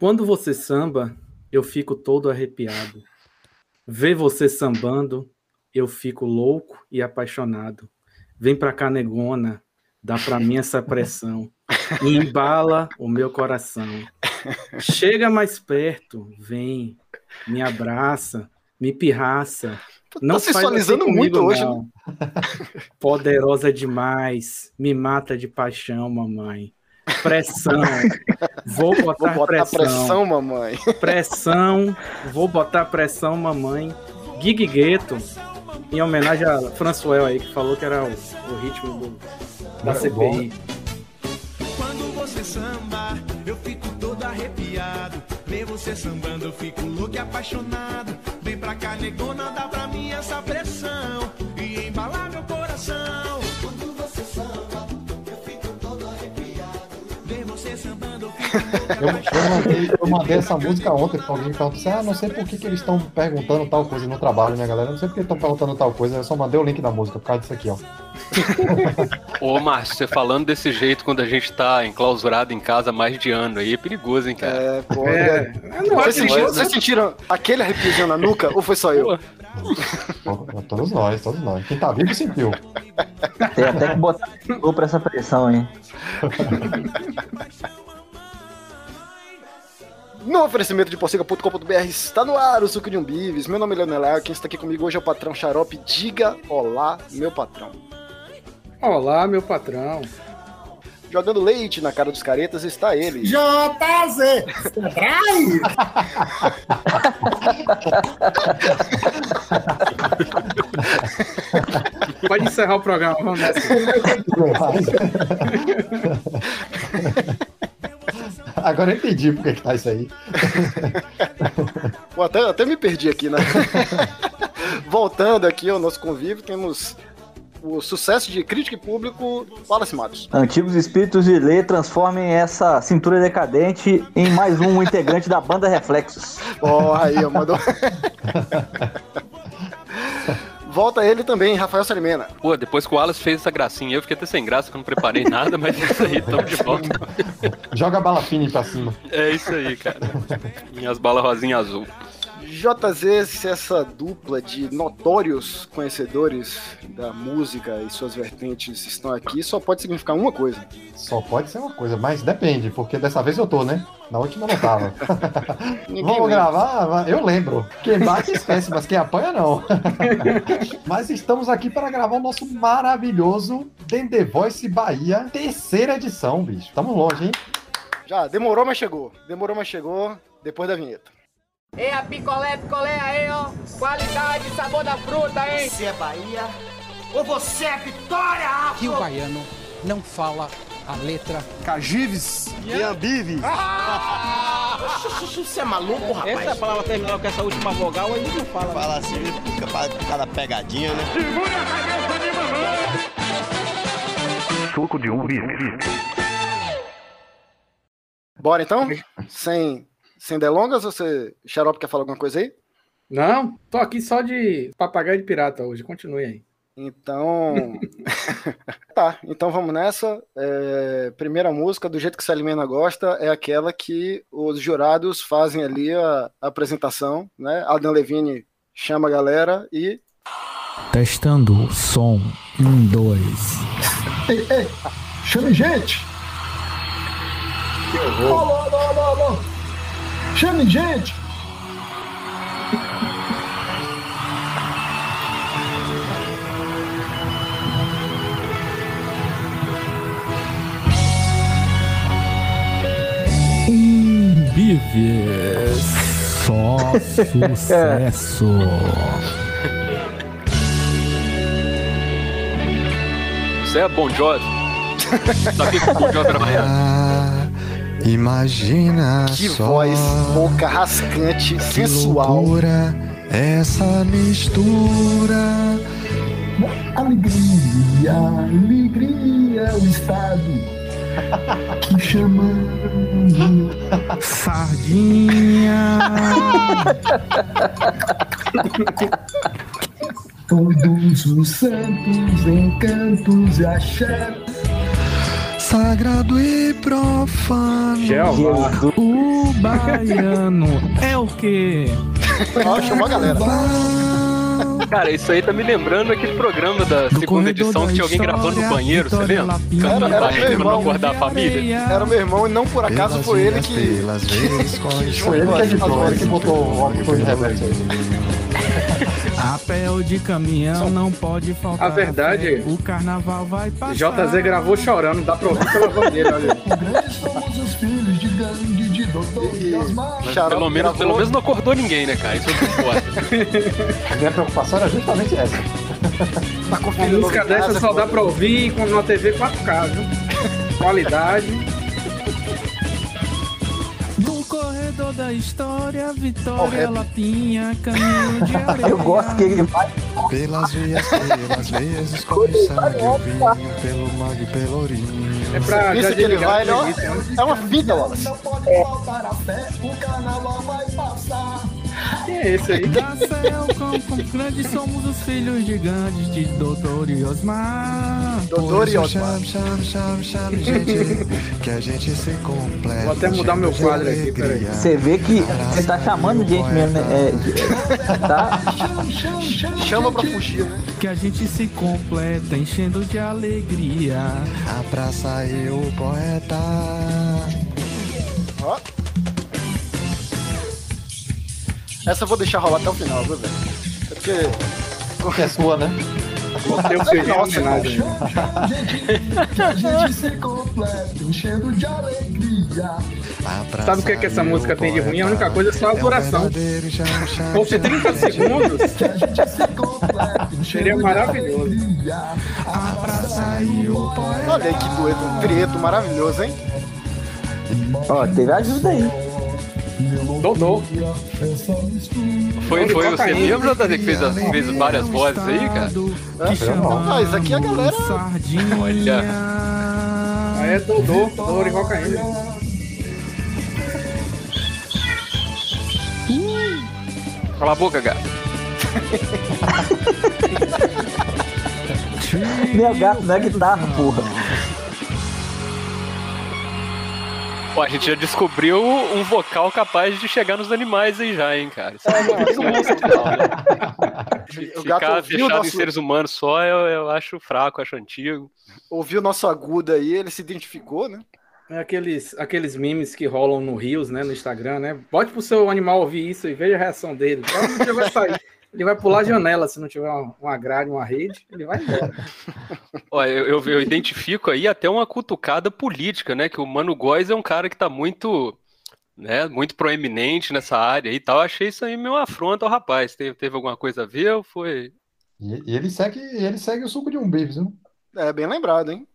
Quando você samba, eu fico todo arrepiado. Ver você sambando, eu fico louco e apaixonado. Vem pra cá, negona, dá pra mim essa pressão. E embala o meu coração. Chega mais perto, vem, me abraça, me pirraça. Não tá sensualizando assim muito hoje. Não. Poderosa demais, me mata de paixão, mamãe. Pressão. Vou botar, vou botar pressão. pressão, mamãe. Pressão. Vou botar pressão, mamãe. Gig Gueto, em homenagem a Françoel aí, que falou que era o, o ritmo do, da CPI. Bom. Quando você samba, eu fico todo arrepiado. Ver você sambando, eu fico louco e apaixonado. Vem pra cá, negona, dá pra mim essa pressão. Eu, eu, mandei, eu mandei essa música ontem pra alguém e falou assim: Ah, não sei por que, que eles estão perguntando tal coisa no trabalho, né, galera? Não sei por que estão perguntando tal coisa. Eu só mandei o link da música por causa disso aqui, ó. Ô, Márcio, você falando desse jeito quando a gente tá enclausurado em casa há mais de ano aí é perigoso, hein, cara? É, pô. É. Vocês, sentiram, vocês sentiram aquele arrepiozinho na nuca ou foi só eu? Todos nós, todos nós. Quem tá vivo sentiu. Tem até que botar pra essa pressão, hein? No oferecimento de porcega.com.br está no ar o suco de um bives. Meu nome é Leonel quem está aqui comigo hoje é o patrão Xarope. Diga olá, meu patrão. Olá, meu patrão. Jogando leite na cara dos caretas está ele. JZ! Pode encerrar o programa, vamos nessa. Agora eu entendi porque que tá isso aí. Pô, até, até me perdi aqui, né? Voltando aqui ao nosso convívio, temos o sucesso de crítica e público, Wallace Matos. Antigos espíritos de lei transformem essa cintura decadente em mais um integrante da banda Reflexos. Porra, aí, eu mandou. Volta ele também, Rafael Salimena. Pô, depois que o Wallace fez essa gracinha, eu fiquei até sem graça, que eu não preparei nada, mas isso aí, tamo de volta. Joga a bala fina pra cima. É isso aí, cara. Minhas balas rosinha azul. JZ, se essa dupla de notórios conhecedores da música e suas vertentes estão aqui, só pode significar uma coisa. Só pode ser uma coisa, mas depende, porque dessa vez eu tô, né? Na última não tava. Vamos lembra. gravar? Eu lembro. Quem bate esquece, mas quem apanha não. mas estamos aqui para gravar o nosso maravilhoso The Voice Bahia, terceira edição, bicho. Estamos longe, hein? Já, demorou, mas chegou. Demorou, mas chegou. Depois da vinheta. É a picolé, picolé aí, ó. Qualidade, sabor da fruta, hein? Você é Bahia ou você é Vitória, Afro? Rio Baiano não fala a letra Cagives e Ambives. Ah! Você é maluco, rapaz? Essa palavra terminal com essa última vogal aí não fala. Fala assim, fica cada pegadinha, né? Segura a cabeça de mamãe! Suco de um Bora então? Sem sem delongas, você, Xarope, quer falar alguma coisa aí? Não, tô aqui só de papagaio de pirata hoje, continue aí. Então. tá, então vamos nessa. É, primeira música, do jeito que Salimena gosta, é aquela que os jurados fazem ali a, a apresentação, né? Adam Levine chama a galera e. Testando som. Um, dois. Ei, ei! Chame gente! Que horror! Chame gente! Vive só sucesso. Você é Bon Jovi? tá aqui com o Bon Jovi na Imagina que só voz boca rascante, que sensual. Loucura, essa mistura. Alegria, alegria, o estado que chamando sardinha. Todos os santos, encantos e axé Sagrado e profano. Jeová. O baiano é o quê? Ó, chamou a galera. Cara, isso aí tá me lembrando aquele programa da segunda corredor edição da que tinha alguém gravando no banheiro, você lembra? Cantando Era- era meu pra não irmão. acordar a família. Era meu irmão e não por acaso foi ele que. Pelas vezes, Foi ele que que botou o óculos de reverso aí. Papel de caminhão não pode faltar. A verdade- fé. O carnaval vai passar. JZ gravou chorando, dá pra ouvir pela voz dele, olha. Xarope Pelo menos, pelo menos não acordou ninguém, né, cara? Isso é o que importa. Minha preocupação era justamente essa. tá Uma música dessa só dá pra ouvir com- na TV 4K, viu? Qualidade. Corredor da história, Vitória Correto. Lapinha, caminho de areia. Eu gosto que ele vai. Pelas veias, pelas veias, escorre sangue, o vinho, pelo mago e pelo ourinho. É pra Isso que ele vai, a ó, né? é uma fita, Wallace. Quem é esse aí? Grande somos os filhos gigantes de Doutor e Osmar. Doutor e Osmar. Chame, chame, chame, chame, gente, que a gente se completa. Vou até mudar meu quadro aqui, peraí. Você vê que você tá chamando gente mesmo, né? É, tá? Chama pra fugir, né? Que a gente se completa, enchendo de alegria. A praça e o poeta. Ó. Essa eu vou deixar rolar até o final, viu, velho? É porque. Que é sua, né? Feijão em Nossa, homenagem. Sabe o que, é que essa música tem de ruim? A única coisa é só a duração. Se fosse 30 segundos, seria maravilhoso. Olha aí que dueto, um trieto maravilhoso, hein? Ó, teve ajuda aí. Dodô. Foi, foi você Cocaína. mesmo, JZ, que fez, as, fez várias vozes aí, cara? Ah, isso aqui a galera- Sardinha. Olha. Aí é Dodô, Dodô e cocaína. Cala a boca, gato. Meu gato não é guitarra, porra. Pô, a gente já descobriu um vocal capaz de chegar nos animais aí já, hein, cara. Isso é muito sensacional, né? O gato Ficar fechado o em nosso, seres humanos só, eu, eu acho fraco, acho antigo. ouviu o nosso agudo aí, ele se identificou, né? É aqueles, aqueles memes que rolam no Rios, né, no Instagram, né? Bote pro seu animal ouvir isso e veja a reação dele. Provavelmente ele vai sair. Ele vai pular a janela se não tiver uma, uma grade, uma rede, ele vai embora. Olha, eu, eu, identifico aí até uma cutucada política, né? Que o Mano Góes é um cara que tá muito, né, muito proeminente nessa área e tal. Eu achei isso aí meio uma afronta ao rapaz. Teve, teve alguma coisa a ver ou foi? E, e ele segue, ele segue o suco de um bife, viu? É bem lembrado, hein?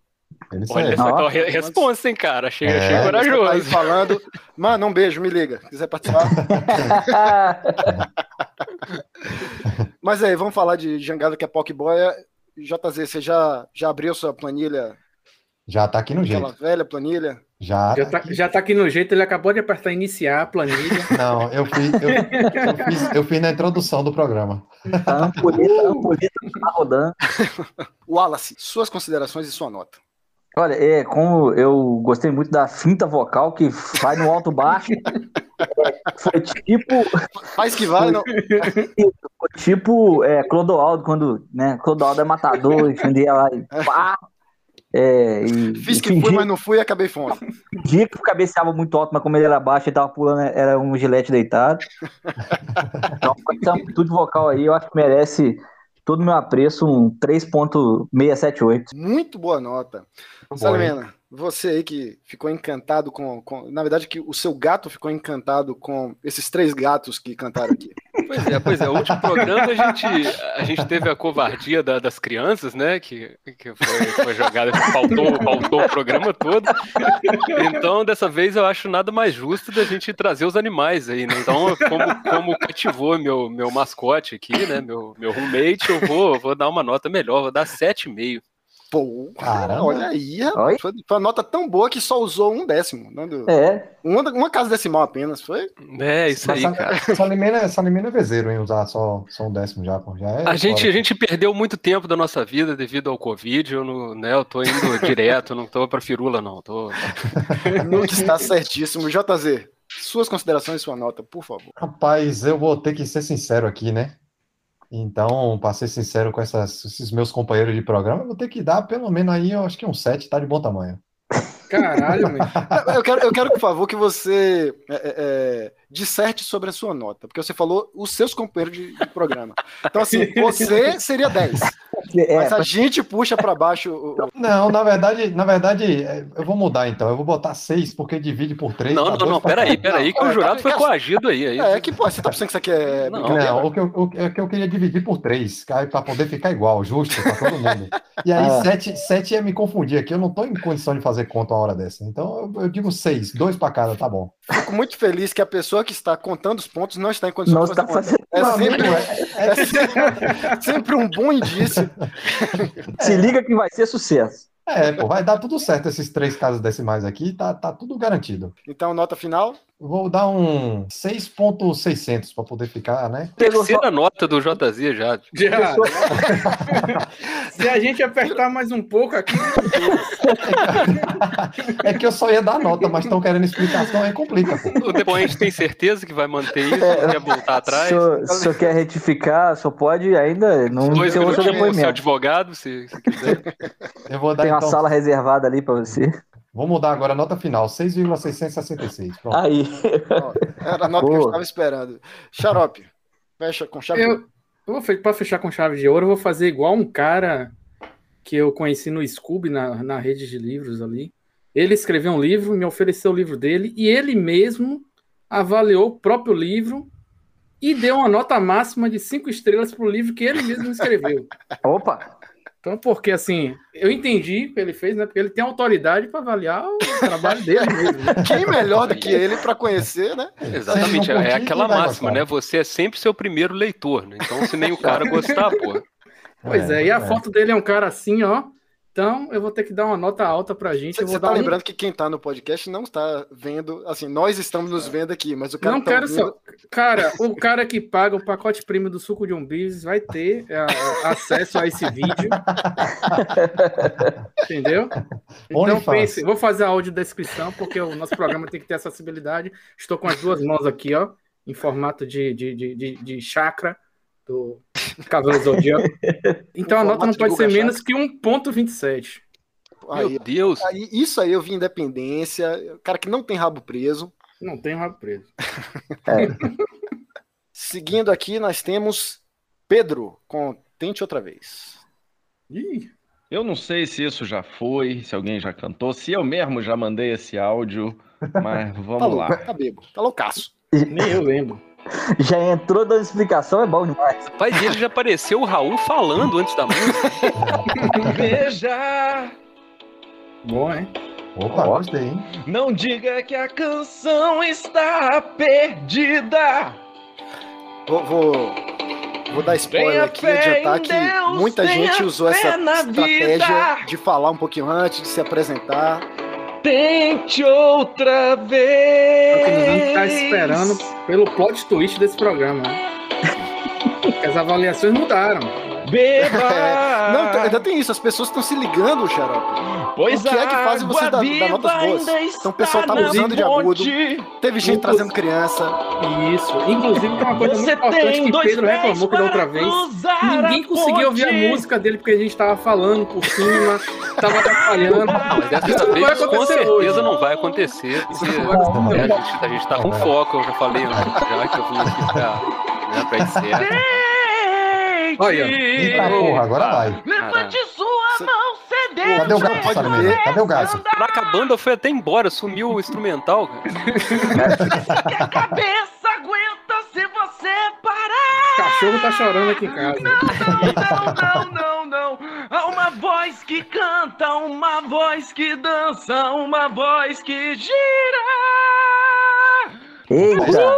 Ele Olha só, então, Nossa, re responsa, hein, cara. Achei, É, achei Você tá aí corajoso. falando. Mano, um beijo, me liga. Quiser participar. Mas aí, vamos falar de jangada que é Pokeboy. JZ, você já, já abriu sua planilha? Já tá aqui no Aquela jeito. velha planilha? Já. Já tá, já tá aqui no jeito, ele acabou de apertar iniciar a planilha. Não, eu fiz, eu, eu fiz, eu fiz na introdução do programa. A ampulheta, a ampulheta tá rodando. Wallace, suas considerações e sua nota. Olha, é, como eu gostei muito da finta vocal que vai no alto baixo. É, foi tipo, Faz que vale, não. foi tipo é, Clodoaldo, quando, né, Clodoaldo é matador, entendia lá e pá. É, e, Fiz e que fui, mas não fui e acabei fome. fingia que cabeceava muito alto, mas como ele era baixo, ele tava pulando, era um gilete deitado. Então, essa amplitude vocal aí, eu acho que merece todo o meu apreço, um 3.678. Muito boa nota. Salimena, você aí que ficou encantado com, com- Na verdade, que o seu gato ficou encantado com esses três gatos que cantaram aqui. Pois é, pois é. O último programa a gente, a gente teve a covardia da- das crianças, né? Que, que foi, foi jogada, faltou, faltou o programa todo. Então, dessa vez, eu acho nada mais justo da gente trazer os animais aí, né? Então, como, como cativou meu, meu mascote aqui, né? Meu, meu roommate, eu vou, vou dar uma nota melhor, vou dar 7,5. Pô, Caramba. olha aí, rapaz. Foi, foi uma nota tão boa que só usou um décimo. Né, do- É, uma, uma casa decimal apenas, foi? É, isso aí, Mas cara. Sa- Salimena, Salimena é vezeiro em usar só, só um décimo já, pô. Já é A gente, fora. a gente perdeu muito tempo da nossa vida devido ao Covid. Eu, não, né, eu tô indo direto, não tô pra firula, não. Tô... Nuke está certíssimo. JZ, suas considerações e sua nota, por favor. Rapaz, eu vou ter que ser sincero aqui, né? Então, para ser sincero com essas- esses meus companheiros de programa, eu vou ter que dar pelo menos aí, eu acho que um 7 tá de bom tamanho. Caralho, meu. Eu quero, eu quero, por favor, que você é, é, é, disserte sobre a sua nota, porque você falou os seus companheiros de, de programa. Então, assim, você seria 10, é, mas a gente puxa para baixo o, Não, na verdade, na verdade, é, eu vou mudar então. Eu vou botar 6 porque divide por 3. Não, não, não, peraí, peraí, que o jurado tá- foi coagido aí. aí É, que, pô, você tá pensando que isso aqui é Não? Não, o que, eu, o que- é que eu queria dividir por 3, para poder ficar igual, justo para todo mundo. E aí, Ah. 7 sete ia me confundir aqui, eu não tô em condição de fazer conta uma hora dessa. Então, eu, eu digo 6, 2 para cada, tá bom. Fico muito feliz que a pessoa que está contando os pontos não está em condição não de está fazendo. É sempre, É, é sempre, sempre um bom indício. Se liga que vai ser sucesso. é, pô, vai dar tudo certo esses três casos decimais aqui, tá, tá tudo garantido. Então, nota final. Vou dar um 6.600 para poder ficar, né? Pegou só- Terceira nota do JZ já. Já. Se a gente apertar mais um pouco aqui, É que eu só ia dar nota, mas estão querendo explicação, aí complica, pô. O depoente tem certeza que vai manter isso, não quer voltar atrás. Se o se o senhor quer retificar, só pode ainda não Dois ter outro minutinhos, seu advogado, se, se quiser. Eu vou dar Tem uma então. sala reservada ali pra você. Vou mudar agora a nota final, 6,666. Pronto. Aí. Era a nota que eu estava esperando. Xarope, fecha com chave. eu, eu pra fechar com chave de ouro, eu vou fazer igual um cara que eu conheci no Scooby, na, na rede de livros ali. Ele escreveu um livro, me ofereceu o livro dele, e ele mesmo avaliou o próprio livro e deu uma nota máxima de cinco estrelas pro livro que ele mesmo escreveu. Opa! Então, porque assim, eu entendi o que ele fez, né? Porque ele tem autoridade para avaliar o trabalho dele mesmo. né? Quem melhor do que ele para conhecer, né? Exatamente, é curtir, aquela máxima, né? Você é sempre seu primeiro leitor, né? Então, se nem o cara gostar, pô. Pois é, e a foto dele é um cara assim, ó. Então, eu vou ter que dar uma nota alta pra gente. Eu Você vou tá um- lembrando que quem tá no podcast não está vendo, assim, nós estamos nos vendo aqui, mas o cara Não tá quero ouvindo- só. Cara, o cara que paga o pacote prêmio do suco de um bis vai ter é, acesso a esse vídeo. Entendeu? Então pense, vou fazer a audiodescrição, porque o nosso programa tem que ter acessibilidade. Estou com as duas mãos aqui, ó, em formato de, de, de, de, de chakra do Cavaleiro Zodíaco. Então a nota não pode ser menos que 1,27. Aí, Meu Deus. aí- isso aí eu vi independência, cara que não tem rabo preso. Não tem rabo preso. Seguindo aqui, nós temos Pedro com Tente Outra Vez. Ih, Eu não sei se isso já foi, se alguém já cantou, se eu mesmo já mandei esse áudio, mas Tá vamos louco, lá. tá bebo, tá loucaço. nem eu lembro. Já entrou dando explicação, é bom demais. Pai dele já apareceu o Raul falando antes da música. Veja, Bom, hein? Opa, Ó. gostei, hein? não diga que a canção está perdida. Vou, vou, vou dar spoiler Tenha aqui, adiantar que Deus, muita gente usou essa estratégia vida. de falar um pouquinho antes, de se apresentar. Tente outra vez. Nós vamos ficar esperando pelo plot twist desse programa. né? As avaliações mudaram. Beba. Não, t- ainda tem isso, as pessoas estão se ligando, Xarope. Pois o que é que faz a você dar- dar notas boas? Então o pessoal está tá usando de agudo. Teve gente Inclusive- trazendo criança. Isso. Inclusive, tem uma coisa muito importante que Pedro reclamou que da outra vez. Ninguém a conseguia ouvir a música dele porque a gente tava falando por cima, tava atrapalhando. Mas dessa Isso não vai vez, com certeza hoje. não vai acontecer. Porque, não é, a, gente, a gente tá com foco, eu já falei antes, já que eu vim aqui pra, né, pra Olha, Eita porra, agora vai. Levante sua Cê- mão, cedeu. Cadê o gato, ver. Cadê o gato? Caraca, a banda foi até embora, sumiu o instrumental, cara. Que a cabeça aguenta se você parar. o cachorro tá chorando aqui em casa. Não, não, não, não. Há uma voz que canta, uma voz que dança, uma voz que gira. Eita!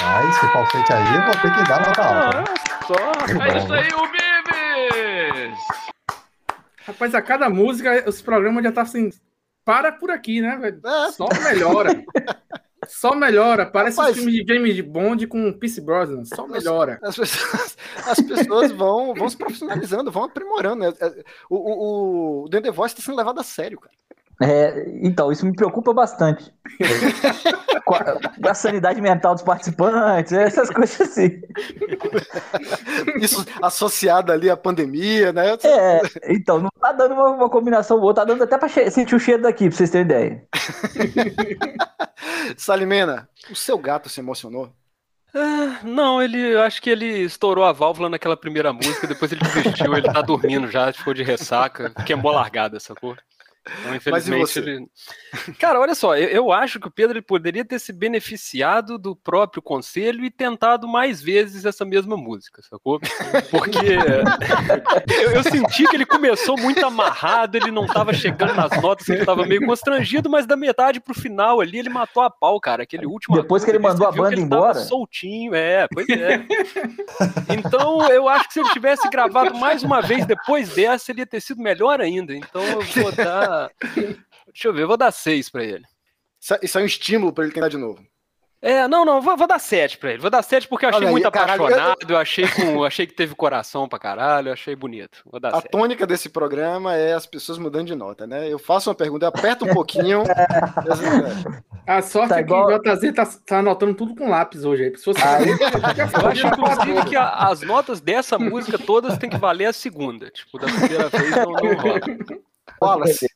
Rapaz, esse falsete aí eu vou ter que dar nota alta. né? Só. É isso aí, o Bibi! Rapaz, a cada música, os programas já tá assim. Para por aqui, né, velho? É. Só melhora. Só melhora. Parece Rapaz. um filme de James Bond com Pierce Brosnan. Só melhora. As pessoas, as pessoas vão, vão se profissionalizando, vão aprimorando. né? O, o, o The The Voice está sendo levado a sério, cara. É, então, isso me preocupa bastante. Com a, a sanidade mental dos participantes, essas coisas assim. Isso associado ali à pandemia, né? É, então, não tá dando uma, uma combinação boa, tá dando até pra sentir o cheiro daqui, pra vocês terem ideia. Salimena, o seu gato se emocionou? Ah, não, ele eu acho que ele estourou a válvula naquela primeira música, depois ele desistiu, ele tá dormindo já, ficou de ressaca, queimou a largada, sacou? Então, infelizmente, você? ele. Cara, olha só, eu, eu acho que o Pedro ele poderia ter se beneficiado do próprio conselho e tentado mais vezes essa mesma música, sacou? Porque eu, eu senti que ele começou muito amarrado, ele não tava chegando nas notas, ele tava meio constrangido, mas da metade pro final ali ele matou a pau, cara. Aquele último. Depois que ele mandou a banda ele tava embora? soltinho, é, pois é. Então eu acho que se ele tivesse gravado mais uma vez depois dessa, ele ia ter sido melhor ainda. Então eu vou dar. Deixa eu ver, eu vou dar seis pra ele. Isso é- Isso é um estímulo para ele tentar de novo. É, não, não, vou, vou dar sete pra ele. Vou dar sete porque eu achei Olha muito caralho, apaixonado, eu achei, com, achei que teve coração pra caralho, eu achei bonito. Vou dar A sete. tônica desse programa é as pessoas mudando de nota, né? Eu faço uma pergunta, eu aperto um pouquinho. A sorte Tá é que igual- o JZ tá, tá anotando tudo com lápis hoje aí. Se fosse Eu acho, inclusive, que a- as notas dessa música todas tem que valer a segunda. Tipo, da primeira vez não, não rola. Wallace,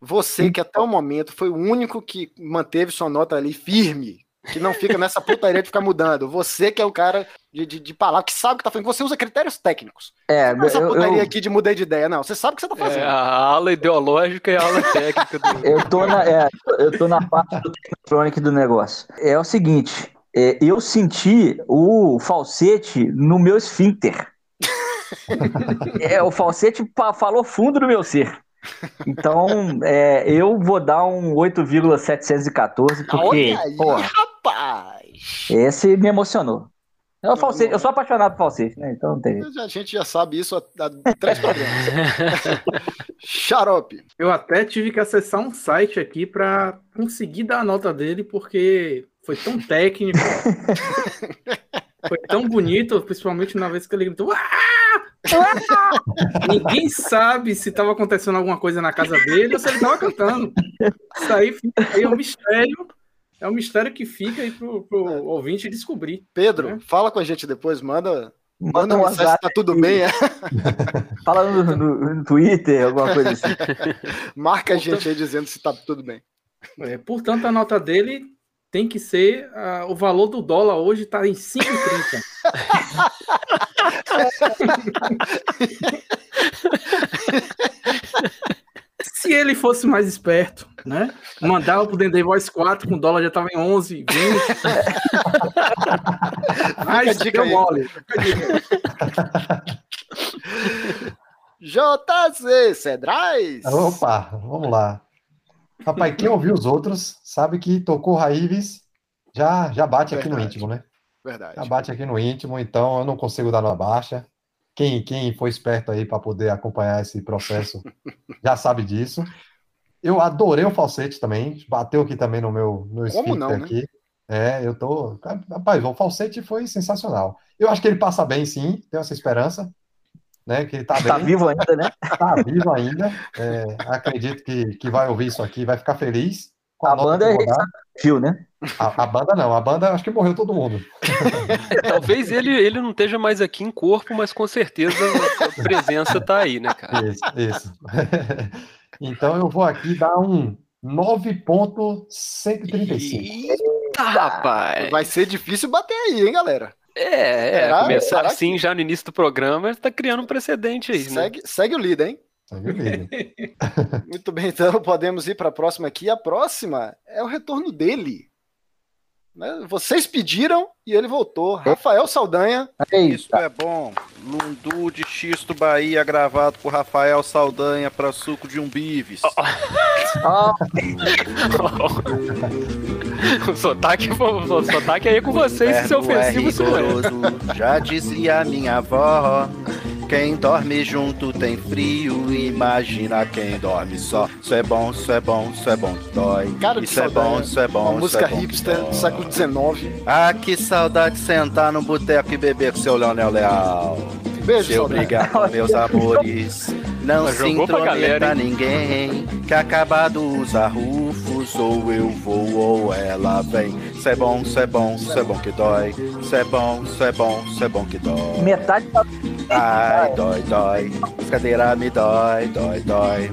você que até o momento foi o único que manteve sua nota ali firme, que não fica nessa putaria de ficar mudando. Você que é o cara de, de, de palavra, que sabe o que tá fazendo. Você usa critérios técnicos. É, Não é essa eu, putaria eu, aqui de mudar de ideia, não. Você sabe o que você tá É, fazendo. a ala ideológica e a ala técnica do. eu tô na, é, eu tô na parte do Technotronic do negócio. É o seguinte, é, eu senti o falsete no meu esfíncter. É, o falsete falou fundo no meu ser. Então, é, eu vou dar um 8,714, porque, Olha aí, pô, rapaz. esse me emocionou. É o falsete, eu sou apaixonado por falsete, né? Então não tem jeito. A gente já sabe isso há, há três programas. Xarope. Eu até tive que acessar um site aqui pra conseguir dar a nota dele, porque foi tão técnico. foi tão bonito, principalmente na vez que ele gritou. Ninguém sabe se estava acontecendo alguma coisa na casa dele ou se ele estava cantando. Isso aí, fica- aí é um mistério. É um mistério que fica aí pro, pro ouvinte descobrir. Pedro, É. fala com a gente depois, manda. Manda Manda um se WhatsApp tá tudo bem, é. Fala no, no- no Twitter, alguma coisa assim. Marca a gente aí dizendo se tá tudo bem. É, portanto, a nota dele tem que ser. ah, o valor do dólar hoje está em 5,30. Se ele fosse mais esperto, né? Mandava pro Dendê Voice 4, com o dólar já tava em 11, 20. Mas a dica deu mole. JZ Cedrais. Opa, vamos lá. Rapaz, quem ouviu os outros sabe que tocou Raíves, já, já bate aqui no Verdade. íntimo, né? Verdade. Já bate aqui no íntimo, então eu não consigo dar numa baixa. Quem, quem foi esperto aí para poder acompanhar esse processo já sabe disso. Eu adorei o falsete também, bateu aqui também no meu no Como não, né? aqui. É, eu tô. Rapaz, o falsete foi sensacional. Eu acho que ele passa bem, sim, tenho essa esperança. Né, que ele tá, Tá vivo ainda, né? tá vivo ainda. É, acredito que, que vai ouvir isso aqui, vai ficar feliz. Com A nota banda é. Fio, né? a, a banda não, a banda acho que morreu todo mundo. Talvez ele, ele não esteja mais aqui em corpo, mas com certeza a presença tá aí, né, cara? Isso, isso. então eu vou aqui dar um 9.135. Eita, rapaz! Vai ser difícil bater aí, hein, galera? É, é, Será? começar Será assim já no início do programa, tá criando um precedente aí, né? Segue, segue o líder, hein? Segue o líder. Muito bem, então podemos ir para a próxima aqui. A próxima é o retorno dele. Né? Vocês pediram e ele voltou. Rafael Saldanha. Isto é bom. Lundu de Xisto Bahia, gravado por Rafael Saldanha para suco de umbives. Ah, o sotaque, o sotaque aí é com vocês, se é ofensivo, isso é. rigoroso, já dizia minha avó. Quem dorme junto tem frio, imagina quem dorme só. Isso é bom, isso é bom, isso é bom dói. Cara, isso é bom, isso é bom. Uma música é bom hipster do século XIX. Ah, que saudade de sentar no boteco e beber com seu Leonel Leal. Beijo, Se saudade. obrigado, meus amores. Não Mas se intrometa ninguém. Que acabado os arrufos, ou eu vou ou ela vem. Isso é bom, isso é bom, isso é bom que dói. Isso é bom, isso é bom, isso é bom que dói. Metade da Ai, dói, dói. As cadeiras me dói, dói, dói.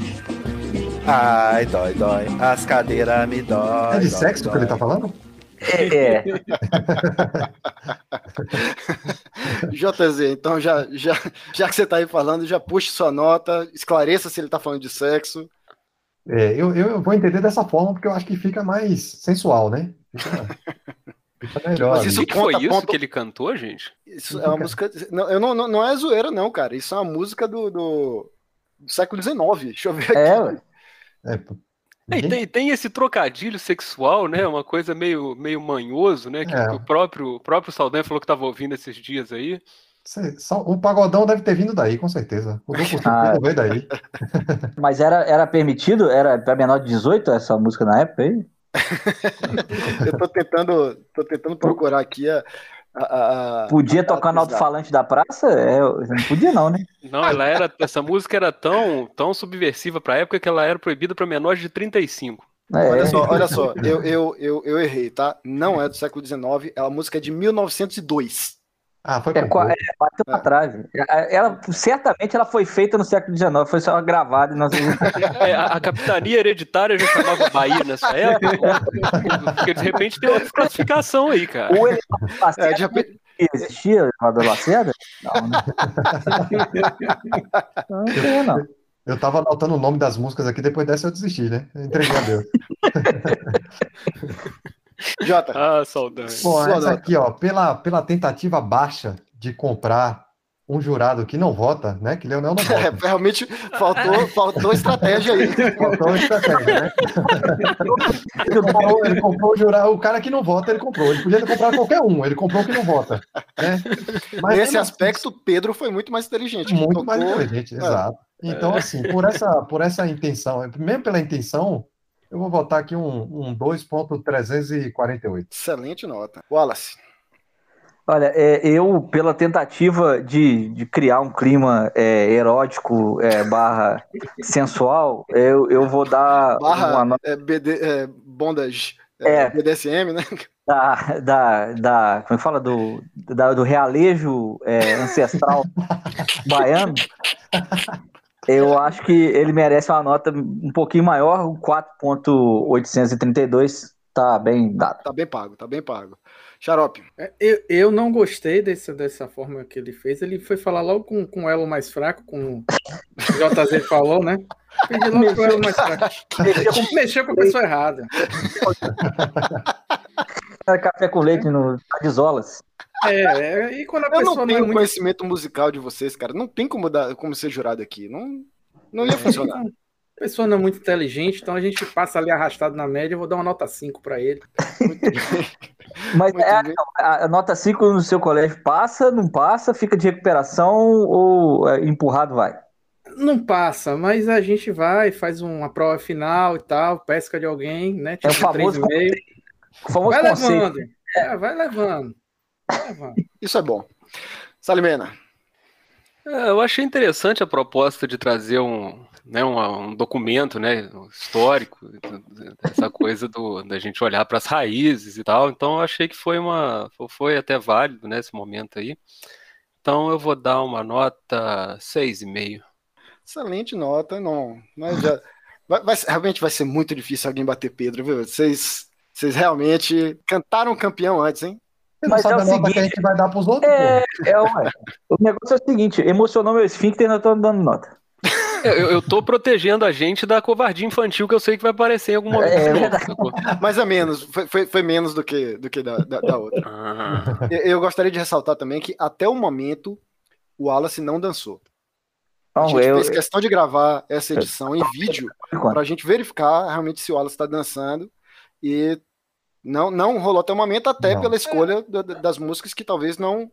Ai, dói, dói. As cadeiras me dói. É de dói, sexo que dói. ele tá falando? É, é. JZ, então já, já, já que você tá aí falando, já puxe sua nota, esclareça se ele tá falando de sexo. É, eu, eu vou entender dessa forma porque eu acho que fica mais sensual, né? Fica, fica melhor. Mas isso que, foi isso ponto- que ele cantou, gente? Isso é uma música. Não, eu não, não, não é zoeira, não, cara. Isso é uma música do, do, do século XIX. Deixa eu ver aqui. É, ué. É, pô. É, e tem, tem esse trocadilho sexual, né? Uma coisa meio, meio manhoso, né? Que, É. que o próprio, o próprio Saldanha falou que tava ouvindo esses dias aí. O pagodão deve ter vindo daí, com certeza. O duplo Ah. veio daí. Mas era, era permitido? Era pra menor de 18 essa música na época aí? Eu tô tentando, tô tentando procurar aqui a. a- a- Podia a- tocar no alto-falante da praça? É, não podia não, né? Não, ela era. Essa música era tão, tão subversiva pra época que ela era proibida pra menores de 35. É, Olha só, olha só, eu, eu, eu, eu errei, tá? Não é do século XIX, a música é de 1902. Ah, foi é, por qua- pouco. é, bateu pra trás. Ela, certamente ela foi feita no século XIX, foi só gravada. e Nós... É, a, a capitania hereditária já chamava Bahia nessa época. Porque de repente tem outra classificação aí, cara. Ou ele É, de repente- existia Elevador Lacerda? Não, né? Não, tem, não. Eu tava anotando o nome das músicas aqui, depois dessa eu desisti, né? Eu entreguei a Deus. Jota, Ah, Saldanha. Bom, essa nota. aqui, ó, pela, pela tentativa baixa de comprar um jurado que não vota, né? Que Leonel não é, vota. realmente faltou, faltou estratégia aí. Faltou estratégia, né? Ele comprou, ele comprou o jurado, o cara que não vota, ele comprou. Ele podia ter comprado qualquer um, ele comprou o que não vota. Né? Mas Nesse mesmo aspecto, Pedro foi muito mais inteligente. assim, muito mais tocou- inteligente, exato. Então, assim, por essa, por essa intenção, mesmo pela intenção, eu vou votar aqui um, um 2.348. Excelente nota. Wallace. Olha, é, eu, pela tentativa de, de criar um clima é, erótico é, barra sensual, eu, eu vou dar uma Barra nota é, BD, é, bondage é, É. BDSM, né? da, da, da- como é que fala? Do, da- do realejo é, ancestral baiano. Eu acho que ele merece uma nota um pouquinho maior, o 4.832 tá bem dado. Tá bem pago, tá bem pago. Xarope. É, Eu, eu não gostei desse, dessa forma que ele fez. Ele foi falar logo com, com o elo mais fraco, como o JZ falou, né? Pedi logo com o elo mais fraco. Mexeu com a pessoa errada. Era café com leite no Adizolas. É, é, e quando a Eu pessoa não não, é tenho muito. conhecimento musical de vocês, cara. Não tem como, dar, como ser jurado aqui. Não, não ia funcionar. A pessoa não é muito inteligente, então a gente passa ali arrastado na média. Eu vou dar uma nota 5 pra ele. Mas Muito é, bem. a, a nota 5 no seu colégio passa, não passa, fica de recuperação ou é, empurrado vai? Não passa, mas a gente vai, faz uma prova final e tal, pesca de alguém, né? É o Tira famoso 3,5. O famoso Vai conceito. levando. É, vai levando. Levando. Isso é bom. Salimena. É, eu achei interessante a proposta de trazer um, né, um, um documento né, histórico, essa coisa do, da gente olhar para as raízes e tal. Então, eu achei que foi, uma, foi até válido nesse momento aí. Então, eu vou dar uma nota 6,5. Excelente nota. Não, mas já, vai, vai- realmente vai ser muito difícil alguém bater Pedro, viu? Vocês, vocês realmente cantaram campeão antes, hein? Você não Mas sabe é a o nota que a seguinte- gente vai dar pros outros, É, é, ué. O negócio é o seguinte: emocionou meu esfíncter e eu tô dando nota. Eu, eu- tô protegendo a gente da covardia infantil que eu sei que vai aparecer em algum momento. É, de novo, verdade. sacou? Mas é menos, foi, foi, foi menos do que, do que da, da, da outra. Ah, Eu, eu gostaria de ressaltar também que até o momento o Wallace não dançou. A Não, gente eu, fez questão de gravar essa edição em vídeo para a gente verificar realmente se o Wallace está dançando e não, não rolou até o momento, até Não. pela escolha da- da- das músicas que talvez não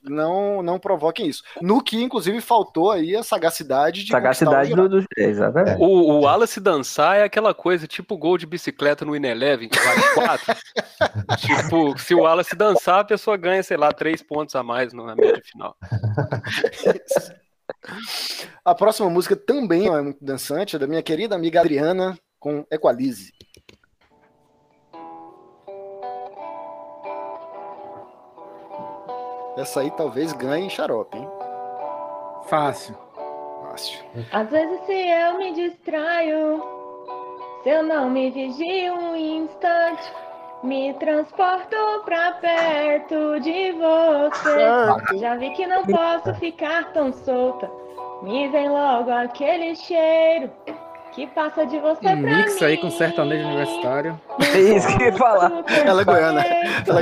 não, não provoquem isso. No que, inclusive, faltou aí a sagacidade de Sagacidade do, do... Exatamente. O, o Wallace dançar é aquela coisa, tipo gol de bicicleta no Ineleven, que vale 4. tipo, se o Wallace dançar, a pessoa ganha, sei lá, 3 pontos a mais na média final. A próxima música também é muito dançante, é da minha querida amiga Adriana, com Equalize. Essa aí talvez ganhe xarope, hein? Fácil. Fácil. Às vezes se eu me distraio, se eu não me vigio um instante, me transporto pra perto de você. Já vi que não posso ficar tão solta. Me vem logo aquele cheiro que passa de você Um pra mix mim. aí com sertanejo universitário. É isso que eu ia falar. Ela é goiana. Ela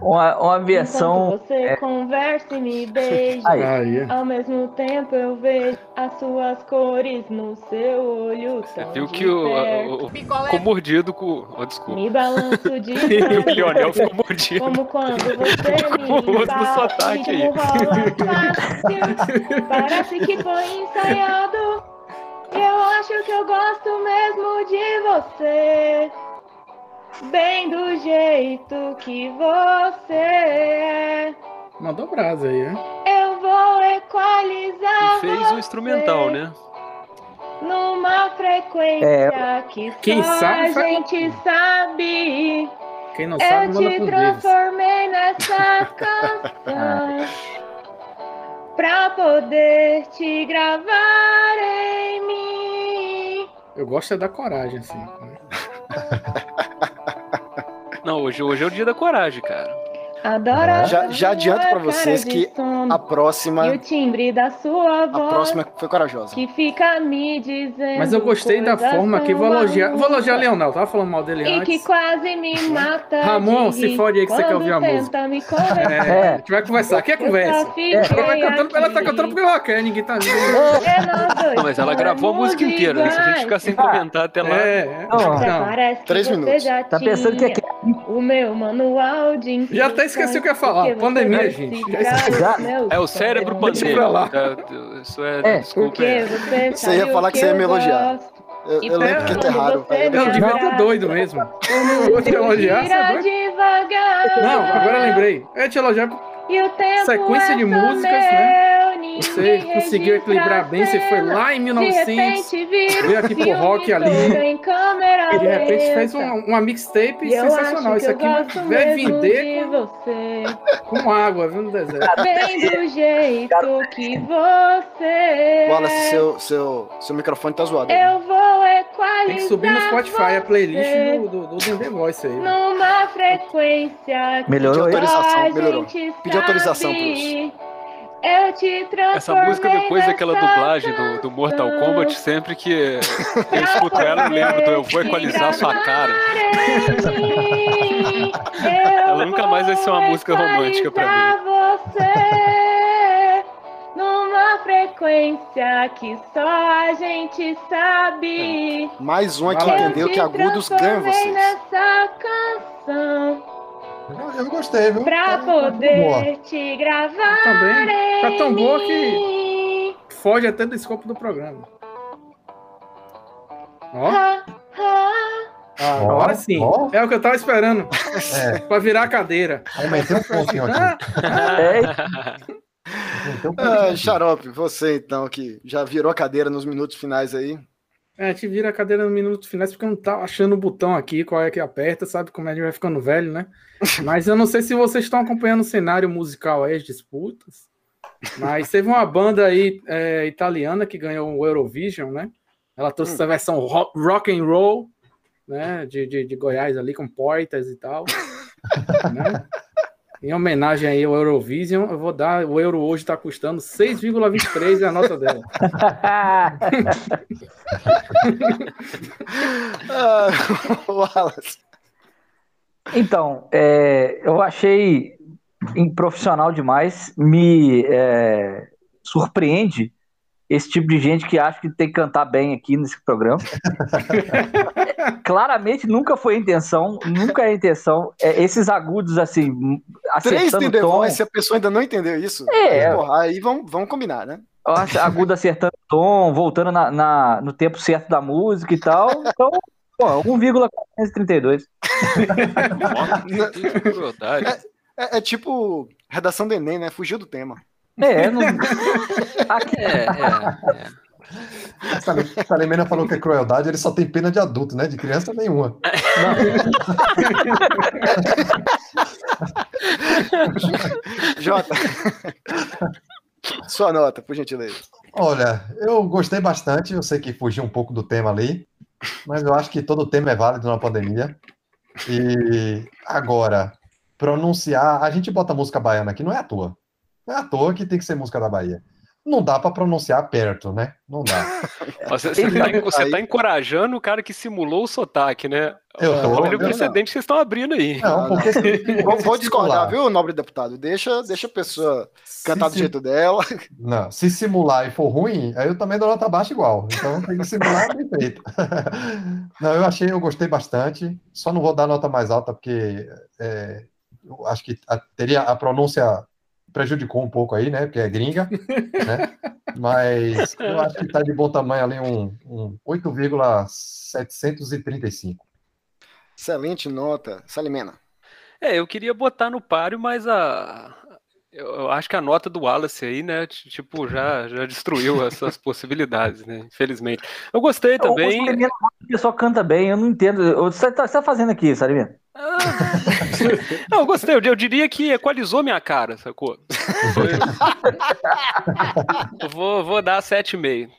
Uma, uma versão. Enquanto você conversa e me beija. Aí. Aí. Ao mesmo tempo eu vejo as suas cores no seu olho. Você viu que o, o, o ficou mordido com. Oh, desculpa. Me balanço de o Lionel ficou mordido. Como quando você me Com o rosto no sotaque aí. fácil, parece que foi ensaiado. Eu acho que eu gosto mesmo de você, bem do jeito que você é. Mandou brasa aí, né? Eu vou equalizar E fez um instrumental, né? numa frequência É, que quem só sabe a faz- gente sabe. Quem não sabe, Eu manda te pro deles. transformei nessa canção pra poder te gravar em mim. Eu gosto é da coragem, assim. né? Não, hoje, hoje é o dia da coragem, cara. Adoro a Já, já adianto pra cara vocês que sono a próxima, E o timbre da sua a voz próxima foi corajosa. que fica me dizendo Mas eu gostei da forma que vou elogiar. Vou elogiar Leonel, tava falando mal dele E que antes. quase me mata Ramon, se fode aí que você quer ouvir a música. me. É, a gente vai conversar. Aqui é conversa. Ela, vai cantando, ela tá cantando porque ela quer, ninguém tá vendo. Não, mas ela gravou a música inteira, né? Se a gente ficar sem comentar até lá. É, é. Não, Não. parece que Três minutos. Tá pensando que é o meu manual de Já até esqueci o que eu ia falar. Pandemia, gente. Já meus É o cérebro pandêmico. É, Isso é, É, desculpa. É. você Você ia falar o que você ia eu me elogiar. Eu, eu lembro que quando é raro. Eu eu- devia estar doido mesmo. o Vou te elogiar, é. Não, agora eu lembrei. Eu ia te elogiar. E o tempo Sequência de é só músicas, né? meu, ninguém Você conseguiu equilibrar bem. Você foi lá em De 1900. repente vira veio aqui pro rock ali. E de repente fez lenta. um- uma mixtape E sensacional. Isso aqui vai, vender de você. com, com água, viu, no deserto. Bem do jeito que você Wallace, seu, seu, seu microfone tá zoado. Eu vou equalizar Tem que subir no Spotify a playlist do, do, do The Voice aí. Numa frequência que Melhorou Pediu só autorização, a melhorou. Autorização, sabe. Eu te transformei Essa música, depois daquela dublagem do, do Mortal Kombat, sempre que eu escuto ela, eu lembro do Eu Vou Equalizar Sua Cara. Ela nunca mais vai ser uma música romântica pra mim. você numa frequência que só a gente sabe. Mais uma que entendeu Eu que agudos ganham vocês. nessa canção Eu, gostei, viu? pra Tá- tá boa. poder te gravar. Também. Tá tão boa que foge até do escopo do programa. Ó, Ha, ha. ah, agora Ó, sim. ó. É o que eu tava esperando. É, Pra virar a cadeira. aumentei um pouquinho aqui. Ah, É, um pouquinho Ah, aqui. Xarope, você então, que já virou a cadeira nos minutos finais aí. É, a gente vira a cadeira no minuto finais porque não tá achando o botão aqui, qual é que aperta, sabe como a gente vai ficando velho, né? Mas eu não sei se vocês estão acompanhando o cenário musical aí, as disputas. Mas teve uma banda aí é, italiana que ganhou o Eurovision, né? Ela trouxe essa versão ro- rock and roll, né? De, de, de Goiás ali, com poetas e tal. né? Em homenagem aí ao Eurovision, eu vou dar. O euro hoje está custando 6,23 é a nota dela. Ah, Wallace. Então, é, eu achei improfissional demais. Me é, surpreende esse tipo de gente que acha que tem que cantar bem aqui nesse programa. Claramente nunca foi a intenção, nunca é a intenção. É, esses agudos, assim, Três The tom. Voice, se a pessoa ainda não entendeu isso, É. aí, porra, aí vamos, vamos combinar, né? Acho agudo acertando o tom, voltando na, na- no tempo certo da música e tal. Então, pô, 1,432. Que crueldade. É, é tipo redação do Enem, né? Fugiu do tema. É, não... É, é. Sal- Salimena falou que é crueldade, ele só tem pena de adulto, né? De criança nenhuma. Jota, sua nota, por gentileza. Olha, eu gostei bastante, eu sei que fugiu um pouco do tema ali, mas eu acho que todo tema é válido na pandemia. E agora, pronunciar, a gente bota música baiana aqui, não é à toa. É à toa que tem que ser música da Bahia. Não dá pra pronunciar perto, né? Não dá. Você, você tá, você tá encorajando o cara que simulou o sotaque, né? Eu tô, Olha o precedente que vocês estão abrindo aí. Não, porque se- Vou, vou discordar, viu, nobre deputado? Deixa, deixa a pessoa cantar do jeito dela. Não, se simular e for ruim, aí eu também dou nota baixa igual. Então tem que simular bem feito. Não, eu achei, eu gostei bastante. Só não vou dar nota mais alta porque é, eu acho que a- teria a pronúncia prejudicou um pouco aí, né? Porque é gringa, né? Mas eu acho que tá de bom tamanho ali um, um 8,735. Excelente nota. Salimena. É, eu queria botar no páreo, mas a. Eu, acho que a nota do Wallace aí, né, tipo, já, já destruiu essas possibilidades, né? Infelizmente. Eu gostei também. O o pessoal canta bem, eu não entendo. O que Você tá, você tá fazendo aqui, Salimena? Não, eu gostei, eu, eu diria que equalizou minha cara, sacou? Foi- eu vou, vou dar 7,5.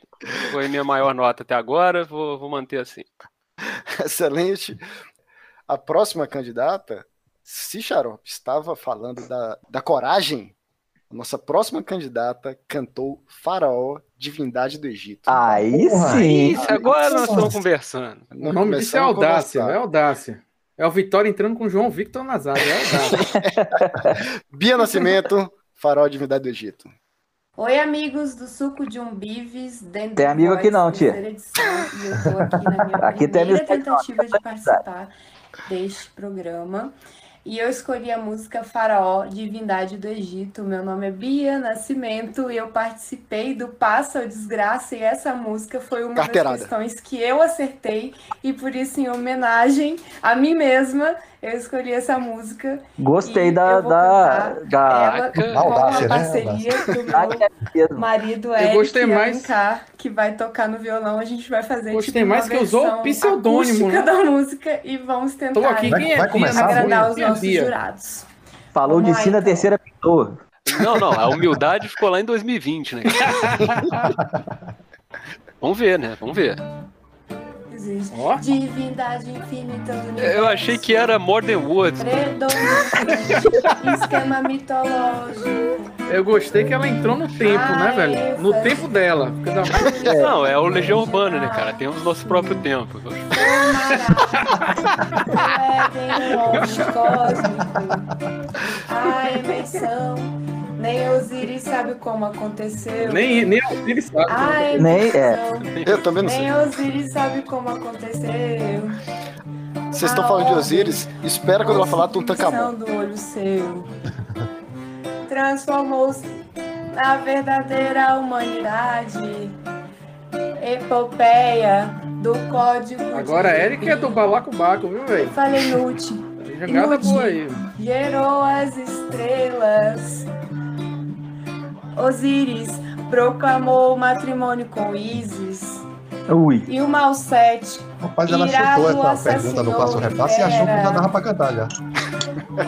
Foi minha maior nota até agora, vou, vou manter assim. Excelente. A próxima candidata, se Xarope estava falando da, da coragem, a nossa próxima candidata cantou Faraó, Divindade do Egito. Aí Porra, sim. Isso, agora nós estamos conversando. O nome disso é audácia, é audácia. É o Vitória entrando com o João Victor Nazário, é audácia. Bia Nascimento, Faraó, Divindade do Egito. Oi, amigos do Suco de Umbives. dentro Tem amigo aqui não, tia. edição, E eu tô aqui na minha Aqui primeira tentativa de participar deste programa. E eu escolhi a música Faraó, Divindade do Egito. Meu nome é Bia Nascimento e eu participei do Passa ou Desgraça. E essa música foi uma Carteirada. das questões que eu acertei. E por isso, em homenagem a mim mesma, eu escolhi essa música. Gostei da. eu da, da... ela Caraca. com Audácia, a né? parceria do meu É marido Eu Eric gostei mais- Alencar, que vai tocar no violão. A gente vai fazer Gostei tipo, uma mais que usou o pseudônimo, né? da música e vamos tentar Tô aqui, Vai- quem é vai começar a agradar os nossos Bia? jurados. Falou Vamos de si na então. terceira pessoa. Não, não, a humildade ficou lá em 2020, né? Vamos ver, né? Vamos ver. Existe. Ó. Divindade infinita do Eu achei que era More Than Words. Esquema mitológico. Eu gostei que ela entrou no tempo, né, velho? No tempo dela. Da- Não, é o Legião Urbana, né, cara? Temos nosso próprio tempo. Levem um monte cósmico. A emersão. Nem Osiris sabe como aconteceu. Nem, nem Osiris sabe. A Nem- é. Eu também não sei. Nem Osiris sabe como aconteceu. Vocês estão falando de Osiris? Espera quando ela falar Tutankhamon. do olho seu. Transformou-se na verdadeira humanidade. Epopeia do código. Agora a Eric é do balacobaco, viu, velho? Falei inútil. Jogada boa aí. Gerou as estrelas. Osíris proclamou o matrimônio com Isis. Ui. E o Malsete, Rapaz, ela chutou essa pergunta no passo repasse e achou que já dava pra cantar já.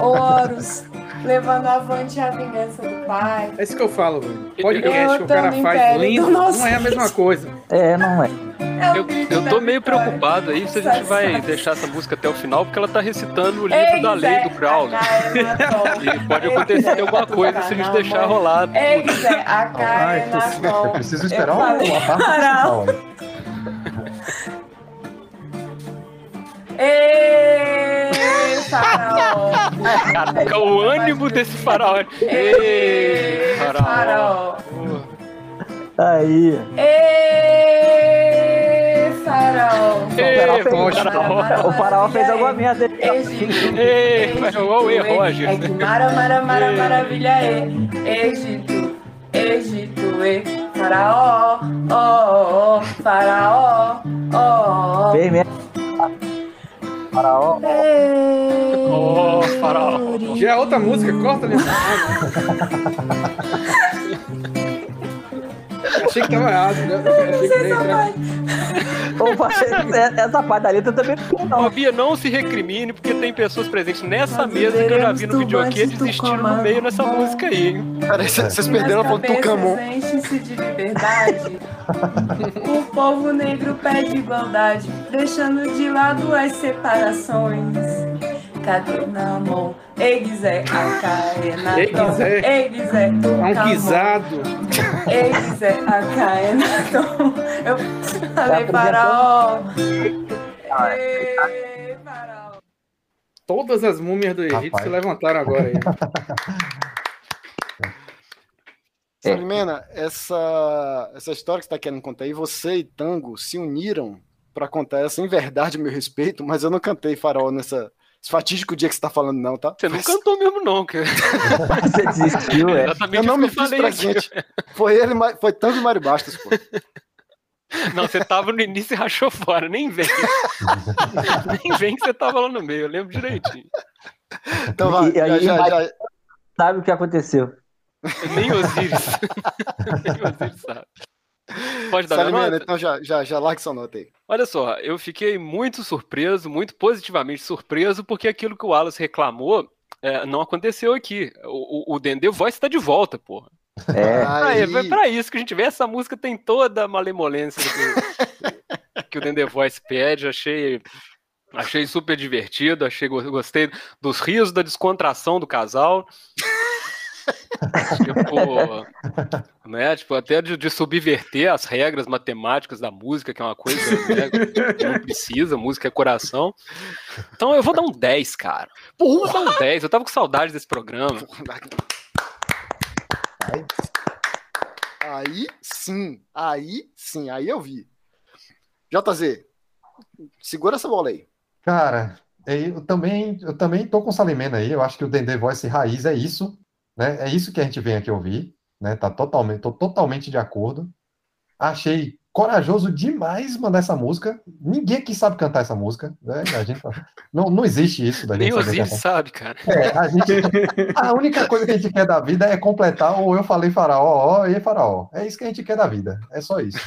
Horus, levando avante a vingança do pai. É isso que eu falo, velho. Podcast que o cara faz lindo não é a mesma coisa. É, não é. É Eu, eu tô meio vitória. preocupado aí se a gente vai deixar essa música até o final, porque ela tá recitando o livro Ei, da lei do Crowley. na tom. E pode acontecer alguma coisa se a gente deixar rolar. Ei, Zé, a cara Ai, na tô- preciso esperar uma, uma parte Farol. Ei, farol. Caraca, o ânimo desse faraó. Ei, faraó. Aí. Ei. Ei, bosta. O faraó fez alguma merda. Ei, foi igual o E, Roger. É mara, mara, mara, maravilha é Egito, Egito, e faraó, ó, ó, faraó, ó, ó. Fez mesmo. Faraó. Ó, faraó. Já é outra música, corta ali. Achei que tava errado, né? Opa, essa parte da letra também não. Ô, Bia, não se recrimine, porque tem pessoas presentes nessa mesa que eu já vi no videokê desistindo no meio nessa música aí, hein? Peraí, vocês perderam a ponto do Camon. Enchem-se de liberdade. o povo negro pede igualdade, deixando de lado as separações. Eguizé, a caena. Eguizé. Eguizé, É um guisado. Eguizé, a caena. Eu falei faraó. Ei, faraó. Todas as múmias do Egito Rapaz. se levantaram agora aí. Salimena, essa, essa história que você está querendo contar aí, você e Tango se uniram para contar essa em verdade, meu respeito, mas eu não cantei farol nessa fatídico dia que você tá falando, não, tá? Você não cantou mesmo, não, cara. Você desistiu, é. Exatamente Eu não me que eu fiz falei presente. aqui. Foi ele, foi Tango e Mário Bastos, pô. Não, você tava no início e rachou fora, nem vem. nem vem que você tava lá no meio, eu lembro direitinho. Então vai, E aí, já, já, já. Sabe o que aconteceu? Nem Osiris. nem Osiris sabe. Pode dar Salimena, nota? então já, já, já larga sua nota aí. Olha só, eu fiquei muito surpreso, muito positivamente surpreso, porque aquilo que o Wallace reclamou é, não aconteceu aqui. O, o, o Dendê Voice tá de volta, porra. É. Ah, é, Aí. é pra isso que a gente vê. Essa música tem toda a malemolência que, que o Dendê Voice pede. Achei, achei super divertido, achei, go- gostei dos rios, da descontração do casal. tipo, né, tipo, até de, de subverter as regras matemáticas da música, que é uma coisa né, que não precisa, música é coração. Então eu vou dar um 10, cara. Eu vou dar um 10, eu tava com saudade desse programa. Aí sim, aí sim, aí eu vi. JZ, segura essa bola aí. Cara, eu também, eu também tô com o Salimena aí. Eu acho que o Dendê Voice raiz é isso, né? É isso que a gente vem aqui ouvir, né? Tá totalmente, tô totalmente de acordo. Achei corajoso demais mandar essa música. Ninguém aqui sabe cantar essa música, né? A gente, não, não existe isso da Nem gente o saber Osiris sabe, cara. É, a, gente, a única coisa que a gente quer da vida é completar o eu falei faraó, ó, e faraó. É isso que a gente quer da vida. É só isso.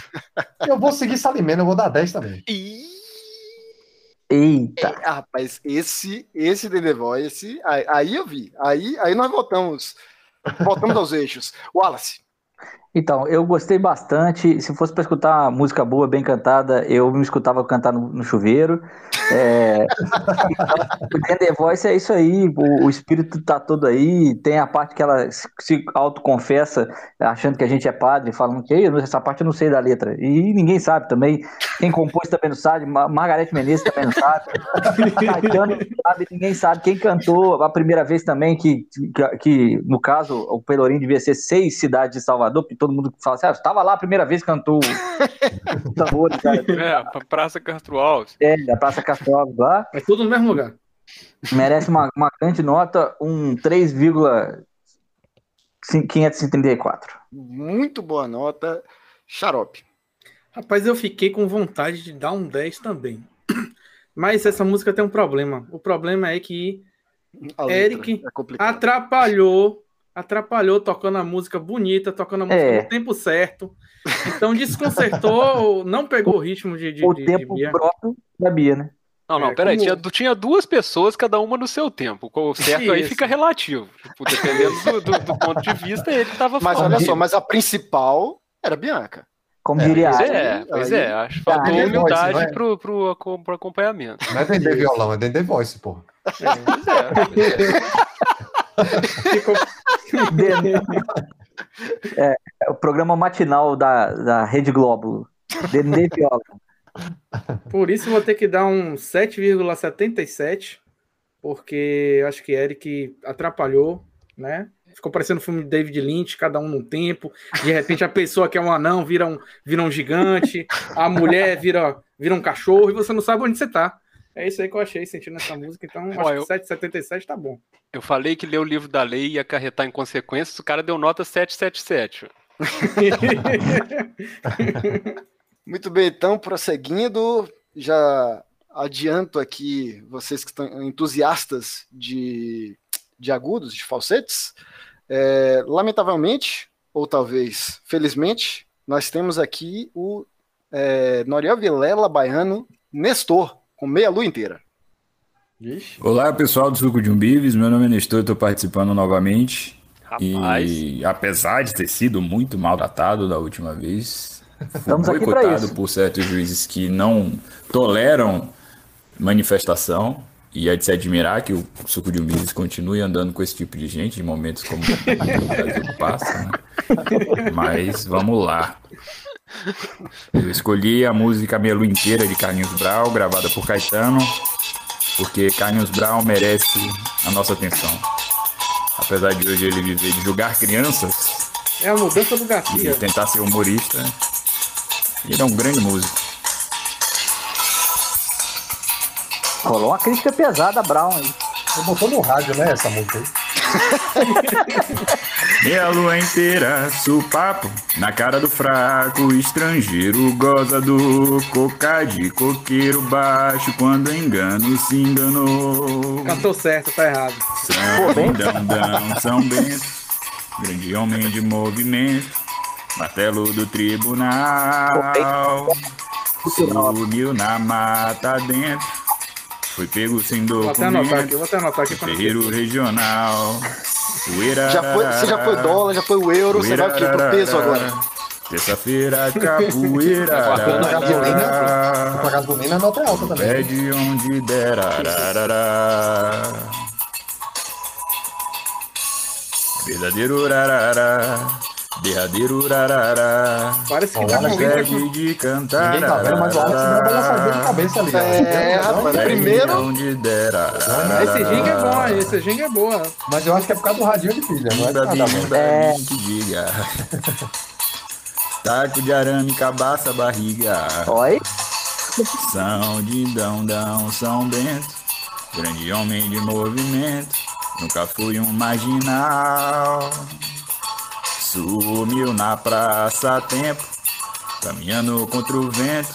Eu vou seguir Salimena, eu vou dar 10 também. Eita. Ah, rapaz, esse, esse The Voice, aí, aí eu vi. Aí, aí nós voltamos. Voltamos aos eixos. Wallace. Então, eu gostei bastante. Se fosse para escutar música boa, bem cantada, eu me escutava cantar no, no chuveiro. É... o The Voice é isso aí, o, o espírito tá todo aí. Tem a parte que ela se autoconfessa, achando que a gente é padre, falando que "Ei, essa parte eu não sei da letra. E ninguém sabe também. Quem compôs também não sabe, Ma- Margarete Menezes também não sabe. Caetano não sabe, ninguém sabe. Quem cantou a primeira vez também, que, que, que, no caso, o Pelourinho devia ser seis cidades de Salvador, porque todo mundo fala assim, ah, estava lá a primeira vez que cantou o tambor, cara. É, pra Praça Castro Alves. É, da Praça Castro Alves lá. É tudo no mesmo lugar. Merece uma, uma grande nota, um 3,534. Muito boa nota. Xarope. Rapaz, eu fiquei com vontade de dar um 10 também. Mas essa música tem um problema. O problema é que A Eric é atrapalhou, atrapalhou tocando a música bonita, tocando a música É. no tempo certo. Então desconcertou, não pegou o ritmo de, de, O de- de tempo Bia. próprio da Bia, né? Não, não, É, peraí, como- tinha, tinha duas pessoas, cada uma no seu tempo. O certo aí Isso. fica relativo. Tipo, dependendo do, do- do ponto de vista, ele tava Mas falando. olha só, mas a principal era Bianca. Como É, diria Pois a é, pois Aí- é, acho que faltou Ah, Voice, humildade não é? pro, pro, pro acompanhamento. Não é Dendê violão, é Dendê Voice, porra. Pois é. Ficou É, é o programa matinal da, da Rede Globo. Dendê Viola. Por isso vou ter que dar um 7,77, porque acho que Eric atrapalhou, né? Ficou parecendo um filme de David Lynch, cada um num tempo. De repente a pessoa que é um anão vira um, vira um gigante, a mulher vira vira um cachorro e você não sabe onde você tá. É isso aí que eu achei sentindo essa música, então acho Ó, eu- que 777 tá bom. Eu falei que ler o livro da lei ia acarretar em consequências, o cara deu nota 777. Muito bem, então, prosseguindo, já adianto aqui, vocês que estão entusiastas de, de agudos, de falsetes, é, lamentavelmente, ou talvez felizmente, nós temos aqui o é, Noriel Vilela Baiano Nestor, com meia lua inteira. Olá, pessoal do Suco de Umbives. Meu nome é Nestor, estou participando novamente. Rapaz. E apesar de ter sido muito maltratado da última vez, fui Estamos aqui pra boicotado por certos juízes que não toleram manifestação. E é de se admirar que o Suco de Umbives continue andando com esse tipo de gente em momentos como o Brasil passa, né? Mas vamos lá. Eu escolhi a música Minha Lua Inteira de Carlinhos Brau, gravada por Caetano, porque Carlinhos Brown merece a nossa atenção. Apesar de hoje ele viver de julgar crianças É a mudança do e tentar ser humorista, ele é um grande músico. Rolou uma crítica pesada, Brown aí. Você botou no rádio, né, essa música aí? Meia lua inteira, supapo, na cara do fraco, estrangeiro goza do coca de coqueiro baixo, quando engano se enganou. Cantou certo, tá errado. São Bendão, São Bento, grande homem de movimento, martelo do tribunal, subiu na mata dentro, foi pego sem Vou até anotar aqui, documento, vou até anotar aqui pra terreiro regional, poeira. Já foi, você já foi dólar, já foi o euro, você vai o quê? Pro peso agora. Terça-feira, capoeira. Aguardando gasolina. Com a gasolina, a nota é alta também. É de onde der. ararará. Verdadeiro rarará. Derradeiro rarará. Parece que tá com vento. de cantar. Ninguém tá vendo, mas o Alex deu uma balançadinha de cabeça ali. É, rapaz, É primeiro, onde der. Esse jingle é bom, esse jingle é boa. Mas eu acho que é por causa do radinho de não é Bimba, bimba. É. que diga. Taco de arame, cabaça, barriga. Oi? São de Dão Dão, São Bento, grande homem de movimento, nunca fui um marginal. Sumiu na praça a tempo, caminhando contra o vento,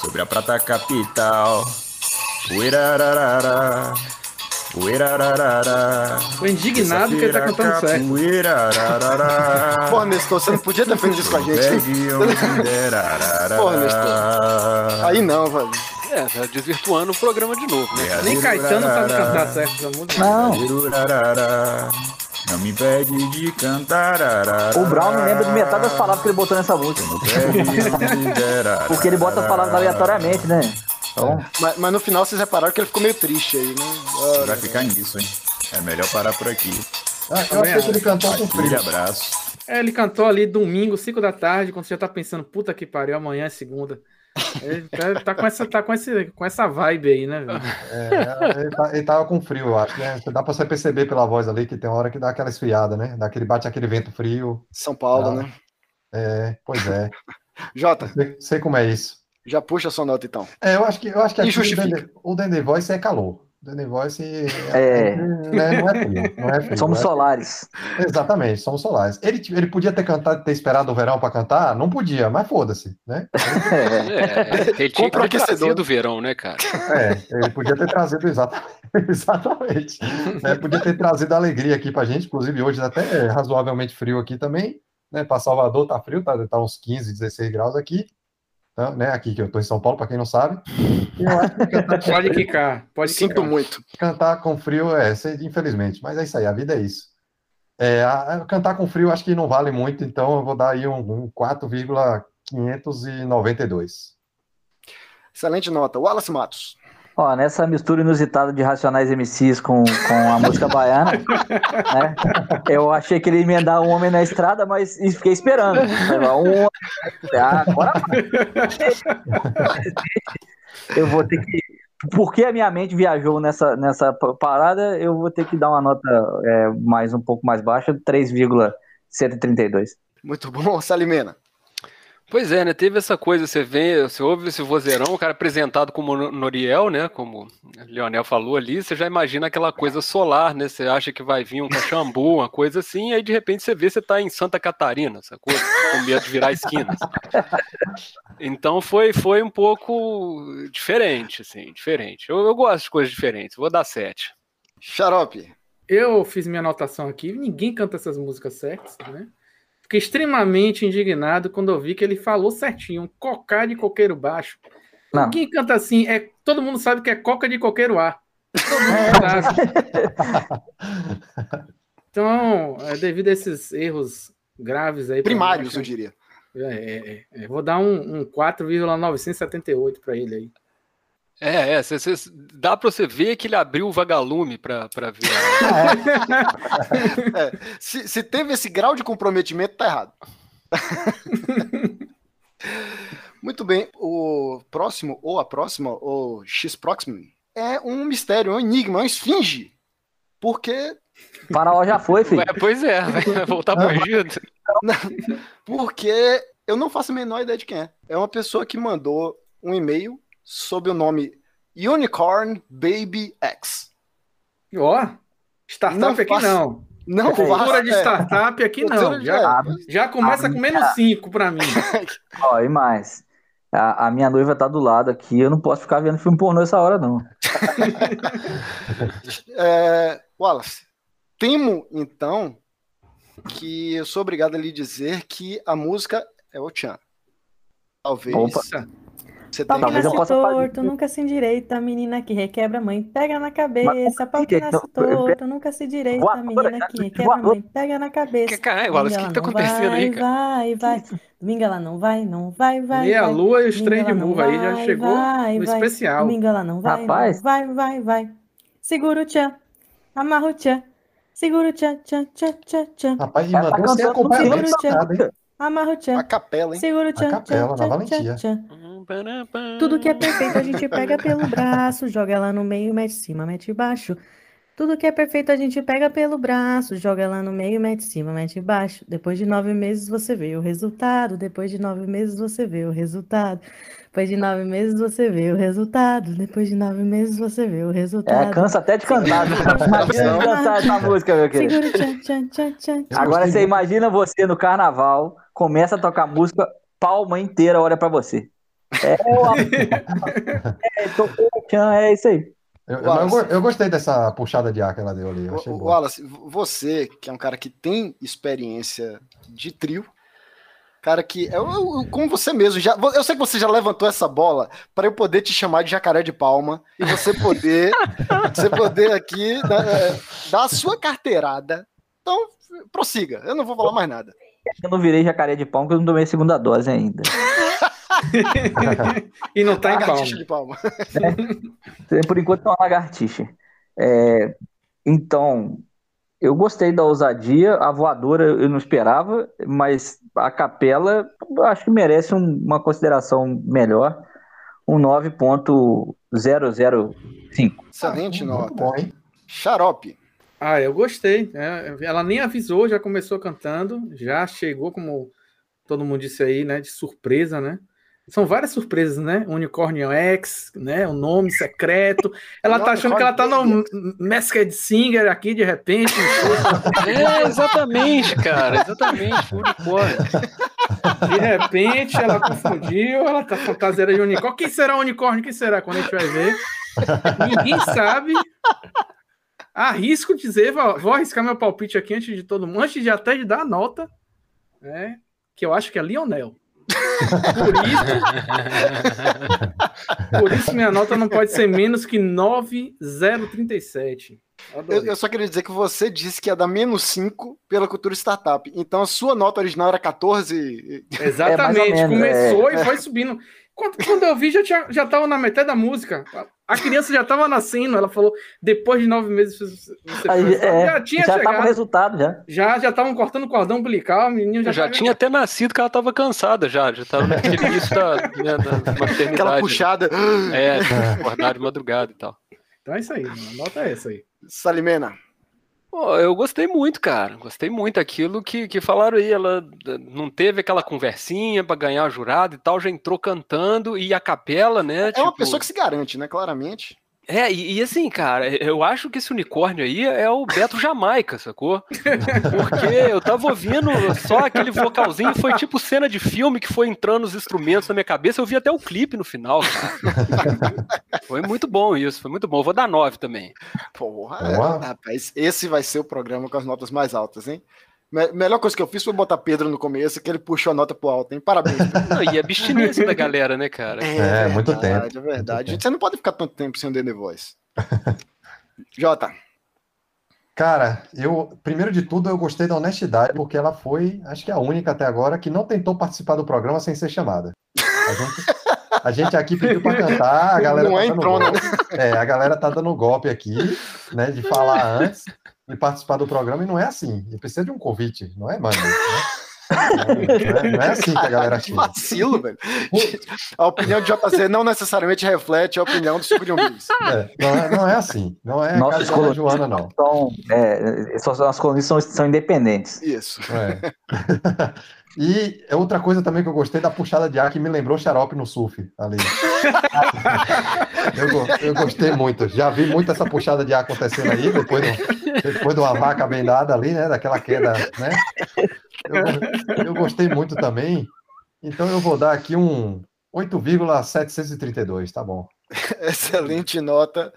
sobre a prata capital. Uerararara, uerararara. Tô indignado que ele tá cantando certo. Porra, Nestor, você não podia ter feito isso com a gente. Porra, Aí não, velho. É, tá desvirtuando o programa de novo, né? Nem Caetano sabe cantar certo essa música. Não. Não me impede de cantar. ararara. O Brown me lembra de metade das palavras que ele botou nessa música. Porque ele bota as palavras aleatoriamente, né? Então, Mas, mas no final vocês repararam que ele ficou meio triste aí, né? Vai ficar nisso, hein? É melhor parar por aqui. Ah, eu achei que ele cantou com frio. abraço. É, ele cantou ali domingo, 5 da tarde, quando você já tá pensando, puta que pariu, amanhã é segunda. Ele tá, tá com, essa, tá com, esse, com essa vibe aí, né? É, ele, tá- ele tava com frio, eu acho, né? Dá pra você perceber pela voz ali que tem uma hora que dá aquela esfriada, né? Dá aquele, bate aquele vento frio. São Paulo, Ah. né? É, pois é. Jota, Sei, sei como é isso. já puxa a sua nota então. É, eu acho que, eu acho que E aqui justifica. O Dende Voice é calor. O Dende Voice É. né, não é frio. Não é frio somos é- solares. Exatamente, somos solares. Ele, ele podia ter cantado, ter esperado o verão pra cantar? Não podia, mas foda-se, né? É, ele tinha Compra que aquecedor. trazido o verão, né, cara? É, ele podia ter trazido exatamente. exatamente né? Podia ter trazido alegria aqui pra gente, inclusive hoje até é razoavelmente frio aqui também. Né? Para Salvador tá frio, tá, tá uns 15, 16 graus aqui. Tá, né? Aqui que eu tô em São Paulo, para quem não sabe. Eu acho que Pode quicar, pode Sinto quicar. muito. Cantar com frio é, infelizmente, mas é isso aí, a vida é isso. É, a- a- cantar com frio acho que não vale muito, então eu vou dar aí um, um 4,592. Excelente nota. Wallace Matos. Ó, nessa mistura inusitada de Racionais MCs com, com a música baiana, né? Eu achei que ele ia emendar um homem na estrada, mas fiquei esperando. Um... Ah, agora vai. Eu vou ter que. Porque a minha mente viajou nessa, nessa pa- parada, eu vou ter que dar uma nota é, mais um pouco mais baixa, 3,132. Muito bom, Salimena. Pois é, né? Teve essa coisa, você vê, você ouve esse vozeirão, o cara apresentado como No- Noriel, né? Como o Leonel falou ali, você já imagina aquela coisa solar, né? Você acha que vai vir um cachambu, uma coisa assim, e aí de repente você vê você tá em Santa Catarina, essa coisa, com medo de virar esquinas. Então foi, foi um pouco diferente, assim, diferente. Eu, eu gosto de coisas diferentes, vou dar sete. Xarope. Eu fiz minha anotação aqui, ninguém canta essas músicas certas, né? Fiquei extremamente indignado quando eu vi que ele falou certinho, um cocar de coqueiro baixo. Não. Ninguém canta assim, é, todo mundo sabe que é coca de coqueiro A. Todo mundo sabe. Então, é, devido a esses erros graves aí. Primários, mim, eu diria. É, é, é, vou dar um, um 4,978 para ele aí. É, é, cê- cê- dá pra você ver que ele abriu o vagalume pra, pra ver. É, se, se teve esse grau de comprometimento, tá errado. Muito bem, o próximo, ou a próxima, o X-Proximum, é um mistério, é um enigma, é uma esfinge. Porque. Faraó já foi, filho. Ué, pois é, vai voltar pro Egito. Porque eu não faço a menor ideia de quem é. É uma pessoa que mandou um e-mail sob o nome Unicorn Baby X. Ó, startup Não aqui faço- não. Não Cultura faço- de é. startup aqui não. Cultura Já, é. já começa A com menos 5 para mim. Ó, e mais. A, a minha noiva tá do lado aqui, eu não posso ficar vendo filme pornô essa hora, não. É, Wallace, temo então que eu sou obrigado a lhe dizer que a música é o Chan. Talvez Opa. Você tenha que Talvez eu nasce possa fazer- torto, nunca se endireita, a menina que requebra a mãe, pega na cabeça. Pau que nasce torto, nunca se direita, a menina que requebra a mãe, pega na cabeça. Caralho, Wallace, o que, que tá acontecendo aí, cara? Vai, vai. Domingo ela não vai, não vai, vai. Meia vai. lua e os três de muva aí já vai, chegou vai, no vai. especial. Domingo ela não vai, Rapaz. não vai, vai, vai. Segura o tchan, amarra o tchan. Segura o tchan, tchan, tchan, tchan, tchan. Rapaz, e Ela tá acompanhamento Segura o hein? tchan, amarra o tchan. a capela, hein? Segura o tchan, capela, tchan, na tchan, valentia. tchan, tchan. Tudo que é perfeito a gente pega pelo braço, joga ela no meio, mete cima, mete baixo. Tudo que é perfeito a gente pega pelo braço, joga ela no meio, mete cima, mete baixo. Depois de nove meses você vê o resultado. Depois de nove meses você vê o resultado. Depois de nove meses você vê o resultado. Depois de nove meses você vê o É, resultado. cansa até de cantar. Imagina cantar essa música, meu querido. Segura o tchan, tchan, tchan, tchan. Agora você imagina você no carnaval, começa a tocar música, palma inteira olha pra você. É, é, tocou é isso aí. Eu, eu- eu eu gostei dessa puxada de ar que ela deu ali. Eu achei O-. Wallace, você, que é um cara que tem experiência de trio, cara que, eu, eu- como você mesmo, já, eu sei que você já levantou essa bola para eu poder te chamar de jacaré de palma e você poder, você poder aqui né, é, dar a sua carteirada. Então, prossiga, eu não vou falar mais nada. Eu não virei jacaré de pão porque eu não tomei a segunda dose ainda. E não tá em Lagartixa palma. de palma. Por enquanto é uma lagartixa. É, então, eu gostei da ousadia, a voadora eu não esperava, mas a capela eu acho que merece um- uma consideração melhor, um 9.005. Excelente Muito nota. bom, hein? Xarope. Ah, eu gostei. É, ela nem avisou, já começou cantando, já chegou, como todo mundo disse aí, né? De surpresa, né? São várias surpresas, né? Unicorn X, né? O nome secreto. Ela tá achando que ela tá no Masked Singer aqui, de repente. É, exatamente, cara, exatamente, unicórnio. De repente, ela confundiu, ela tá fantasiada de unicórnio. Quem será o unicórnio? Quem será? Quando a gente vai ver. Ninguém sabe. Arrisco dizer, vou, vou arriscar meu palpite aqui antes de todo mundo, antes de até de dar a nota, né? Que eu acho que é Lionel. Por isso, por isso minha nota não pode ser menos que 9037. Eu, eu só queria dizer que você disse que ia dar menos 5 pela cultura startup. Então a sua nota original era 14. Exatamente, menos, começou é. e foi subindo. Quando, quando eu vi, já, tinha, já tava na metade da música. A criança já tava nascendo. Ela falou: depois de nove meses você Aí, é, já tinha já tava chegado. resultado, já. Já já estavam cortando o cordão umbilical, o menino já, Já tava- tinha até nascido que ela tava cansada já, já tava naquele início da, né, da maternidade. Aquela puxada. É, acordar de madrugada e tal. Então é isso aí, a nota é essa aí. Salimena. Eu gostei muito, cara. Gostei muito aquilo que, que falaram aí. Ela eh, não teve aquela conversinha pra ganhar o jurado e tal, já entrou cantando e a capela, né? É uma pessoa que se garante, né? Claramente. É, e, e assim, cara, eu acho que esse unicórnio aí é o Beto Jamaica, sacou? Porque eu tava ouvindo só aquele vocalzinho, foi tipo cena de filme que foi entrando os instrumentos na minha cabeça, eu vi até o clipe no final, cara. Foi muito bom isso, foi muito bom. Eu vou dar nove também. Porra, é, rapaz, esse vai ser o programa com as notas mais altas, hein? Me- melhor coisa que eu fiz foi botar Pedro no começo, que ele puxou a nota pro alto, hein? Parabéns. Não, e a abstinência da galera, né, cara? É, muito verdade, tempo. É verdade. Você não pode ficar tanto tempo sem o The Voice. Jota. Cara, eu, primeiro de tudo, eu gostei da honestidade, porque ela foi, acho que a única até agora, que não tentou participar do programa sem ser chamada. A gente, a gente aqui pediu pra cantar, a galera Não tá é dando golpe. É, a galera tá dando golpe aqui, né, de falar antes e participar do programa, e não é assim. E precisa de um convite, não é, mano? Não é, não é assim que a galera Que chega. vacilo, velho. A opinião de JC não necessariamente reflete a opinião do Super John Bills. É, não, é, não é assim. Não é Nossas casa da colunistas Joana, não. São, é, as colunistas são, são independentes. Isso. É. E é outra coisa também que eu gostei da puxada de ar que me lembrou xarope no surf ali. Eu, eu gostei muito. Já vi muito essa puxada de ar acontecendo aí, depois, do- depois de uma vaca bem dada ali, né? Daquela queda, né? Eu, eu gostei muito também. Então eu vou dar aqui um 8,732, tá bom. Excelente nota.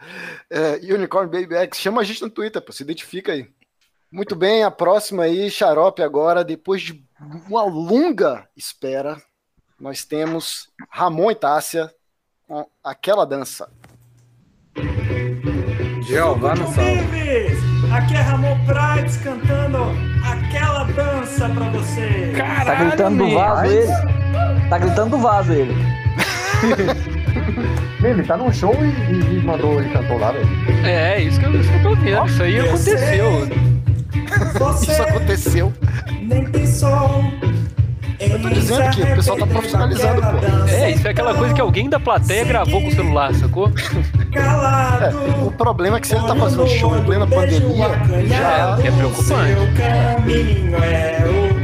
É, Unicorn Baby X, chama a gente no Twitter, pô, se identifica aí. Muito bem, a próxima aí, Xarope agora, depois de uma longa espera, nós temos Ramon e Tássia com aquela dança. Jeová no! Aqui é Ramon Prates cantando aquela dança pra você. Tá gritando do vaso ele. Tá gritando do vaso ele. Ele tá num show e, e- e mandou ele cantou lá, velho. É, isso que eu, isso que eu tô vendo. Isso aí Eu sei. Você Isso aconteceu. nem pensou. Eu tô dizendo que o pessoal tá profissionalizando, pô. É, isso é aquela coisa que alguém da plateia gravou com o celular, sacou? É, o problema é que se ele tá fazendo show em plena pandemia, já É preocupante. É o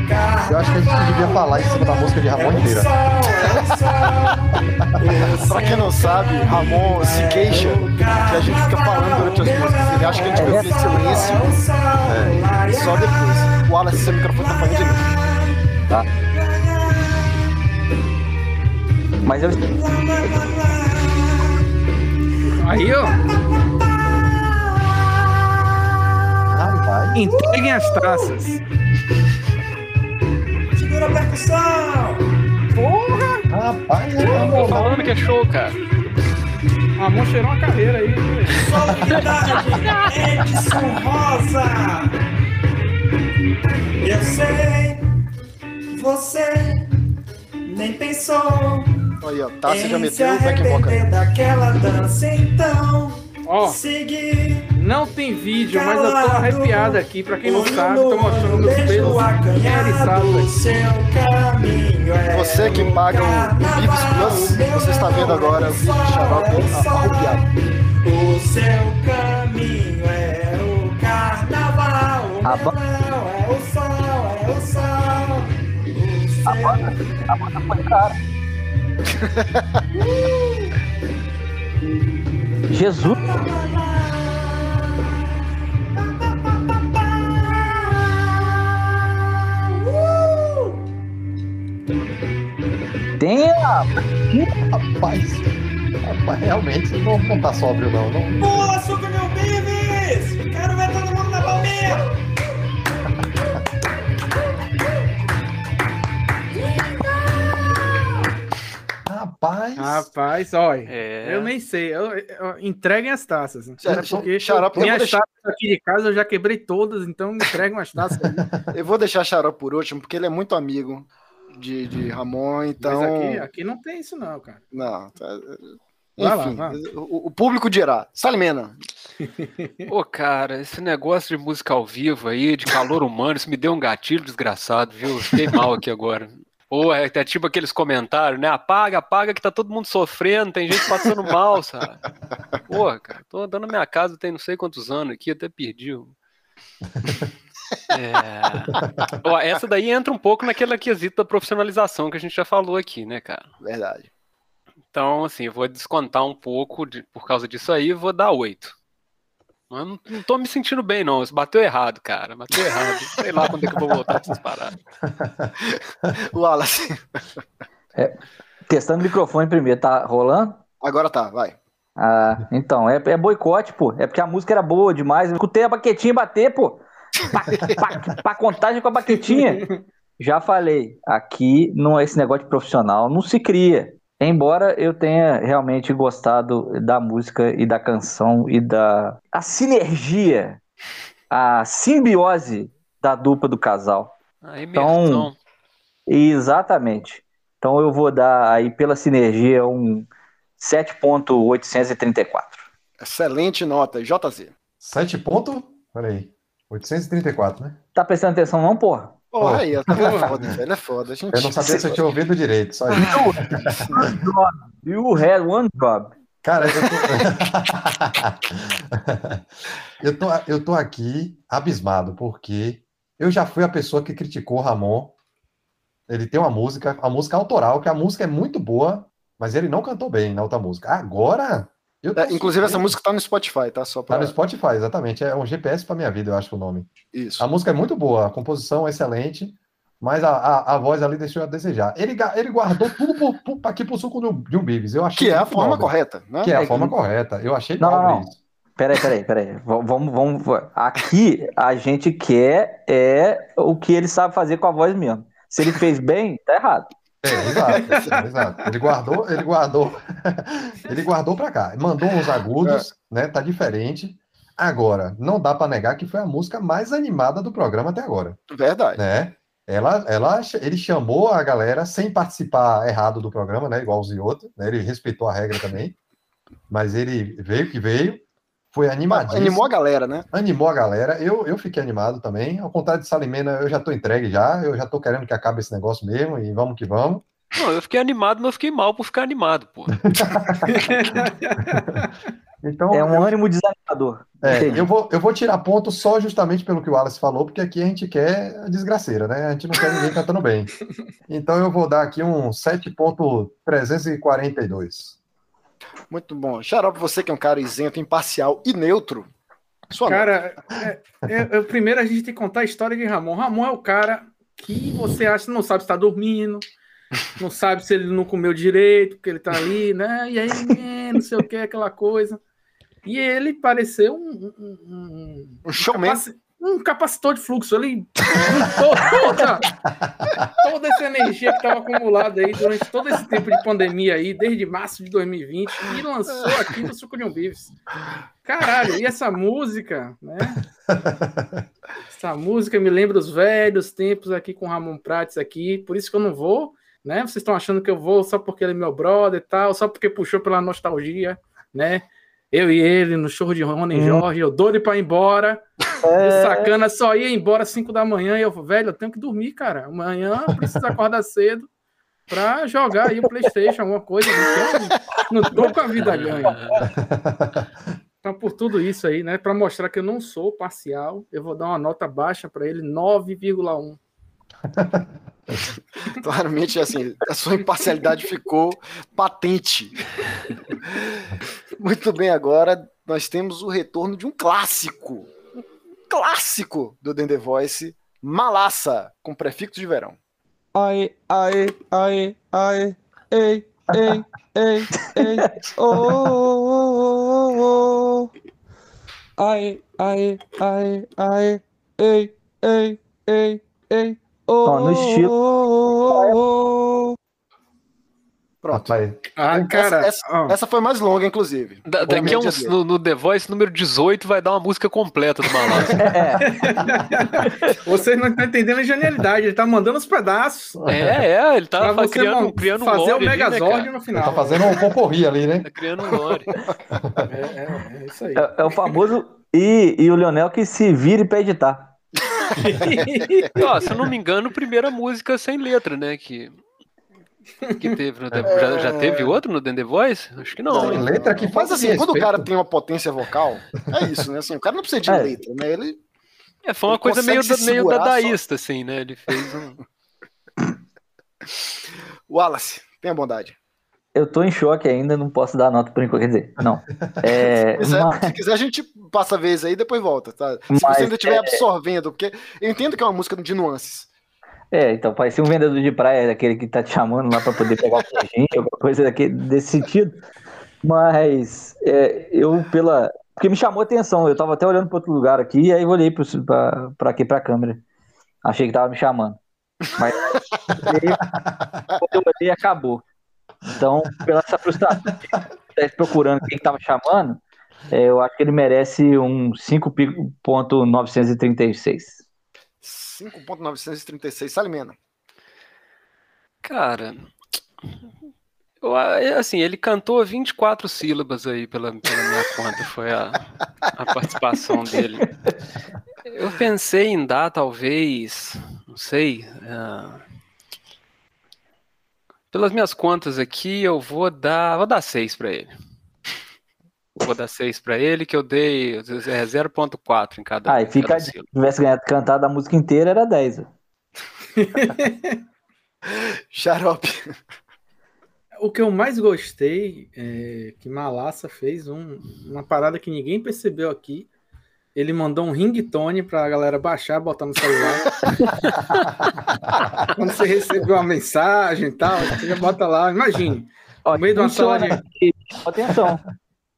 carro. Eu acho que a gente devia falar em cima da música de Ramon inteira. pra quem não sabe, Ramon se queixa que a gente fica falando durante as músicas. Ele acha que a gente fica em silêncio. É, só depois. O Wallace, seu microfone tá falando de novo. Tá. Mas eu. Aí, ó. Rapaz. Entreguem as taças. Segura a percussão. Porra! Rapaz, Tô falando que é show, cara. Ramon cheirou uma carreira aí. Solenidade, Edson Rosa. Eu sei, você nem pensou. Aí, ó, Tássia já meteu o back vocal daquela dança, então. Ó. Seguir. Não tem vídeo, mas eu tô arrepiado aqui. Pra quem não sabe, tô mostrando meus pelos eriçados aqui. é Você que paga o Vives Plus, você está vendo agora o vídeo de Xarope arrupiado. O seu caminho é o carnaval. O A ba- não é o sol, é o sol. O A banda, a banda foi cara. Jesus. Tem a. Rapaz, rapaz, realmente não, não tá sóbrio, não. não. Pula, Super Meu Bives! Quero ver todo mundo na palminha! Rapaz. Rapaz, olha. É. Eu nem sei. Eu, eu- entreguem as taças. né? Porque Xarope, minhas deixar- taças aqui de casa eu já quebrei todas, então entreguem as taças. Eu vou deixar Xarope por último, porque ele é muito amigo de, de Ramon, então. Mas aqui, aqui não tem isso, não, cara. Não, tá- Vai lá, Enfim, vai. o, o público dirá. Salimena. Pô, cara, esse negócio de música ao vivo aí, de calor humano, isso me deu um gatilho desgraçado, viu? Fiquei mal aqui agora. Pô, é, é tipo aqueles comentários, né? Apaga, apaga que tá todo mundo sofrendo, tem gente passando mal, sabe? Porra, cara, tô andando na minha casa tem não sei quantos anos aqui, até perdi. É... Ó, essa daí entra um pouco naquela quesito da profissionalização que a gente já falou aqui, né, cara? Verdade. Então, assim, eu vou descontar um pouco de- por causa disso aí vou dar oito. Eu não, não tô me sentindo bem, não. Isso bateu errado, cara. Bateu errado. Sei lá quando é que eu vou voltar pra essas paradas. Wallace. Testando o microfone primeiro, tá rolando? Agora tá, vai. Ah, então, é, é boicote, pô. É porque a música era boa demais. Eu escutei a baquetinha bater, pô. Pra, pra- pra contagem com a baquetinha. Já falei, aqui não é esse negócio de profissional, não se cria. Embora eu tenha realmente gostado da música e da canção e da a sinergia, a simbiose da dupla do casal. A imersão. Então, exatamente. Então eu vou dar aí pela sinergia um 7.834. Excelente nota. JZ. 7 ponto? Peraí. 834, né? Tá prestando atenção não, porra? Porra, aí, ó, tá vendo? é foda, velho. É foda. Gente... Eu não sabia se eu tinha ouvido direito, só isso. You had one job. Cara, eu tô... eu, tô, eu tô aqui abismado, porque eu já fui a pessoa que criticou o Ramon. Ele tem uma música, a música autoral, que a música é muito boa, mas ele não cantou bem na outra música. Agora. É, inclusive, essa música tá no Spotify, tá? Só pra... Tá no Spotify, exatamente. É um GPS pra minha vida, eu acho o nome. Isso. A música é muito boa, a composição é excelente, mas a, a, a voz ali deixou a desejar. Ele, ele guardou tudo por, por, aqui pro suco do- de um Bibis. Eu achei Que é a forma nobre. correta, né? Que é a É forma que- correta. Eu achei Não, não, nobre não. isso. Peraí, peraí, peraí. Vamos, vamos. Aqui a gente quer é o que ele sabe fazer com a voz mesmo. Se ele fez bem, tá errado. É, exato, exato. Ele guardou, ele guardou, ele guardou para cá. Mandou uns agudos, né? Tá diferente. Agora, não dá para negar que foi a música mais animada do programa até agora, Verdade. né? Ela, ela, ele chamou a galera sem participar errado do programa, né? Igual os outros, né? Ele respeitou a regra também, mas ele veio que veio, foi animadíssimo. Animou a galera, né? Animou a galera. Eu, eu fiquei animado também. Ao contrário de Salimena, eu já tô entregue já. Eu já tô querendo que acabe esse negócio mesmo e vamos que vamos. Não, eu fiquei animado, mas eu fiquei mal por ficar animado, pô. Então, É um ânimo desanimador. É, eu vou, eu vou tirar ponto só justamente pelo que o Wallace falou, porque aqui a gente quer a desgraceira, né? A gente não quer ninguém cantando bem. Então eu vou dar aqui um 7.342. Muito bom. Xarope, você que é um cara isento, imparcial e neutro. Sua Cara, é- é- é- primeiro a gente tem que contar a história de Ramon. Ramon é o cara que você acha não sabe se está dormindo, não sabe se ele não comeu direito, porque ele tá ali, né? E aí, né, não sei o que, aquela coisa. E ele pareceu um, um, um, Um showman. Um capacitor de fluxo. Ele toda, toda essa energia que estava acumulada aí durante todo esse tempo de pandemia aí, desde março de 2020, e lançou aqui no Suco de um Bives. Caralho, e essa música, né? Essa música me lembra os velhos tempos aqui com o Ramon Prates aqui, por isso que eu não vou, né? Vocês estão achando que eu vou só porque ele é meu brother e tal, só porque puxou pela nostalgia, né? Eu e ele no show de Rony Hum. Jorge, eu doido pra ir embora. É. E o sacana só ia embora às 5 da manhã e eu, velho, eu tenho que dormir, cara. Amanhã eu preciso acordar cedo pra jogar aí o Playstation, alguma coisa. Não, tô- não tô com a vida ganha. Então, por tudo isso aí, né, pra mostrar que eu não sou parcial, eu vou dar uma nota baixa pra ele, 9,1. Claramente, assim, a sua imparcialidade ficou patente. Muito bem, agora nós temos o retorno de um clássico. Clássico do The Voice, Malassa, com prefixo de verão. Aê, aê, aê, aê, ei, ei, ei, ei, oh, oh, oh, oh. Aê, aê, aê, aê, ei, ei, ei, ei, oh, Ó, no estilo- oh, oh, oh. Pronto. Rapaz, Ah, cara, essa, essa- essa foi mais longa, inclusive. Da- daqui a uns, no, no The Voice número 18 vai dar uma música completa do Malandro. Vocês não estão entendendo a genialidade, ele tá mandando os pedaços. É, é, ele tá criando, criando um fazer o ali, né, Megazord no ele final. tá fazendo um concorri ali, né? Tá criando um lore. É, é, é isso aí. É, é o famoso e, e o Leonel que se vire pra editar. Ó, se eu não me engano, primeira música sem letra, né? Que, que teve no The, já, já teve outro no The Voice? Acho que não. Tem letra que Mas faz assim, quando o respeito. cara tem uma potência vocal, é isso, né? Assim, o cara não precisa de É. letra, né? Ele É, foi uma Ele coisa meio, da- meio segurar só. dadaísta, assim, né? Ele fez um. Wallace, tenha bondade. Eu tô em choque ainda, não posso dar nota por enquanto. Quer dizer, não. É, Se quiser, mas- se quiser, a gente passa a vez aí e depois volta, tá? Se Mas, você ainda estiver é- absorvendo, porque eu entendo que é uma música de nuances. É, então parecia um vendedor de praia, daquele que tá te chamando lá pra poder pegar o gente, alguma coisa daquele, desse sentido. Mas é, eu, pela. Porque me chamou a atenção, eu tava até olhando pra outro lugar aqui, e aí eu olhei pra aqui pra câmera. Achei que tava me chamando. Mas eu olhei, acabou. Então, pela essa frustração de estar procurando quem que tava chamando, é, eu acho que ele merece um 5.936. 5.936, Salimena. Cara. eu, é, assim, ele cantou 24 sílabas aí pela, pela minha conta, foi a, a participação dele. Eu pensei em dar, talvez, não sei. ah, pelas minhas contas aqui, eu vou dar. Vou dar 6 pra ele. Vou dar 6 pra ele, que eu dei é, 0.4 em cada. Ah, e fica, cada se tivesse ganhado cantado a música inteira, era 10. velho. Xarope. O que eu mais gostei é que Malassa fez um- uma parada que ninguém percebeu aqui. Ele mandou um ringtone pra galera baixar, botar no celular. Quando você recebeu uma mensagem e tal, você já bota lá. Imagine, no meio de uma sala de. Atenção.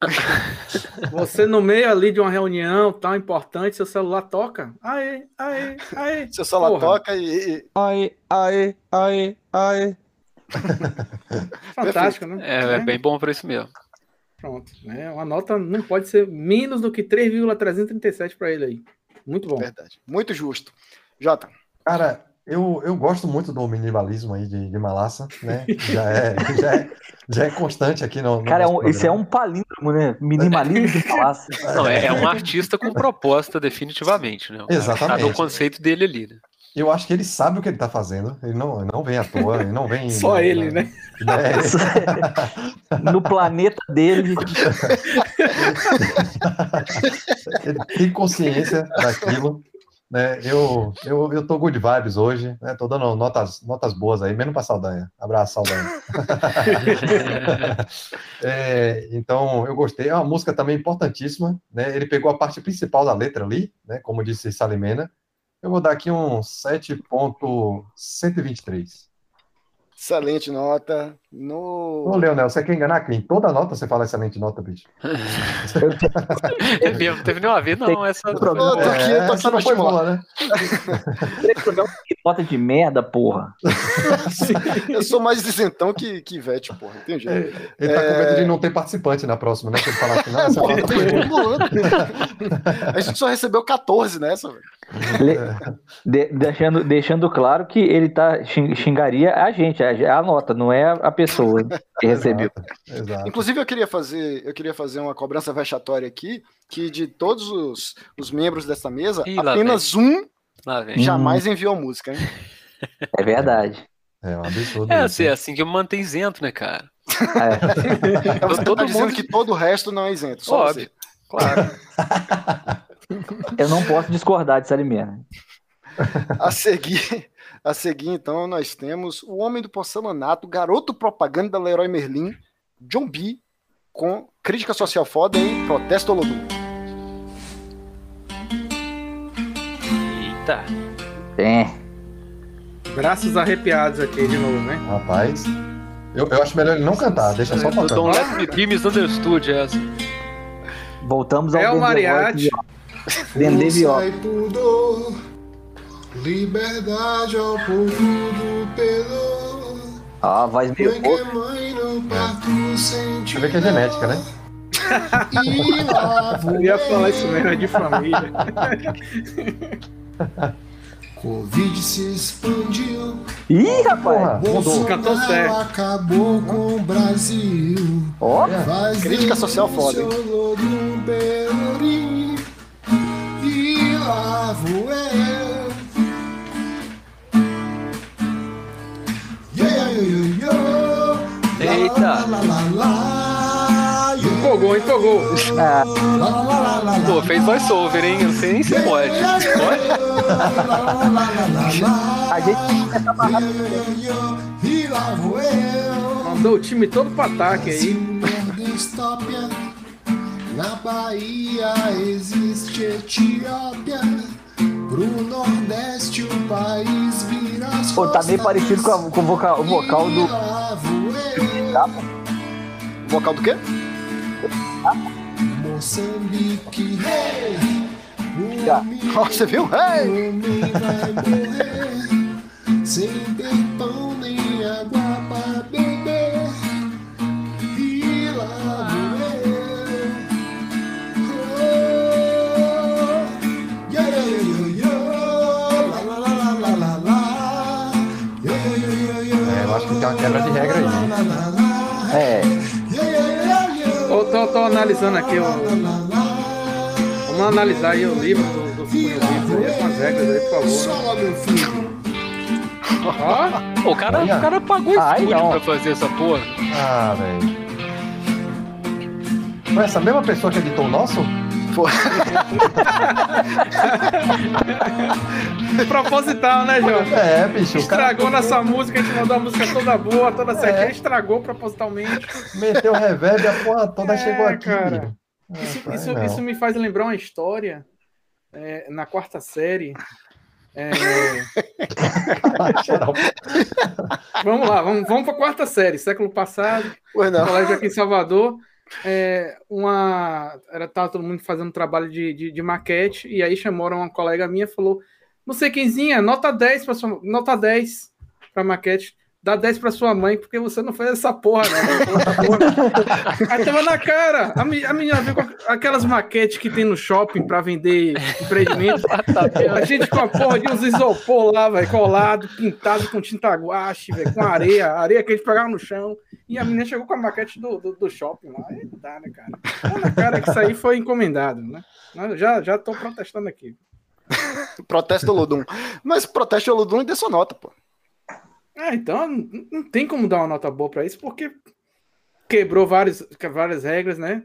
Você no meio ali de uma reunião tal importante, seu celular toca. Aê, aê, aê. Seu celular Porra. toca e. Aê, aê, aê, aê. Fantástico, né? É, é bem bom pra isso mesmo. Pronto. Né? Uma nota não pode ser menos do que 3,337 para ele aí. Muito bom. Verdade. Muito justo. Jota. Cara, eu, eu gosto muito do minimalismo aí de, de Malassa, né? Já é, já é, já é constante aqui no. no Cara, é um- esse é um palíndromo, né? Minimalismo de palácio. Não, é, é um artista com proposta, definitivamente, né? Exatamente. sabe o conceito dele ali, né? Eu acho que ele sabe o que ele tá fazendo. Ele não, não vem à toa, ele não vem. Só ele, né? né? No planeta dele. ele tem consciência daquilo. Né? Eu, eu, eu tô good vibes hoje, né? Tô dando notas, notas boas aí, menos pra Saldanha. Abraço, Saldanha. É, então, eu gostei. É uma música também importantíssima, né? Ele pegou a parte principal da letra ali, né? Como disse Salimena. Eu vou dar aqui um 7.123. Excelente nota. No... Ô, Leonel, você quer enganar quem? Toda nota você fala excelente nota, bicho. Teve, mesmo, teve nenhuma vez, não. Essa Eu tô aqui, eu tô aqui essa pra não foi estimular. boa, né? Nota de merda, porra. Eu sou mais isentão que, que Ivete, porra. Entendi. Ele tá com medo de não ter participante na próxima, né? Que ele falar que não, essa nota foi boa. A gente só recebeu 14 nessa, velho. Le- de- deixando, deixando claro que ele tá xing- xingaria a gente, a, a nota, não é a pessoa que recebeu. Exato. Inclusive, eu queria fazer, eu queria fazer uma cobrança vexatória aqui, que de todos os, os membros dessa mesa, Ih, apenas um jamais enviou música, hein? É verdade. É um absurdo. É assim, é assim que eu me mantenho isento, né, cara? É. Então você todo tá dizendo mundo- que todo o resto não é isento, só Óbvio, você. claro. Eu não posso discordar de Salimena. A seguir, a seguir, então, nós temos o Homem do Porcelanato, garoto propaganda da Leroy Merlin, John B, com crítica social foda em Protesto Olodum. Eita. É. Braços arrepiados aqui de novo, né? Rapaz, eu, eu acho melhor ele não cantar, deixa só Do Don't. Let Me Be Misunderstood, é essa. Voltamos ao É o mariachi. Dendê Viola. e pudor, liberdade ao povo do pelo. Ah, a voz meio Mãe que boa. é mãe no parto Você vê que é genética, né? Eu ia falar isso mesmo, é de família. Covid se expandiu. Ih, rapaz. Bolsonaro certo. acabou com o Brasil. Ó, Faz Crítica social foda, lá vou eu. Yeah, yeah, yeah, yeah. Eita. Lá, lá. Empolgou, hein? empolgou. Pô, fez voice-over, hein? Eu não sei nem se pode. Pode? A gente E. Mandou o time todo pro ataque aí. Na Bahia existe Etiópia. Pro Nordeste o país vira as Pô, tá meio parecido com, a- com o vocal, o vocal do. O vocal do quê? Moçambique, hey! Já. Ó, Você viu? Hey! O homem vai morrer sem ter pão tem uma quebra de regra aí. né? É. Tô, tô, tô analisando aqui o. Vamos analisar aí o livro do, do Sucuri Livros aí, com as regras aí, por favor. Sola, meu filho. Ó, Pô, o cara, o cara pagou Ai, estúdio não. pra fazer essa porra. Ah, velho. Foi essa mesma pessoa que editou o nosso? Proposital, né, João? É, bicho. O cara Estragou nossa música, a gente mandou a música toda boa, toda É. certinha, estragou propositalmente. meteu reverb, a porra toda É, chegou aqui. cara. Ah, Isso, vai isso, me faz lembrar uma história é, na quarta série. É, vamos lá, vamos, vamos para a quarta série, século passado, colégio aqui em Salvador. É, uma, era, tava todo mundo fazendo trabalho de, de, de maquete, e aí chamaram uma colega minha e falou: Não sei quemzinha, nota 10 para nota 10 para maquete. Dá 10 pra sua mãe, porque você não fez essa porra, né? Aí tava na cara. A, me- a menina viu com aquelas maquetes que tem no shopping pra vender empreendimento. A gente com a porra de uns isopor lá, velho, colado, pintado com tinta guache, velho, com areia, areia que a gente pegava no chão. E a menina chegou com a maquete do, do, do shopping lá. Aí não dá, né, cara? Tá na cara que isso aí foi encomendado, né? Mas Já, já tô protestando aqui. Protesto Olodum. Mas protesto Olodum e dê sua nota, pô. Ah, então não, tem como dar uma nota boa pra isso, porque quebrou várias, várias regras, né?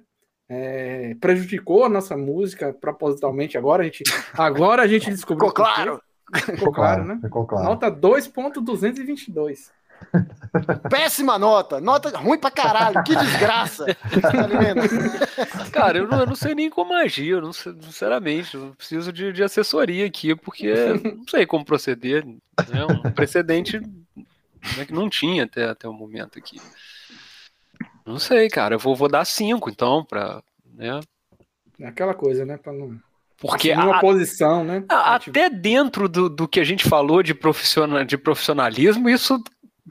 É, prejudicou a nossa música propositalmente. Agora a gente, agora a gente descobriu. Ficou claro. Ficou claro, né? Ficou claro. Nota 2.222. Péssima nota. Nota ruim pra caralho. Que desgraça. Tá? Cara, eu não, eu não sei nem como agir, eu não sei- sinceramente. Eu preciso de, de assessoria aqui, porque não sei como proceder. É um precedente né, que não tinha até, até o momento aqui. Não sei, cara. Eu vou, vou dar cinco, então, pra. Né? É Aquela coisa, né? Pra não. Porque assumir uma a- posição, né? a- até dentro do, do que a gente falou de, profissional, de profissionalismo, isso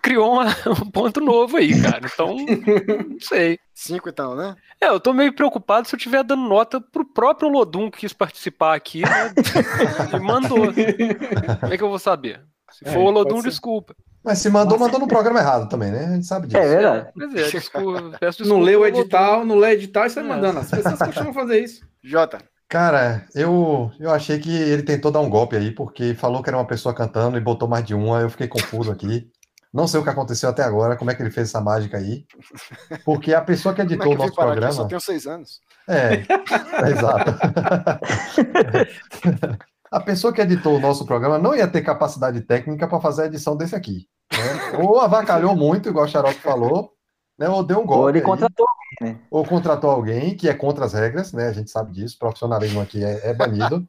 criou uma- um ponto novo aí, cara. Então, não sei. Cinco então, né? É, eu tô meio preocupado se eu estiver dando nota pro próprio Lodum que quis participar aqui, né? E mandou. Como é que eu vou saber? Se É, for o Lodum, pode ser. desculpa. Mas se mandou, mandou no programa errado também, né? A gente sabe disso. É verdade. Pois é, desculpa, peço Não desculpa lê o edital, não lê edital e sai É. mandando. As pessoas costumam fazer isso. Jota. Cara, eu, eu achei que ele tentou dar um golpe aí, porque falou que era uma pessoa cantando e botou mais de uma, eu fiquei confuso aqui. Não sei o que aconteceu até agora, como é que ele fez essa mágica aí. Porque a pessoa que Como é editou que o nosso parar aqui? Eu programa. só tenho seis anos. É, exato. A pessoa que editou o nosso programa não ia ter capacidade técnica para fazer a edição desse aqui. né? Ou avacalhou muito, igual o Xarope falou, né? ou deu um golpe. Ou ele aí, contratou alguém, né? ou contratou alguém que é contra as regras, né? A gente sabe disso, profissionalismo aqui é, é banido.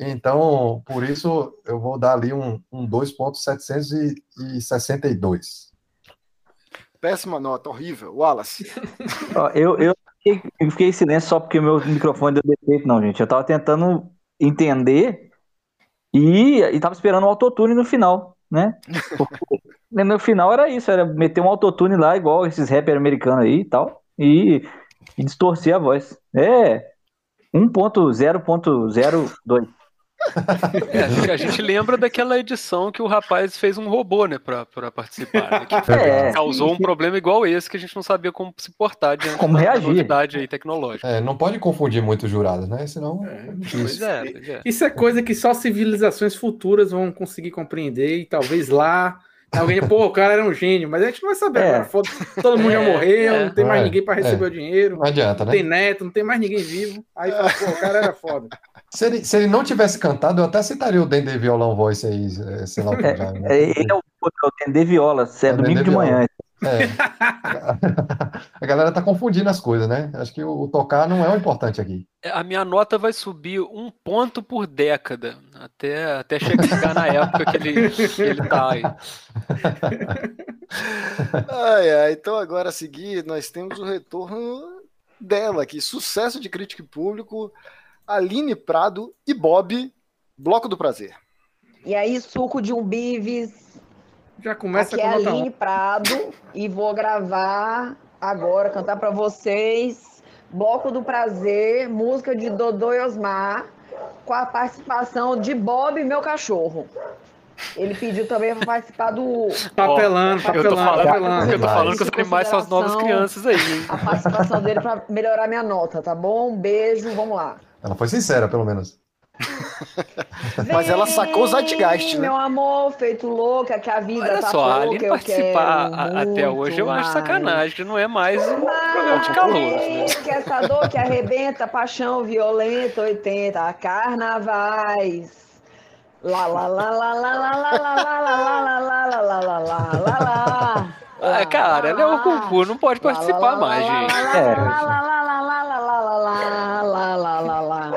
Então, por isso, eu vou dar ali um, um 2.762. Péssima nota, horrível. Wallace. Ó, eu, eu, fiquei, eu fiquei em silêncio só porque o meu microfone deu defeito, não, gente. Eu tava tentando entender e, e tava esperando um autotune no final, né? Porque no final era isso, era meter um autotune lá, igual esses rappers americanos aí e tal, e, e distorcer a voz. É 1.0.02. É, a gente- a gente lembra daquela edição que o rapaz fez um robô, né, pra, pra participar. né, que É. causou um problema igual esse que a gente não sabia como se portar diante Como da reagir. novidade aí tecnológica. É, não pode confundir muito os jurados, né? Senão. Pois é, pois é. Isso é coisa que só civilizações futuras vão conseguir compreender e talvez lá Alguém, pô, o cara era um gênio, mas a gente não vai saber É. agora. Foda todo mundo já É, morreu, é. não tem mais É, ninguém pra receber é. o dinheiro. Não adianta, Não né? tem neto, não tem mais ninguém vivo. Aí fala, pô, o cara era foda. Se ele, se ele não tivesse cantado, eu até citaria o Dendê Violão Voice aí, é, sei lá o que já. né? É, Ele é o, o Tendê Viola, é, É domingo Dendê de manhã. É. A galera tá confundindo as coisas, né? Acho que o, tocar não é o importante aqui. A minha nota vai subir um ponto por década, até, até chegar na época que ele, que ele tá aí. Ai, ai, então agora a seguir nós temos o retorno dela aqui, sucesso de crítica e público, Aline Prado e Bob, Bloco do Prazer. E aí, suco de um bives. Já começa Aqui é com a nota Aline Prado e vou gravar agora, cantar pra vocês Bloco do Prazer, música de Dodô e Osmar, com a participação de Bob, meu cachorro. Ele pediu também pra participar do. Papelando, Eu tô papelando, falando, papelando. eu tô falando que os animais são as novas crianças aí, hein? A participação dele pra melhorar minha nota, tá bom? Um beijo, vamos lá. Ela foi sincera, pelo menos. Mas ela sacou o Zeitgeist, né? Meu amor, feito louca, que a vida Olha tá só, a pouca, Aline eu participar quero a- até hoje eu acho mais. sacanagem, que não é mais um programa de calor. né? Que essa dor que arrebenta, paixão violenta, 80, carnavais. Lá, lá, lá, lá, lá, lá, lá, lá, lá, lá, lá, lá, lá, lá, lá, lá, lá, lá. Ah, cara, ela é o concurso, não pode participar mais, gente. É, Lá, lá, lá, lá, lá, lá, lá, lá, lá, lá, lá, lá.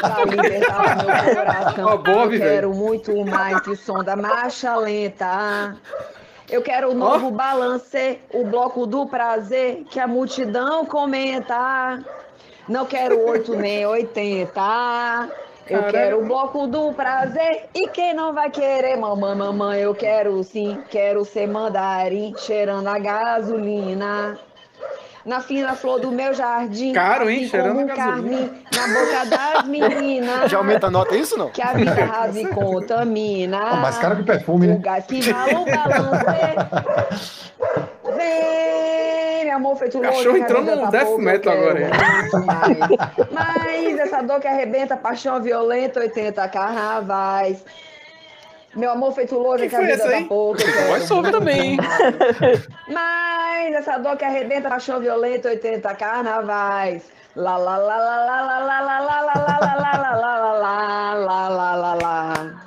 Pra libertar meu coração, Ó, Bob, eu quero muito mais que som da marcha lenta. Eu quero o novo balance, o bloco do prazer, que a multidão comenta. Não quero oito nem oitenta. Eu Caralho. quero o bloco do prazer. E quem não vai querer, mamãe, mamãe, eu quero sim. Quero ser mandarim, cheirando a gasolina. Na fina flor do meu jardim. Caro, hein? assim Cheirando um gasolina. carmim na boca das meninas. Já aumenta a nota, é isso não? Que a vida rasa e contamina. Ah, mais caro que perfume, O né? gás que rala o balance. Vem, meu amor, feito louco. Cachorro entrou tá death metal agora. Mas essa dor que arrebenta, paixão violenta, 80 carnavais. Meu amor feito louco, que, a vida tá eu quero Voz soube também. Mas essa dor que arrebenta, paixão violenta, 80 carnavais. Lá, lá, lá, lá, lá, lá, lá, lá, lá, lá, lá, lá, lá, lá, lá, lá, lá, lá, lá, lá.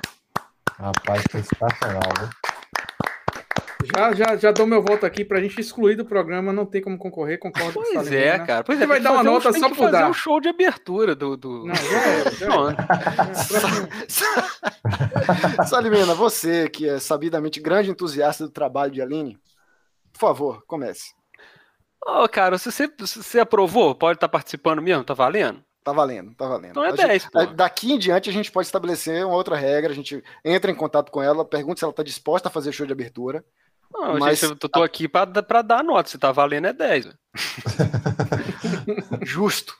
Rapaz, sensacional, viu? Já, já, já dou meu voto aqui pra gente excluir do programa, não tem como concorrer, concordo com Pois é, cara. Pois é, Você vai tem dar uma um- nota tem só por fazer dar. um show de abertura do. do... Não, já era, já Pronto. Salimena, você que é sabidamente grande entusiasta do trabalho de Aline, por favor, comece. Ô, cara, se você, se você aprovou, pode estar participando mesmo? Tá valendo? Tá valendo, tá valendo. Então é A gente- 10, pô. Daqui em diante a gente pode estabelecer uma outra regra, a gente entra em contato com ela, pergunta se ela está disposta a fazer show de abertura. Não, Mas- gente, eu tô aqui pra, dar- pra dar nota. Se tá valendo, é 10. velho. Justo.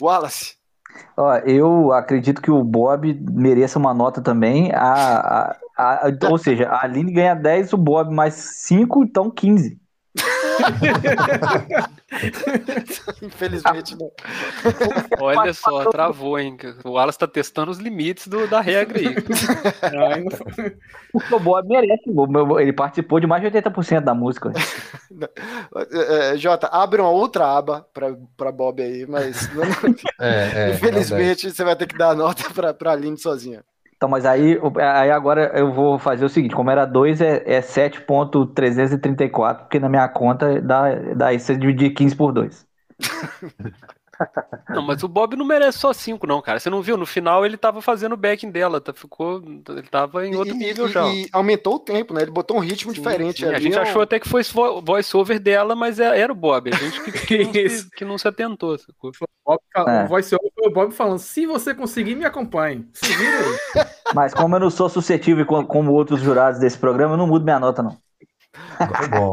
Wallace. Ó, eu acredito que o Bob mereça uma nota também. A, a- a- ou seja, a Aline ganha 10, o Bob mais 5, então 15. Infelizmente não. Olha só, travou, hein? O Wallace tá testando os limites do- da regra aí. O Bob merece. Ele participou de mais de 80% da música. É, é, Jota, abre uma outra aba para Bob aí, mas não- É, é, infelizmente você vai ter que dar a nota para Aline sozinha. Então, mas aí, aí agora eu vou fazer o seguinte: como era 2, é, é 7,334, porque na minha conta dá, dá isso, dividir 15 por 2. Não, mas o Bob não merece só 5, não, cara. Você não viu? No final ele tava fazendo o backing dela, tá? Ficou. Ele tava em outro E- nível e, já. e aumentou o tempo, né? Ele botou um ritmo diferente Sim, ali. a gente é um- achou até que foi vo- voice-over dela, mas é- era o Bob. A gente que, que, não, se, que não se atentou. Sacou? Bob, É. O voice over foi o Bob falando: se você conseguir, me acompanhe. Se vira aí. Mas como eu não sou suscetível co- como outros jurados desse programa, eu não mudo minha nota, não.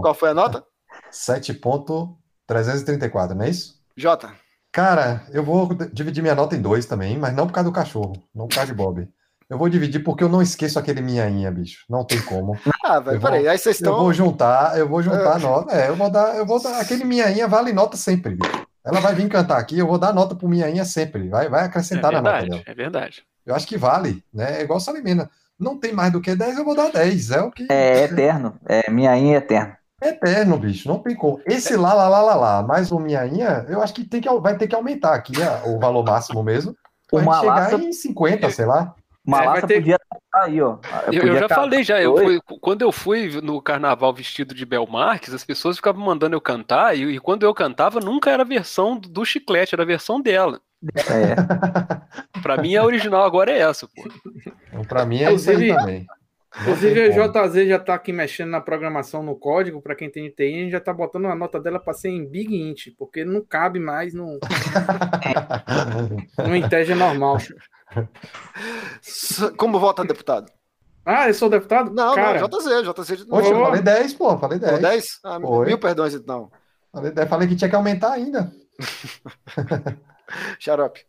Qual foi a nota? 7.334, não é isso? Jota. Cara, eu vou dividir minha nota em dois também, mas não por causa do cachorro, não por causa de Bob. Eu vou dividir porque eu não esqueço aquele minhainha, bicho. Não tem como. Ah, velho, Eu vou- peraí, aí vocês Eu estão. vou juntar, eu vou juntar É. a nota. É, eu vou dar, eu vou dar. Aquele minhainha vale nota sempre, bicho. Ela vai vir cantar aqui, eu vou dar nota pro minhainha sempre. Vai, vai É acrescentar na nota verdade, dela. é verdade. Eu acho que vale, né? É igual Salimena. não tem mais do que 10, eu vou dar 10. É o que. É eterno. É minhainha é eterno. Eterno, bicho, não tem como. Esse lá, lá, lá, lá, lá, mais o minhainha, eu acho que, tem que vai ter que aumentar aqui a- o valor máximo mesmo. O Pra gente chegar Malassa- em 50, sei lá. Malassa vai ter- podia estar aí, ó. Eu, eu podia já casar falei já, eu fui- quando eu fui no carnaval vestido de Bel Marques, as pessoas ficavam mandando eu cantar, e, e quando eu cantava, nunca era a versão do do chiclete, era a versão dela. É. Pra mim, a original agora é essa, pô. Então, pra mim é isso aí também. Inclusive, tem JZ já tá aqui mexendo na programação no código, para quem tem TI, a gente já tá botando a nota dela para ser em Big Int, porque não cabe mais no, no integer normal. Como vota deputado? Ah, eu sou deputado? Não, Cara, não, JZ, JZ. de Poxa, eu falei 10, pô, falei 10. Falou 10? Ah, Foi. mil perdões, então. Falei, 10, falei que tinha que aumentar ainda. Xarope.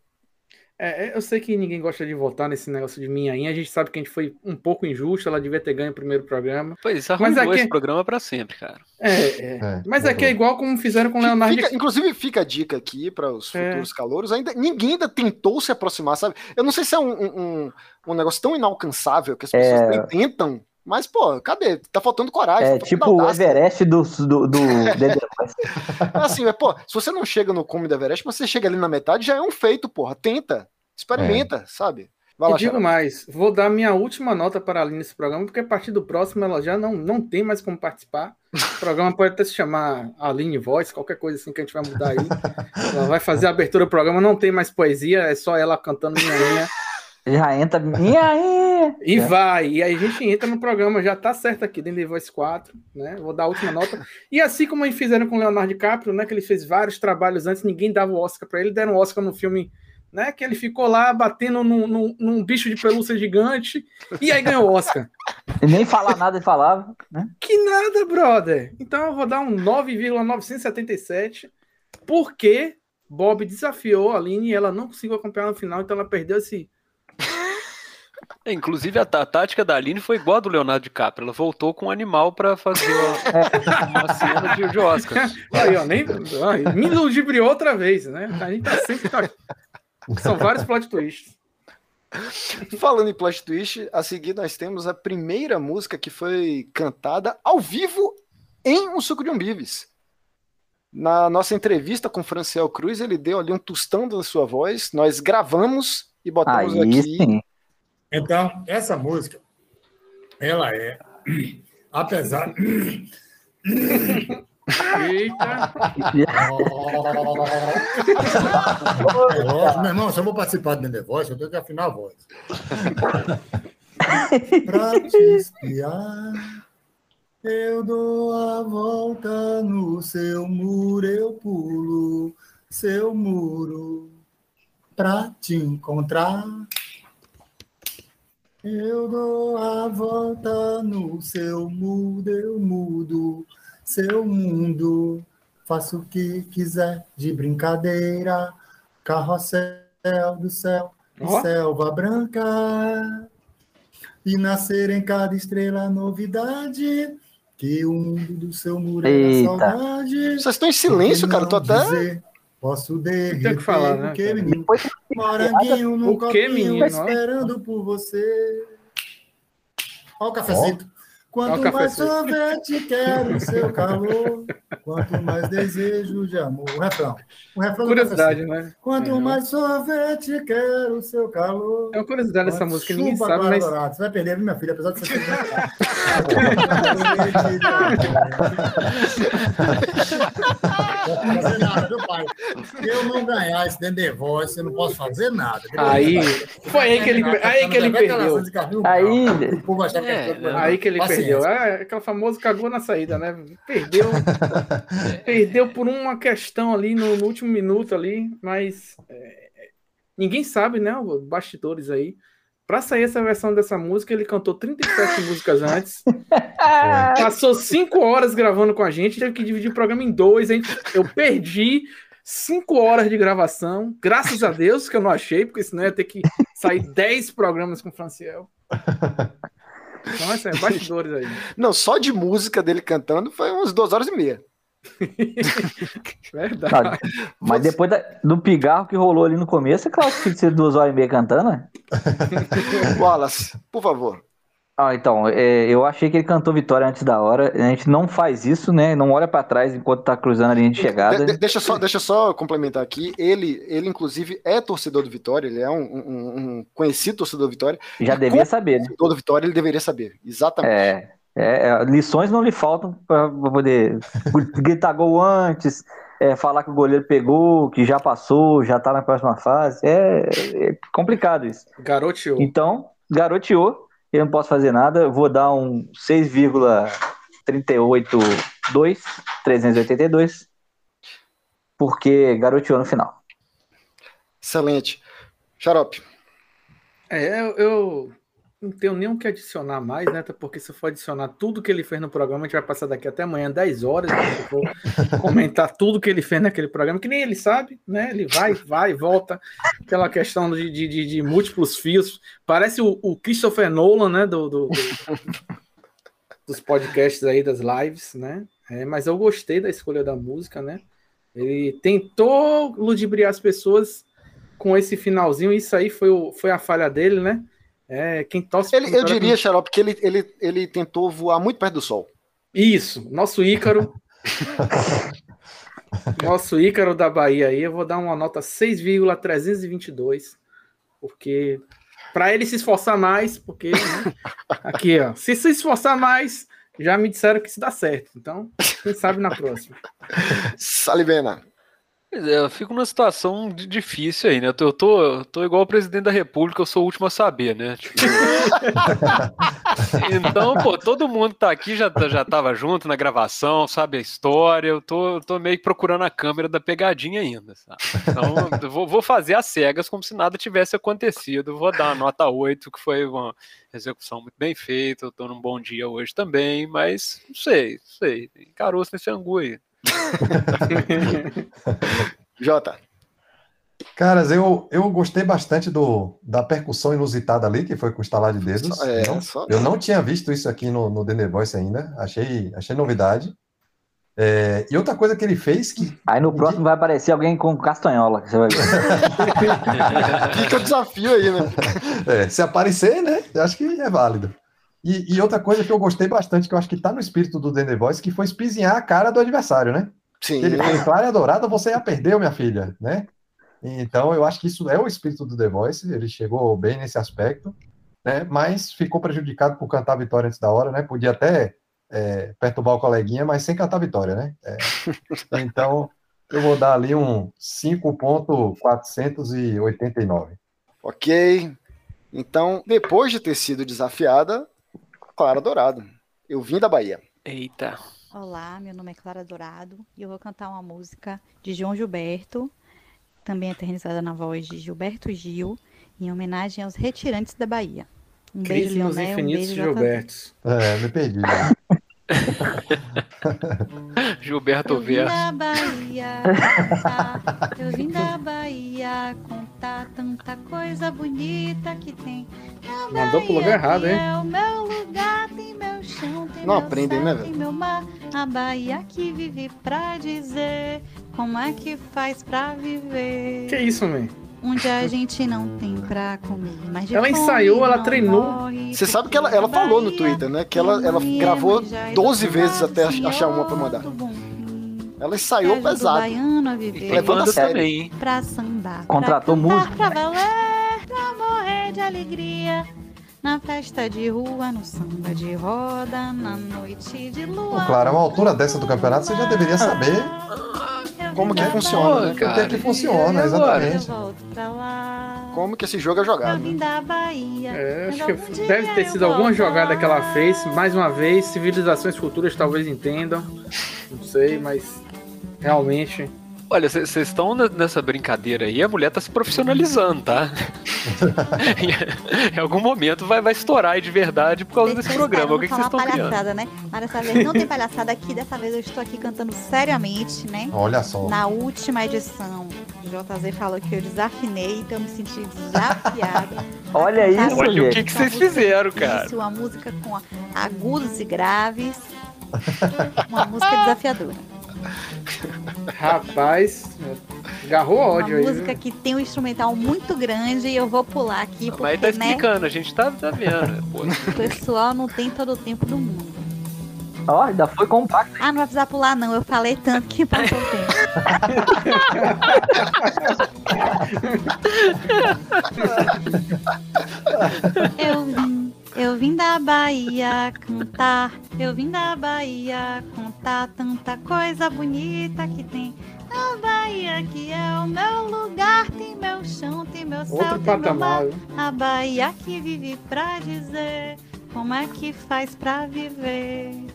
É, é, eu sei que ninguém gosta de votar nesse negócio de minhainha. A gente sabe que a gente foi um pouco injusto. Ela devia ter ganho o primeiro programa. Pois, Mas arruinou aqui- esse programa pra sempre, cara. É, é. É, Mas aqui é igual como fizeram com o Leonardo. Fica- inclusive, fica a dica aqui para os É. futuros calouros. Ainda, ninguém ainda tentou se aproximar, sabe? Eu não sei se é um, um, um- negócio tão inalcançável que as pessoas É. nem tentam. Mas, pô, cadê? Tá faltando coragem. É tá tipo o. Everest do, do, do. Assim, é, pô, se você não chega no cume do Everest, mas você chega ali na metade, já é um feito, porra. Tenta. Experimenta, sabe? Vai E lá, digo mais, vou dar minha última nota para a Aline nesse programa, porque a partir do próximo ela já não, não tem mais como participar. O programa pode até se chamar Aline Voice, qualquer coisa assim que a gente vai mudar aí. Ela vai fazer a abertura do programa, não tem mais poesia, é só ela cantando minha linha. Já entra. Minhainha! E vai, e aí a gente entra no programa, já tá certo aqui, dentro de Voice 4, né? Vou dar a última nota. E assim como eles fizeram com o Leonardo DiCaprio, né? Que ele fez vários trabalhos antes, ninguém dava o Oscar pra ele, deram o Oscar no filme, né? Que ele ficou lá batendo num, num- num bicho de pelúcia gigante, e aí ganhou o Oscar. E nem falar nada ele falava, né? Que nada, brother. Então eu vou dar um 9,977, porque Bob desafiou a Aline e ela não conseguiu acompanhar no final, então ela perdeu esse. É, inclusive, a, a tática da Aline foi igual a do Leonardo DiCaprio. Ela voltou com um animal pra fazer uma, uma cena de, de Oscar. Aí, ó, nem. ó, me ludibriou outra vez, né? A gente tá sempre. Tá... São vários plot twists. Falando em plot twist, a seguir nós temos a primeira música que foi cantada ao vivo em um suco de umbives. Na nossa entrevista com o Franciel Cruz, ele deu ali um tostão da sua voz. Nós gravamos e botamos Aí aqui. sim. Então, essa música, ela é, apesar. Eita! Lógico, meu irmão, se eu vou participar do The Voice, eu tenho que afinar a voz. pra te espiar, eu dou a volta no seu muro, eu pulo seu muro pra te encontrar. Eu dou a volta no seu mundo, eu mudo seu mundo. Faço o que quiser de brincadeira. Carrossel do céu, Ó. selva branca. E nascer em cada estrela novidade. Que o mundo do seu muro é saudade. Vocês estão em silêncio, cara. Eu tô até. Dizer, Posso derreter Tem o que falar, né, o que, menino? Moranguinho no O que, copinho menino, ó? esperando por você. Olha o cafezinho. Quanto o mais sorvete quero o seu calor, quanto mais desejo de amor. O refrão. O refrão Curiosidade, né? Quanto Uhum. mais sorvete quero o seu calor. É uma curiosidade dessa música, ninguém sabe, mas. Dourado. Você vai perder, minha filha? Apesar de você ser. Não nada, viu, pai? Se eu não ganhar esse The Voice, eu não posso fazer nada. Aí, foi aí que ele, aí que ele perdeu. Aí, O povo achar que é tudo- Aí que ele Paciência. Perdeu. É aquela famosa cagou na saída, né? Perdeu. perdeu por uma questão ali no, no último minuto ali, mas é, ninguém sabe, né? Os bastidores aí. Pra sair essa versão dessa música, ele cantou 37 músicas antes. Passou 5 horas gravando com a gente, teve que dividir o programa em dois. Eu perdi 5 horas de gravação. Graças a Deus que eu não achei, porque senão ia ter que sair 10 programas com o Franciel. Então, essa é bastidores aí. Não, só de música dele cantando foi umas duas horas e meia. Verdade. Não, mas depois da- do pigarro que rolou ali no começo, é claro que tinha que ser duas horas e meia cantando, né? Wallace, por favor. Ah, então, é, eu achei que ele cantou vitória antes da hora. A gente não faz isso, né? Não olha pra trás enquanto tá cruzando a linha de chegada. De- de- deixa, só, deixa só complementar aqui. Ele, ele inclusive, é torcedor do Vitória, ele é um, um- um conhecido torcedor do Vitória. Já E devia saber, né? Torcedor do Vitória, ele deveria saber. Exatamente. É, é, é, lições não lhe faltam pra pra poder gritar gol antes, é, falar que o goleiro pegou, que já passou, já tá na próxima fase. É, é complicado isso. Garoteou. Então, garoteou, eu não posso fazer nada. eu Vou dar um 6,382, 382, porque garoteou no final. Excelente. Xarope. É, eu, eu não tenho nem o que adicionar mais, né? Até porque se eu for adicionar tudo que ele fez no programa, a gente vai passar daqui até amanhã, 10 horas, eu for comentar tudo que ele fez naquele programa, que nem ele sabe, né? Ele vai, vai, volta. Aquela questão de, de, de- de múltiplos fios. Parece o, o Christopher Nolan, né? Do, do- do- dos podcasts aí, das lives, né? É, mas eu gostei da escolha da música, né? Ele tentou ludibriar as pessoas com esse finalzinho, isso aí foi, o, foi a falha dele, né? É, quem torce Ele, eu Vitória- diria, Xarope, que ele, ele, ele tentou voar muito perto do sol. Isso, nosso Ícaro. nosso Ícaro da Bahia aí, eu vou dar uma nota 6,322, porque para ele se esforçar mais, porque né, aqui, ó, se se esforçar mais, já me disseram que isso dá certo. Então, quem sabe na próxima. Salivena. Pois é, eu fico numa situação di- difícil aí, né? Eu tô, eu tô, eu tô igual o presidente da República, eu sou o último a saber, né? Tipo, então, pô, todo mundo tá aqui já, já tava junto na gravação, sabe a história. Eu tô, eu tô meio que procurando a câmera da pegadinha ainda, sabe? Então, eu vou, vou fazer as cegas como se nada tivesse acontecido. Vou dar a nota 8, que foi uma execução muito bem feita. Eu tô num bom dia hoje também, mas não sei, não sei. Tem caroço nesse angu aí. Jota. Caras, eu, eu gostei bastante do, da percussão inusitada ali, que foi com o estalar de dedos. É, não, só- eu não tinha visto isso aqui no, no The Voice ainda. Achei, achei novidade. É, e outra coisa que ele fez que. Aí no próximo vai aparecer alguém com castanhola, que você vai ver. Fica o desafio aí, né? É, se aparecer, né? Eu acho que é válido. E, e outra coisa que eu gostei bastante, que eu acho que tá no espírito do The Voice, que foi espizinhar a cara do adversário, né? Sim. Ele foi clara e dourada, você já perdeu, minha filha, né? Então eu acho que isso é o espírito do The Voice, ele chegou bem nesse aspecto, né? Mas ficou prejudicado por cantar a vitória antes da hora, né? Podia até é, perturbar o coleguinha, mas sem cantar a vitória, né? É, então eu vou dar ali um 5.489. Ok. Então, depois de ter sido desafiada, Clara Dourado. Eu vim da Bahia. Eita. Olá, meu nome é Clara Dourado e eu vou cantar uma música de João Gilberto, também eternizada na voz de Gilberto Gil, em homenagem aos retirantes da Bahia. Um beijo, Crise nos Leonel, um infinitos beijo, Gilbertos. É, me perdi. né? Gilberto Eu vim da Bahia contar, eu vim da Bahia contar tanta coisa bonita que tem. Na Mandou pro lugar errado, hein? É o meu lugar, tem meu chão, tem Não meu aprendem, céu, né, tem velho? meu mar. A Bahia que vive pra dizer como é que faz pra viver. Que isso, man? Onde a gente não tem pra comer, mas Ela ensaiou, ela treinou. morre. Você sabe que ela, ela falou no Twitter, né? Que ela, ela gravou 12 vezes até ach- achar uma pra mandar. Ela ensaiou pesado. baiano a viver. Levando a Banda sério. também, hein? Pra sambar, Contratou pra cantar, músico. pra valer, pra morrer de alegria. Na festa de rua, no samba de roda, na noite de lua. Pô, Claro, a uma altura dessa do campeonato, você já deveria saber Como que funciona, né? o que é que funciona, exatamente. Como que esse jogo é jogado. né? da Bahia. É, acho que deve ter sido alguma jogada que ela fez. Mais uma vez, civilizações futuras talvez entendam. Não sei, mas realmente. Olha, vocês estão nessa brincadeira aí, a mulher tá se profissionalizando, tá? em, algum momento vai, vai estourar aí de verdade por causa desse programa. O que, vocês estão criando? palhaçada, né? Mas dessa vez não tem palhaçada aqui. Dessa vez eu estou aqui cantando seriamente, né? Olha só. Na última edição, o JZ falou que eu desafinei, então eu me senti desafiada. Olha isso, Olha o que, que vocês fizeram, cara. Isso, uma música com agudos e graves. Uma música desafiadora. Rapaz, Agarrou Uma ódio aí. música que tem um instrumental muito grande e eu vou pular aqui porque, Mas tá né, explicando, a gente tá, tá vendo. Pô. o pessoal não tem todo o tempo do mundo. Ó, ainda foi compacto. Ah, não vai precisar pular não, eu falei tanto que passou o tempo. Eu vim, eu vim da Bahia cantar, eu vim da Bahia contar tanta coisa bonita que tem na Bahia, que é o meu lugar, tem meu chão, tem meu céu, Outro tem meu patamar, mar. viu? A Bahia que vive pra dizer como é que faz pra viver.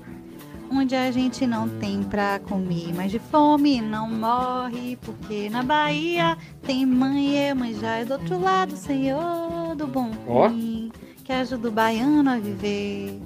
Onde a gente não tem pra comer, mas de fome não morre, porque na Bahia tem mãe e Iemanjá é do outro lado, Senhor do bom fim, que ajuda o baiano a viver,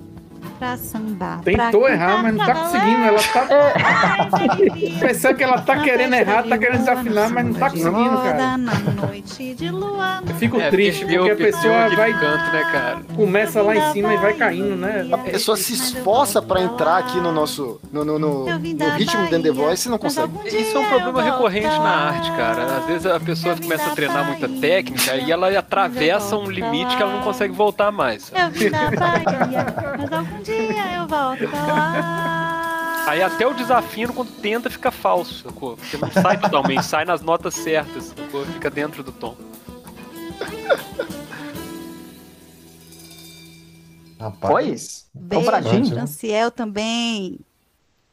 pra sambar. Tentou pra errar, mas não tá conseguindo. Ela tá. É. Pensando que ela tá querendo errar, tá querendo desafinar, mas não tá conseguindo, cara. na noite de lua. Eu fico É, triste perdeu- porque a pessoa vai. canto, né, cara? Começa lá em cima e vai caindo, né? A pessoa se esforça pra entrar aqui no nosso no, no, no- no ritmo do The Voice e não consegue. Isso é um problema recorrente na arte, cara. Às vezes a pessoa começa a treinar muita técnica e ela atravessa um limite que ela não consegue voltar mais. Eu vim da Bahia, mas algum dia eu volto lá. Aí até o desafio, quando tenta, fica falso, sacou? Porque não sai totalmente, sai nas notas certas, sacou? Fica dentro do tom. Rapaz. Beijo, Impressionante, né? Franciel também.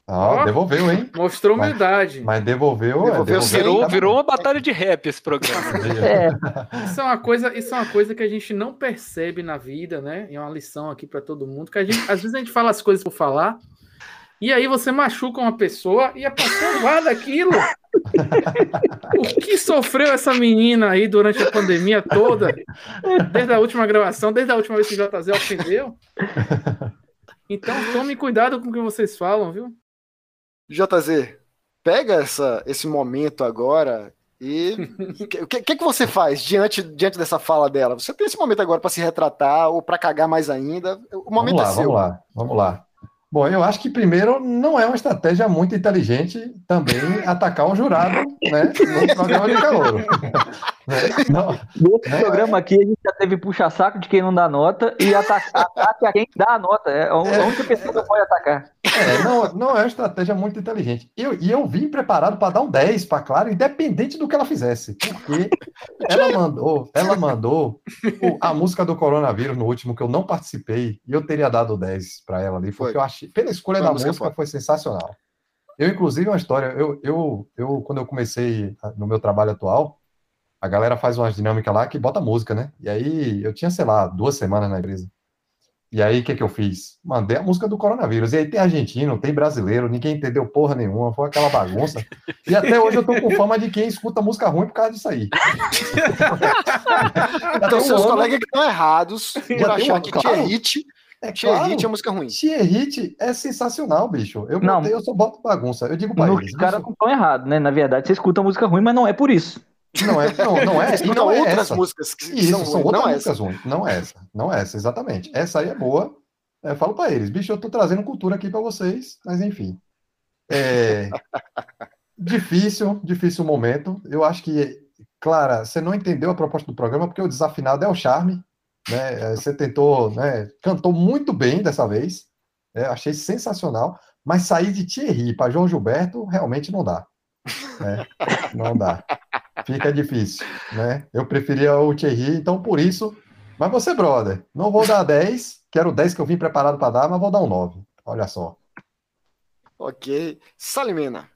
Ó, devolveu, hein? Mostrou Mas- humildade. Mas, devolveu. Devolveu é, devolveu, Virou, tá virou uma batalha de rap esse programa. Isso é uma coisa, isso é uma coisa que a gente não percebe na vida, né? E é uma lição aqui para todo mundo, que a gente, às vezes a gente fala as coisas por falar, e aí você machuca uma pessoa e a pessoa guarda aquilo. O que sofreu essa menina aí durante a pandemia toda? Desde a última gravação, desde a última vez que o JZ ofendeu. Então tome cuidado com o que vocês falam, viu? JZ, pega essa, esse momento agora e o que, que, que você faz diante, diante dessa fala dela? Você tem esse momento agora para se retratar ou para cagar mais ainda? O momento vamos lá, é seu. Vamos lá, vamos lá. Bom, eu acho que primeiro não é uma estratégia muito inteligente também atacar um jurado, né, no programa de calor. Não, Nesse programa aqui, a gente já teve puxa-saco de quem não dá nota e ataque, ataque a quem dá a nota. É a única pessoa que pode atacar. É, não, não é uma estratégia muito inteligente. Eu, e eu vim preparado para dar um 10 para Clara, independente do que ela fizesse. Porque ela mandou, ela mandou o- a música do coronavírus no último que eu não participei, e eu teria dado 10 para ela ali, porque Foi. eu achei, pela escolha Foi da música música, foi sensacional. Eu, inclusive, uma história, eu, eu, eu, quando eu comecei no meu trabalho atual, a galera faz umas dinâmicas lá que bota música, né? E aí eu tinha, sei lá, duas semanas na empresa. E aí, o que que eu fiz? Mandei a música do coronavírus. E aí tem argentino, tem brasileiro, ninguém entendeu porra nenhuma, foi aquela bagunça. E até hoje eu tô com fama de quem escuta música ruim por causa disso aí. Então, um seus ano- colegas que estão errados por um achar ano, que claro. Tierrit É claro. é música ruim. Tierrit é sensacional, bicho. Eu, Não. botei, eu só boto bagunça. Eu digo pra No, eles. os caras não estão errados, né? Na verdade, você escuta música ruim, mas não é por isso. Não é, não, não é. Escuta não é outras essa. músicas que Isso, são são outras não músicas essa. ruins. Não é essa. Não é essa, exatamente. Essa aí é boa. Eu falo pra eles, bicho, eu tô trazendo cultura aqui pra vocês, mas enfim. É... difícil, difícil momento. Eu acho que, Clara, você não entendeu a proposta do programa porque o desafinado é o charme. Né? É, Você tentou, né? Cantou muito bem dessa vez. né? Achei sensacional. Mas sair de Thierry para João Gilberto realmente não dá. né? Não dá. Fica difícil, né? Eu preferia o Thierry, então por isso. Mas você, brother, não vou dar 10, que era o 10 que eu vim preparado para dar, mas vou dar um 9. Olha só. Ok. Salimena.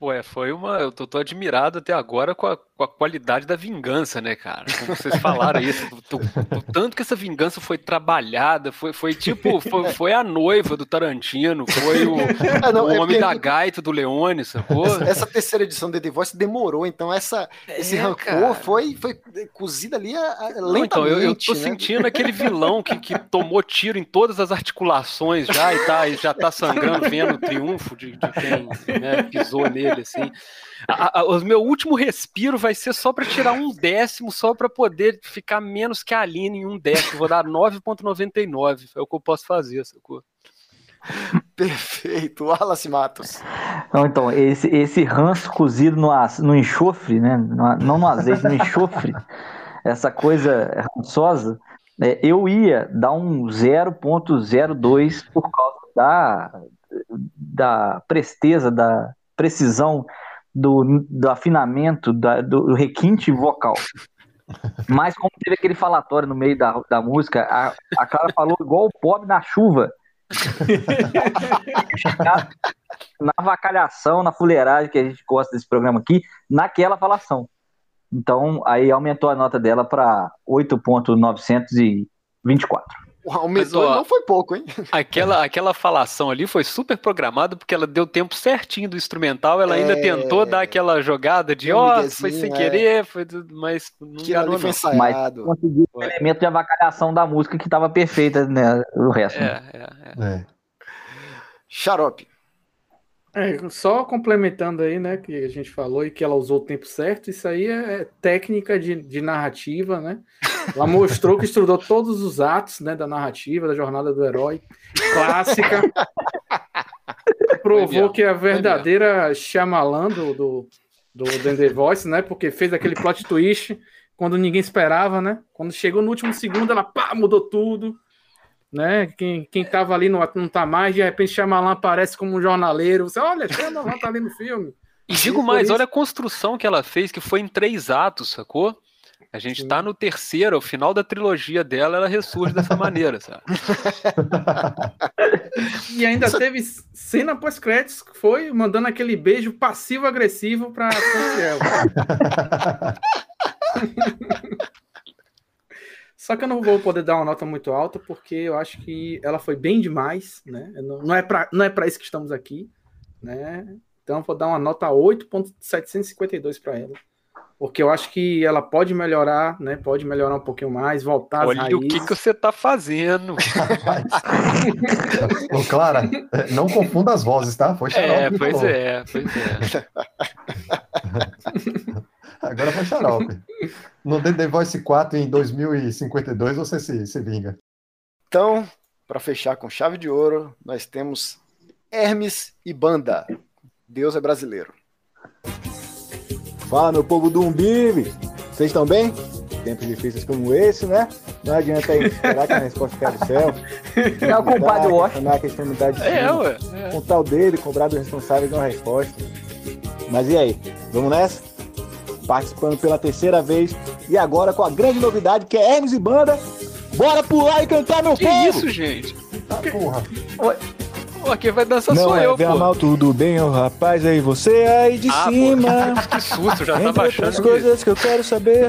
Ué, foi uma. Eu tô, tô admirado até agora com a, com a qualidade da vingança, né, cara? Como vocês falaram isso. do tanto que essa vingança foi trabalhada, foi, foi tipo. Foi, foi a noiva do Tarantino, foi o, Ah, não, o é homem da gaita do Leone, sacou? Essa terceira edição de The Voice demorou, então essa, esse É, rancor cara. foi, foi cozido ali a- a- lentamente. então, eu, eu tô né? sentindo aquele vilão que, que tomou tiro em todas as articulações já e tá, e já tá sangrando, vendo o triunfo de, de quem né, pisou nele, assim. A- a- o meu último respiro vai ser só pra tirar um décimo, só pra poder ficar menos que a Aline em um décimo. Vou dar 9,99, é o que eu posso fazer, sacou? Perfeito. Wallace Matos. Não, então, esse, esse ranço cozido no, no enxofre, né? no- não no azeite, no enxofre, essa coisa rançosa, né, eu ia dar um 0.02 por causa da, da presteza, da precisão, do, do afinamento, da- do requinte vocal. Mas como teve aquele falatório no meio da, da música, a, a Clara falou igual o pobre na chuva. na avacalhação, na fuleiragem que a gente gosta desse programa aqui, naquela falação. Então, aí aumentou a nota dela para 8.924. Aumentou Mas, ó, não foi pouco, hein? Aquela, aquela falação ali foi super programada porque ela deu tempo certinho do instrumental, ela ainda É. tentou dar aquela jogada de ó, miguezinho, foi sem é. querer, foi tudo, mas não ali enganou foi não. ensaiado. Mas conseguiu o elemento de avacalhação da música que estava perfeita, né? O resto. né? É, é, É. Xarope. É, só complementando aí, né, que a gente falou e que ela usou o tempo certo, isso aí é técnica de, de narrativa, né? Ela mostrou que estudou todos os atos, né, da narrativa, da jornada do herói, clássica. Provou que é a verdadeira Shyamalan do, do, do The Voice, né? Porque fez aquele plot twist quando ninguém esperava, né? Quando chegou no último segundo, ela pá, mudou tudo. Né? Quem, quem tava ali não, não tá mais, de repente Shyamalan aparece como um jornaleiro. Você olha, Shyamalan tá ali no filme. E digo mais, isso- olha a construção que ela fez, que foi em três atos, sacou? A gente tá no terceiro, ao final da trilogia dela, ela ressurge dessa maneira, sabe? E ainda teve cena pós-créditos que foi mandando aquele beijo passivo-agressivo pra Franciel. Só que eu não vou poder dar uma nota muito alta, porque eu acho que ela foi bem demais, né? Não não é pra, não é pra isso que estamos aqui, né? Então eu vou dar uma nota 8.752 para ela. Porque eu acho que ela pode melhorar, né? Pode melhorar um pouquinho mais, voltar Olha o que, raízes. que você tá fazendo. Ô, Clara, não confunda as vozes, tá? Foi Xarope É, que pois falou. é, pois é. Agora foi Xarope. No The The Voice 4 em 2052 você se, se vinga. Então, para fechar com chave de ouro, nós temos Hermes e Banda. Deus é brasileiro. Fala, meu povo do Umbibe! Vocês estão bem? Tempos difíceis como esse, né? Não adianta aí esperar que a resposta caia do céu. É o compadre Washington. Questionar que a extremidade É, ué. é. Contar o dedo e cobrar do responsável de uma resposta. Mas e aí? Vamos nessa? Participando pela terceira vez e agora com a grande novidade que é Hermes e Banda. Bora pular e cantar, meu Que povo! isso, gente? Porra. Pô, quem vai dançar Não sou é, eu, vem pô. mal, tudo bem, ô rapaz, aí você aí de Ah, pô, cima. que susto, já Entre outras achando que... coisas que eu quero saber,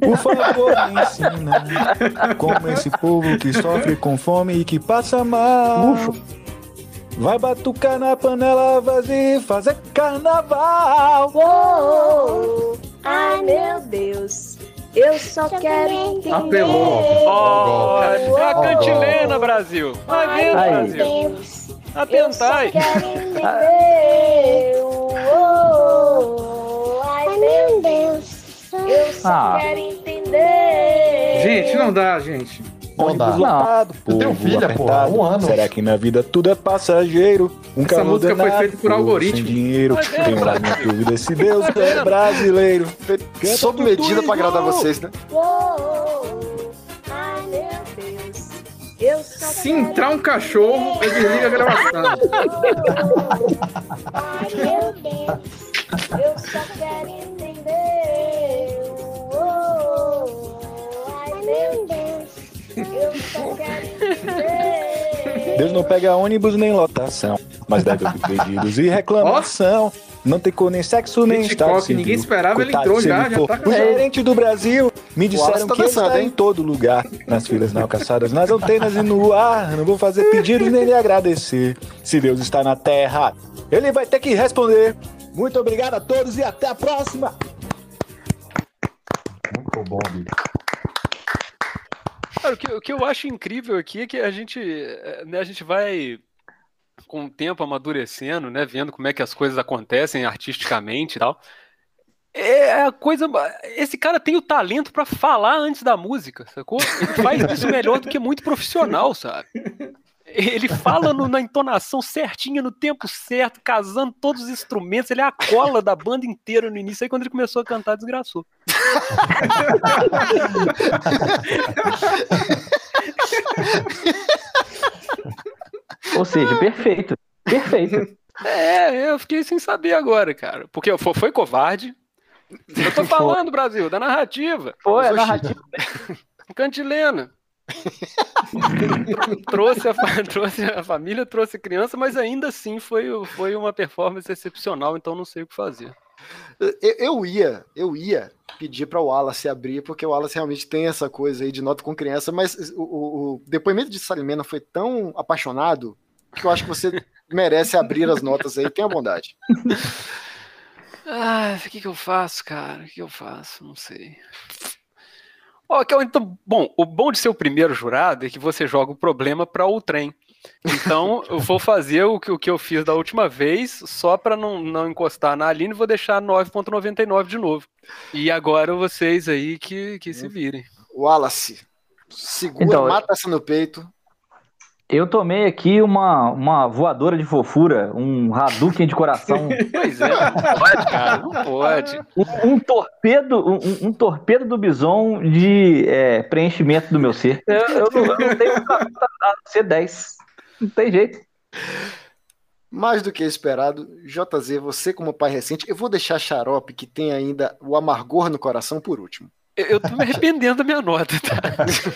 por favor, me ensina como esse povo que sofre com fome e que passa mal vai batucar na panela vazia e fazer carnaval. Oh, ai meu Deus, eu só quero entender. Apelou. Ó, é a cantilena, Brasil. Vai vendo, Ai, Brasil. meu Deus, Atentai. eu só quero entender. Oh, ai meu Deus, eu só Ah. quero entender. Gente, não dá, gente. Não dá. Lotado, Eu tenho filha, porra, apertado. um ano. Será que na vida tudo é passageiro? Um Essa música foi feita por algoritmo. Sem dinheiro, tenho lá minha dúvida se Deus é brasileiro. Sob medida para agradar vocês, né? Oh, eu só Se entrar um cachorro, eu desligo a gravação. Ai meu Deus, eu só quero entender. Oh, ai meu Deus, eu só quero entender. Deus não pega ônibus nem lotação, mas deve ouvir pedidos e reclamação. Não tem cor nem sexo nem estado civil. ninguém esperava, ele Coitado entrou se já, já tá gerente do Brasil me disseram tá que ele dançando, está hein? em todo lugar. Nas filas, na calçadas, nas antenas e no ar. Não vou fazer pedidos nem lhe agradecer. Se Deus está na terra, ele vai ter que responder. Muito obrigado a todos e até a próxima. Muito bom, bicho. Cara, o que, o que eu acho incrível aqui é que a gente, eh, né, a gente vai com o tempo amadurecendo, né, vendo como é que as coisas acontecem artisticamente e tal. É a coisa. Esse cara tem o talento pra falar antes da música, sacou? Ele faz isso melhor do que muito profissional, sabe? Ele fala no- na entonação certinha, no tempo certo, casando todos os instrumentos. Ele é a cola da banda inteira no início. Aí quando ele começou a cantar, desgraçou. Ou seja, perfeito. Perfeito. É, eu fiquei sem saber agora, cara. Porque foi, foi covarde. Eu tô falando, Brasil, da narrativa. Foi, a narrativa. Cantilena. trouxe, a, trouxe a família, trouxe a criança, mas ainda assim foi, foi uma performance excepcional, então não sei o que fazer. Eu, ia, eu ia pedir para o Wallace abrir, porque o Wallace realmente tem essa coisa aí de nota com criança, mas o, o- o depoimento de Salimena foi tão apaixonado que eu acho que você merece abrir as notas aí, tenha bondade. Ah, o que, que eu faço, cara? O que, que eu faço? Não sei. Ó, que eu- então, bom, o bom de ser o primeiro jurado é que você joga o problema para o trem. Então, eu vou fazer o que, o que eu fiz da última vez, só para não, não encostar na Aline, vou deixar 9.99 de novo. E agora vocês aí que, que se virem. Wallace, segura, Então, mata essa no peito. Eu tomei aqui uma, uma voadora de fofura, um Hadouken de coração. Pois é, não pode, cara, não pode. Um, um torpedo, um, um- torpedo do bison de é, preenchimento do meu ser. Eu, eu não, eu não tenho a não ser 10. Não tem jeito. Mais do que esperado, JZ, você como pai recente, eu vou deixar Xarope, que tem ainda o amargor no coração, por último. Eu, tô me arrependendo da minha nota, tá?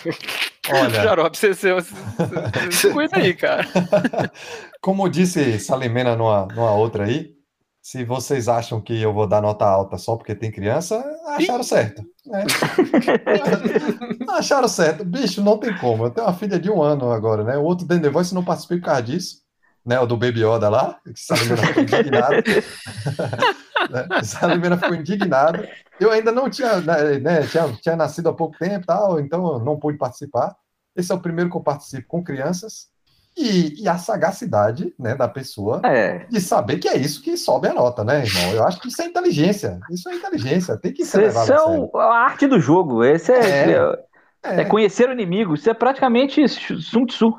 Olha. Xarope, você, você, você, cuida aí, cara. Como disse Salimena numa, numa outra aí, se vocês acham que eu vou dar nota alta só porque tem criança, acharam certo. né? acharam certo. Bicho, não tem como. Eu tenho uma filha de um ano agora, né? O outro The Voice não participei por causa disso, né? O do Baby Yoda lá, que Salimena ficou indignado. Né? Salimena ficou indignado. Eu ainda não tinha, né, né, tinha, tinha nascido há pouco tempo tal, então não pude participar. Esse é o primeiro que eu participo com crianças. E, e a sagacidade né, da pessoa É. de saber que é isso que sobe a nota, né, irmão? Eu acho que isso é inteligência. Isso é inteligência. Tem que ser Isso levado é a sério. o- a arte do jogo. Esse é, É. é conhecer o inimigo. Isso é praticamente Sun Tzu.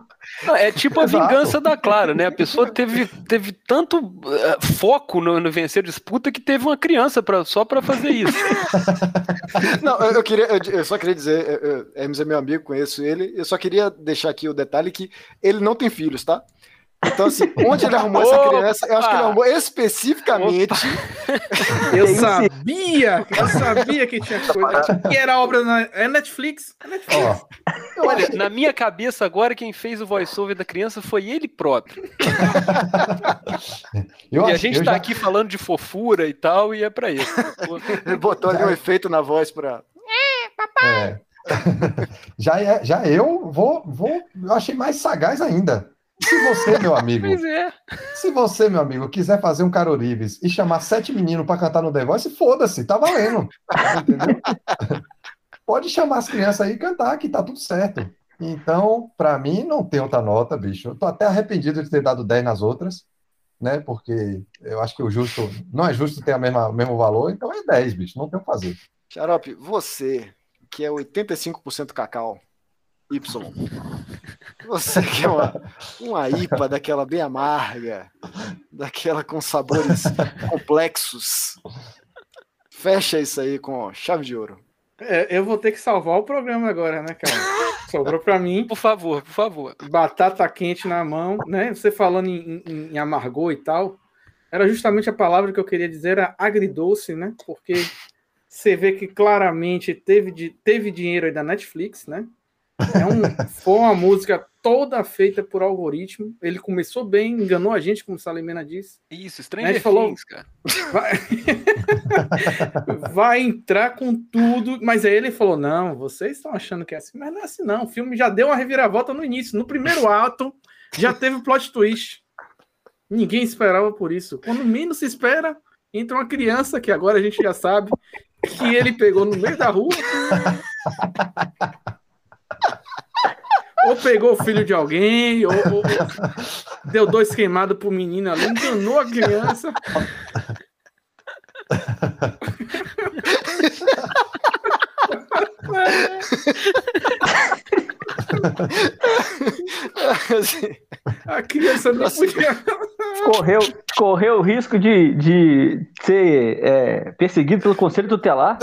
Não, é tipo a Exato. vingança da Clara, né? A pessoa teve, teve tanto eh, foco no, no vencer a disputa que teve uma criança pra, só pra fazer isso. Não, eu, eu queria, eu, eu só queria dizer, eu- eu- Hermes é meu amigo, conheço ele, eu só queria deixar aqui o detalhe que ele não tem filhos, tá? Então, assim, onde ele arrumou essa Opa! criança, eu acho que ele arrumou especificamente. Eu sabia, eu sabia que tinha coisa. Que era obra na é Netflix. É Netflix. Olha, na minha cabeça agora, quem fez o voice-over da criança foi ele próprio. Eu e a gente tá já- aqui falando de fofura e tal, e é pra isso. Ele botou ali um efeito na voz pra. É. já, é- já eu vou, vou. Eu achei mais sagaz ainda. Se você, meu amigo, Pois é. se você, meu amigo, quiser fazer um Carorives e chamar sete meninos pra cantar no The Voice, foda-se, tá valendo. Entendeu? Pode chamar as crianças aí e cantar, que tá tudo certo. Então, pra mim, não tem outra nota, bicho. Eu tô até arrependido de ter dado 10 nas outras, né? Porque eu acho que o justo não é justo ter a mesma, o mesmo valor, então é 10, bicho. Não tem o que fazer. Xarope, você, que é 85% cacau, Y. Você que é uma, uma IPA daquela bem amarga, daquela com sabores complexos. Fecha isso aí com chave de ouro. É, eu vou ter que salvar o programa agora, né, cara? Sobrou pra mim. Por favor, por favor. Batata quente na mão, né? Você falando em, em, em amargor e tal, era justamente a palavra que eu queria dizer, era agridoce, né? Porque você vê que claramente teve, de, teve dinheiro aí da Netflix, né? É um, foi uma música toda feita por algoritmo. Ele começou bem, enganou a gente, como Salimena disse. Isso, Né, Stranger ele falou- Things, cara. Vai... vai entrar com tudo, mas aí ele falou: não, vocês estão achando que é assim, mas não é assim, não. O filme já deu uma reviravolta no início. No primeiro ato, já teve o plot twist. Ninguém esperava por isso. Quando menos se espera, entra uma criança que agora a gente já sabe que ele pegou no meio da rua. Ou pegou o filho de alguém, ou, ou- ou deu dois queimados pro menino ali, enganou a criança. A criança não podia. Correu, correu o risco de, de ser é, perseguido pelo conselho tutelar.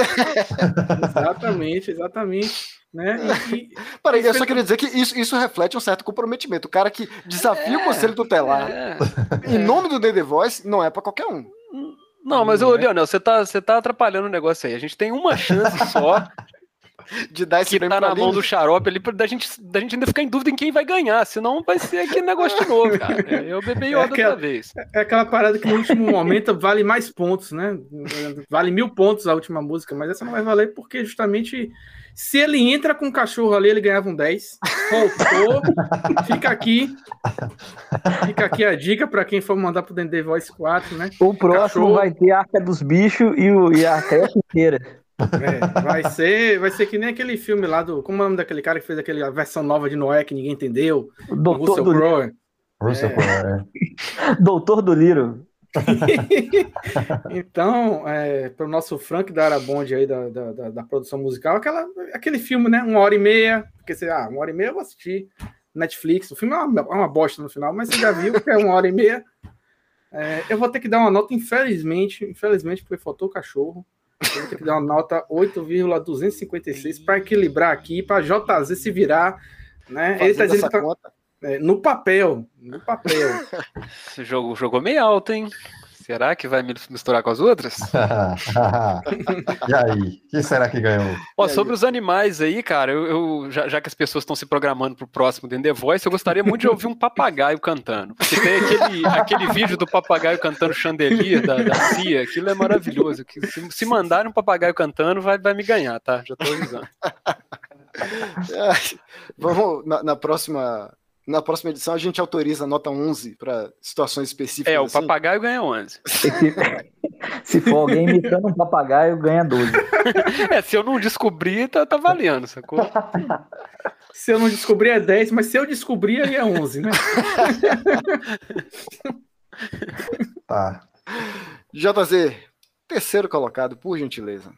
Exatamente, exatamente. Né? E, e- Peraí, eu Isso só é- queria dizer que isso, isso reflete um certo comprometimento. O cara que desafia o conselho tutelar em nome do The Voice não é pra qualquer um. Não, mas, ô, Leonel, você tá, você tá atrapalhando o negócio aí. A gente tem uma chance só de dar esse que prêmio tá na mão do xarope ali, pra da gente, da gente ainda ficar em dúvida em quem vai ganhar. Senão vai ser aquele negócio de novo, cara. Eu bebi É Yoda aquela- outra vez. É aquela parada que no último momento vale mais pontos, né? Vale mil pontos a última música, mas essa não vai valer porque justamente se ele entra com o cachorro ali, ele ganhava um 10. Faltou. Fica aqui. Fica aqui a dica pra quem for mandar pro Dendê Voice 4, né? O próximo Cachorro. vai ter a Arca dos Bichos e, o, e a creche inteira. É, vai ser, vai ser que nem aquele filme lá do. Como é o nome daquele cara que fez aquela versão nova de Noé que ninguém entendeu? O Doutor Russell do Crowe. Russell Crowe, é. Doutor do Liro. Então, é, para o nosso Frank da Arabonde aí da, da, da- da produção musical, aquela, aquele filme, né? Uma hora e meia, porque você, ah, uma hora e meia eu vou assistir Netflix. O filme é uma, é uma bosta no final, mas você já viu que é uma hora e meia. É, eu vou ter que dar uma nota, infelizmente, infelizmente, porque faltou o cachorro. Eu vou ter que dar uma nota 8,256 para equilibrar aqui, para JZ se virar. Né? Ele tá dizendo essa que tá- conta. é, no papel, no papel. Esse jogo jogou meio alto, hein? Será que vai me misturar com as outras? e aí? Quem será que ganhou? Ó, sobre os animais aí, cara, eu, eu- já, já que as pessoas estão se programando pro próximo The The Voice, eu gostaria muito de ouvir um papagaio cantando. Porque tem aquele, aquele vídeo do papagaio cantando chandelier da, da CIA, aquilo é maravilhoso. que se, se mandarem um papagaio cantando, vai, vai me ganhar, tá? Já tô avisando. Vamos, na, na próxima. Na próxima edição a gente autoriza a nota 11 para situações específicas. É, o assim. papagaio ganha 11. Se for alguém imitando um papagaio, ganha 12. É, se eu não descobrir, tá, tá valendo, sacou? Se eu não descobrir é 10, mas se eu descobrir aí é 11, né? Tá. JZ, terceiro colocado, por gentileza.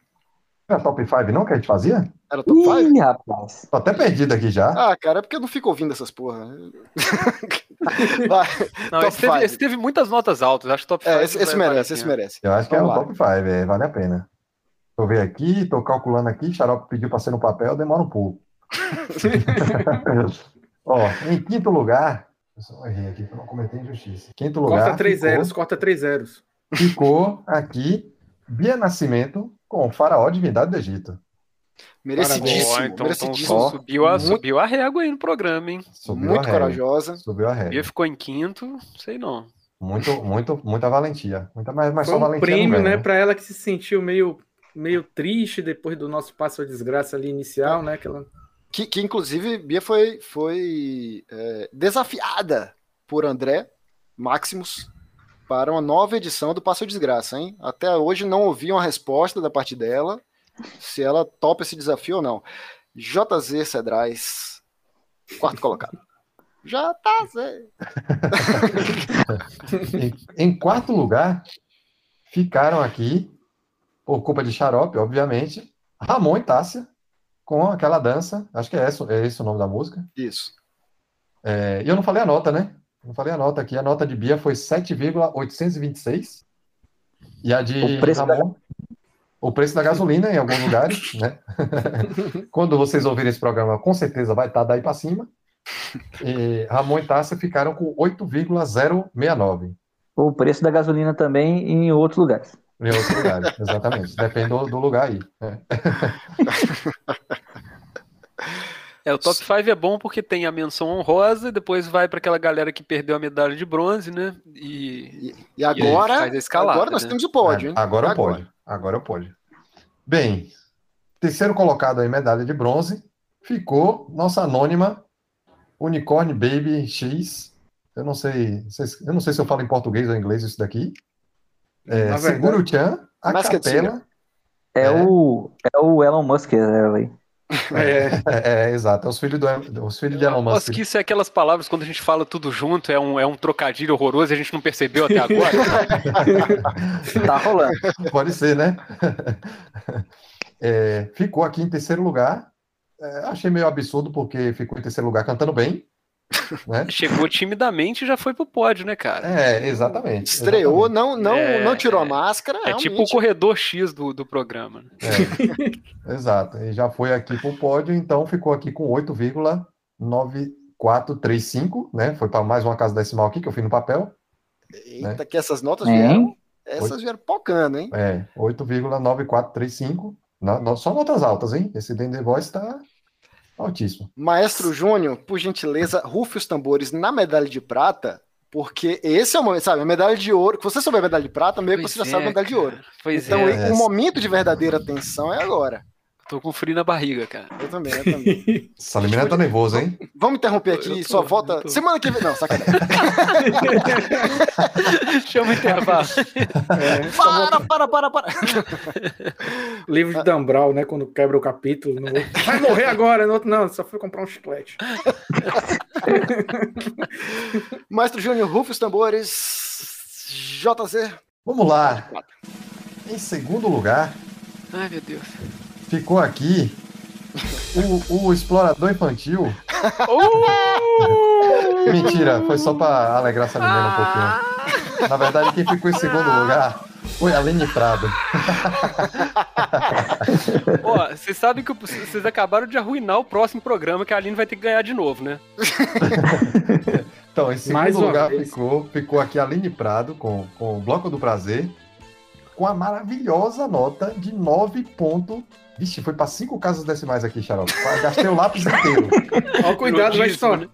Não é top 5 não que a gente fazia? Era top 5? Ih, rapaz. Tô até perdido aqui já. Ah, cara, é porque eu não fico ouvindo essas porra. Vai, Não, esse teve, 5. esse teve muitas notas altas, acho que top 5. É, esse, esse merece, esse merece. Eu acho que é Vamos o lá. top 5, é, vale a pena. Tô vendo aqui, tô calculando aqui, Xarope pediu pra ser no papel, demora um pouco. Ó, em quinto lugar, eu só errei aqui pra não cometer injustiça. Quinto lugar. Corta 3 ficou- zeros, corta 3 zeros. Ficou aqui Bia Nascimento com o Faraó Divindade do Egito. Merecidíssimo, Ó, então, merecidíssimo. então subiu, a, Muito- subiu a régua aí no programa, hein? Subiu Muito a régua. corajosa. Subiu a Bia régua. ficou em quinto, sei não. Muito, muito, muita valentia. Muita, mas, mas Foi só um valentia prêmio, não né, ganha, pra ela que se sentiu meio, meio triste depois do nosso passo à desgraça ali inicial, né? Que ela... Que, que inclusive Bia foi, foi é, desafiada por André Maximus para uma nova edição do Passo Desgraça, hein? Até hoje não ouvi uma resposta da parte dela, se ela topa esse desafio ou não. JZ Cedrais, quarto colocado. JZ. Em, em quarto lugar, ficaram aqui, por culpa de Xarope, obviamente, Ramon e Tássia, com aquela dança. Acho que é esse, é esse o nome da música. Isso. É, e eu não falei a nota, né? Não falei a nota aqui. A nota de Bia foi 7,826. E a de O preço da- Ramon, o preço da gasolina em alguns lugares, né? Quando vocês ouvirem esse programa, com certeza vai estar daí para cima. E Ramon e Tássia ficaram com 8,069. O preço da gasolina também em outros lugares. Em outros lugares, exatamente. Depende do, do lugar aí. né? É, o top 5 é bom porque tem a menção honrosa, e depois vai pra aquela galera que perdeu a medalha de bronze, né? E, E agora, faz a escalada, agora nós né? temos o pódio, hein? Agora Agora. pode. Agora pode. Bem, terceiro colocado aí, medalha de bronze, ficou nossa anônima Unicorn Baby X. Eu não sei, se- eu não sei se eu falo em português ou em inglês isso daqui. É, Seguro Chan, a Mas que capela. É, O, é o Elon Musk, ela aí. É, É, é, exato, é os filhos, do, os filhos de Elon Musk. Acho que isso é aquelas palavras quando a gente fala tudo junto, é um, é um trocadilho horroroso e a gente não percebeu até agora. Tá rolando. Pode ser, né? É, ficou aqui em terceiro lugar. É, achei meio absurdo porque ficou em terceiro lugar cantando bem. Né? Chegou timidamente e já foi pro pódio, né, cara? É, exatamente. Estreou, não, não, É, não tirou a máscara. É tipo o realmente. corredor X do, do programa. né? Exato. E já foi aqui pro pódio, então ficou aqui com 8,9435, né? Foi para mais uma casa decimal aqui que eu fiz no papel. Eita, que essas notas vieram. Essas vieram pocando, hein? É, 8,9435. Na- no- Só notas altas, hein? Esse Den The Voice tá altíssimo. Maestro Júnior, por gentileza, rufe os tambores na medalha de prata, porque esse é o momento, sabe? A medalha de ouro. Se você souber a medalha de prata, meio que Pois você já é, sabe a medalha de ouro. Pois então, é. o momento de verdadeira tensão é agora. Tô com frio na barriga, cara. Eu também, eu também. Salimena tá nervoso, hein? Vamos interromper aqui, só volta. Semana que vem. Não, sacanagem. Chama o intervalo. para, para, para, para. Livro de Dan Brown, né? Quando quebra o capítulo. no outro, Vai morrer agora. No outro, não, só foi comprar um chiclete. Maestro Júnior, rufe os tambores. JZ. Vamos lá. Em segundo lugar, Ai, meu Deus. Ficou aqui o, o Explorador Infantil. Mentira, foi só para alegrar essa menina um pouquinho. Na verdade, quem ficou em segundo lugar foi a Aline Prado. Ó, vocês sabem que vocês acabaram de arruinar o próximo programa que a Aline vai ter que ganhar de novo, né? Então, em segundo Mais lugar vez. ficou, ficou aqui a Aline Prado com, com o Bloco do Prazer, com a maravilhosa nota de 9 pontos. Vixe, foi para cinco casas decimais aqui, Xarope. Gastei o lápis inteiro. Ó, cuidado, vai estourar.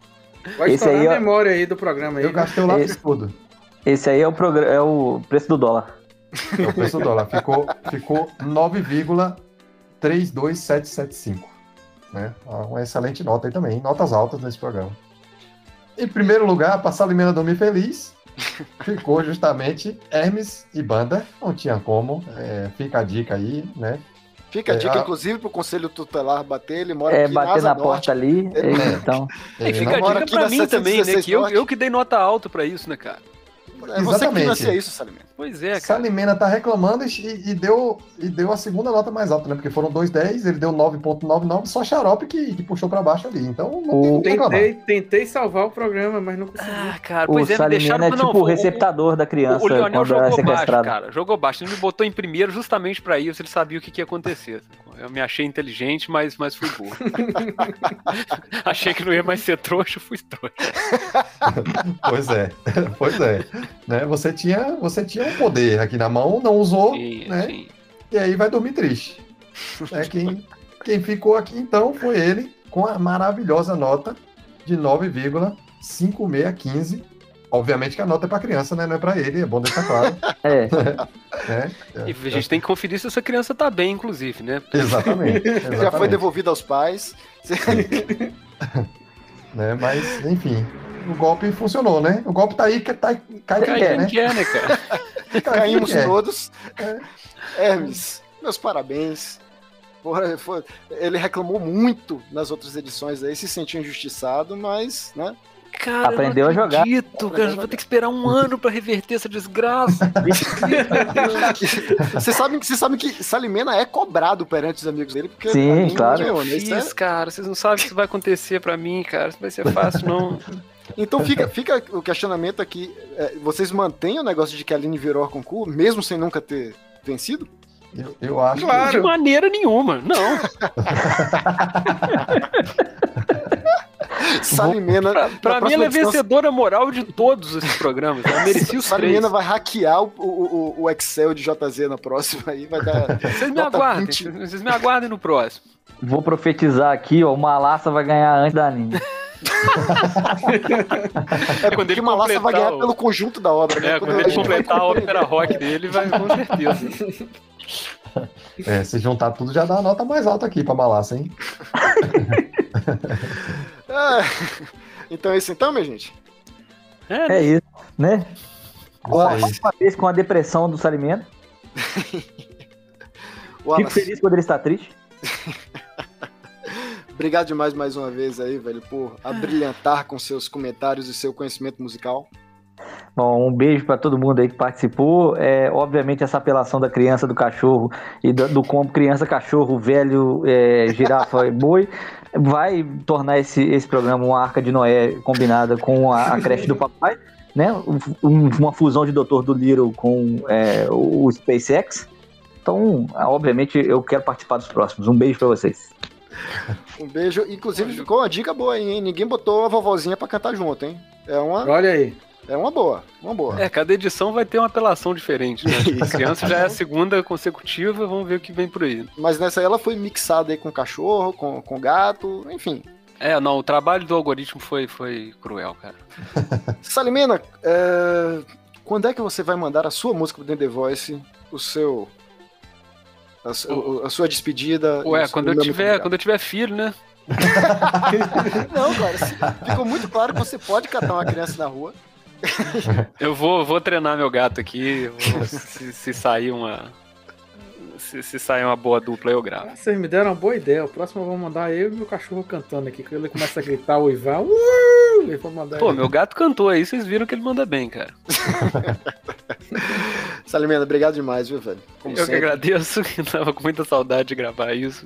Vai Esse estourar aí, a memória aí do programa aí. Eu gastei o lápis Esse- todo. Esse aí é o, progr- é o preço do dólar. É o preço do dólar. Ficou, ficou 9,32775. Né? Uma excelente nota aí também. Notas altas nesse programa. Em primeiro lugar, para Salimena Dormir Feliz, ficou justamente Hermes e Banda. Não tinha como. É, fica a dica aí, né? Fica a É, dica, a- inclusive, pro Conselho Tutelar bater. Ele mora É, aqui bater Asa na porta ali. Ele- é, então. E fica a dica pra mim também, né? 716 Que eu, eu que dei nota alta pra isso, né, cara? É você que Exatamente. financia isso, Salimena. Pois é, cara. Salimena tá reclamando e, e deu, e deu a segunda nota mais alta, né? Porque foram 2,10, ele deu 9,99, só xarope que, que puxou para baixo ali. Então não tem o que reclamar. Tentei, tentei salvar o programa, mas não consegui. Ah, cara, O pois é, me Salimena deixaram... é não, tipo o o- receptador da criança O Leonel é jogou baixo, cara. Jogou baixo. Ele me botou em primeiro justamente pra isso. Ele sabia o que, que ia acontecer. Eu me achei inteligente, mas, mas fui burro. achei que não ia mais ser trouxa, fui trouxa. Pois é, pois é. Né? Você, tinha, você tinha um poder aqui na mão, não usou, Sim, né? sim. E aí vai dormir triste. Né? Quem, quem ficou aqui então foi ele, com a maravilhosa nota de 9,5615. Obviamente que a nota é para criança, né? Não é para ele, é bom deixar claro. É. né? E a gente tem que conferir se essa criança tá bem, inclusive, né? Exatamente. Já foi exatamente. devolvido aos pais. né? Mas, enfim, o golpe funcionou, né? O golpe tá aí, que tá, cai quem Cai quer, quem né? quer, né, cara? Caímos quer. todos. Hermes, meus parabéns. Porra, foi- ele reclamou muito nas outras edições aí, se sentiu injustiçado, mas, né? Cara, Aprendeu eu a jogar. acredito, cara. Vou ter que esperar um ano pra reverter essa desgraça. Vocês sabem, vocês sabem que Salimena é cobrado perante os amigos dele, porque Sim, mim, claro. né? Isso é- cara. Vocês não sabem o que isso vai acontecer pra mim, cara. Isso vai ser fácil, não. Então fica, fica o questionamento aqui: é, vocês mantêm o negócio de que a Aline virou a concurso, mesmo sem nunca ter vencido? Eu, eu acho De maneira nenhuma, não. Salimena. Pra, pra mim, ela é edição, vencedora moral de todos esses programas. Ela merecia os três. Salimena vai hackear o, o, o Excel de JZ na próxima aí, vai dar. Vocês me aguardem. 20. Vocês me aguardem no próximo. Vou profetizar aqui, ó. O Malassa vai ganhar antes da Aline. É quando ele Malassa vai completar ganhar o- pelo conjunto da obra, né? É, quando ele completar a ópera rock dele, vai com certeza. É, se juntar tudo já dá a nota mais alta aqui pra Malassa, hein? Ah, então é isso então, minha gente? É isso, né? A, Isso aí. uma vez com a depressão do Salimena. Fico feliz quando ele está triste. Obrigado demais mais uma vez aí, velho, por abrilhantar com seus comentários e seu conhecimento musical. Bom, um beijo para todo mundo aí que participou. É, obviamente, essa apelação da criança, do cachorro e do, do combo criança, cachorro, velho, é, girafa e boi vai tornar esse, esse programa uma arca de Noé combinada com a, a creche do papai, né? Um- uma fusão de Doutor do Little com é, o SpaceX. Então, obviamente, eu quero participar dos próximos. Um beijo para vocês. Um beijo. Inclusive, ficou uma dica boa aí, hein? Ninguém botou a vovozinha pra cantar junto, hein? É uma. Olha aí. É uma boa, uma boa. É, cada edição vai ter uma apelação diferente, né? Tipo, a criança já é a segunda consecutiva, vamos ver o que vem por aí. Mas nessa aí ela foi mixada aí com cachorro, com, com gato, enfim. É, não, o trabalho do algoritmo foi, foi cruel, cara. Salimena, é, quando é que você vai mandar a sua música pro The Voice, o seu. A, su- a sua despedida? Ué, quando eu tiver, quando eu tiver filho, né? Não, cara, ficou muito claro que você pode catar uma criança na rua. Eu vou, vou treinar meu gato aqui, vou- se, se sair uma. Se, se sair uma boa dupla, eu gravo. Vocês me deram uma boa ideia. O próximo eu vou mandar eu e meu cachorro cantando aqui. Quando ele começa a gritar, uivar, uh, eu vou mandar Pô, ele. meu gato cantou aí, vocês viram que ele manda bem, cara. Salimena, obrigado demais, viu, velho? Como eu que sempre. agradeço, que tava com muita saudade de gravar isso.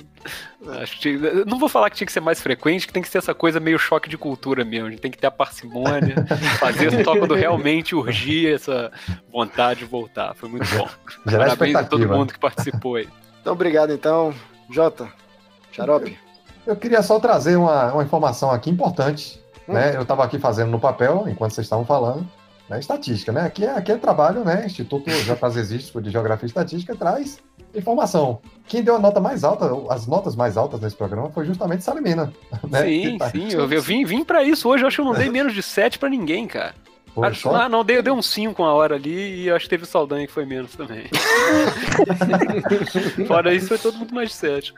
Acho que, não vou falar que tinha que ser mais frequente, que tem que ser essa coisa meio choque de cultura mesmo. A gente tem que ter a parcimônia, fazer só quando realmente urgia essa vontade de voltar. Foi muito bom. Gerar Parabéns a todo mundo que participou aí. Então, obrigado então. Jota, xarope. Eu queria só trazer uma, uma informação aqui importante. Hum. Né? Eu estava aqui fazendo no papel, enquanto vocês estavam falando, né? estatística. Né? Aqui, é, aqui é trabalho, né? Instituto Jazexístico de Geografia e Estatística traz informação. Quem deu a nota mais alta, as notas mais altas nesse programa foi justamente Salimena. Né? Sim, tá- sim, eu, eu vim, vim pra isso hoje. Eu acho que eu não dei menos de 7 pra ninguém, cara. Foi Acho- só? Ah, não, dei, dei um 5 uma hora ali e eu acho que teve o Saldanha que foi menos também. Fora isso, foi todo mundo mais de 7.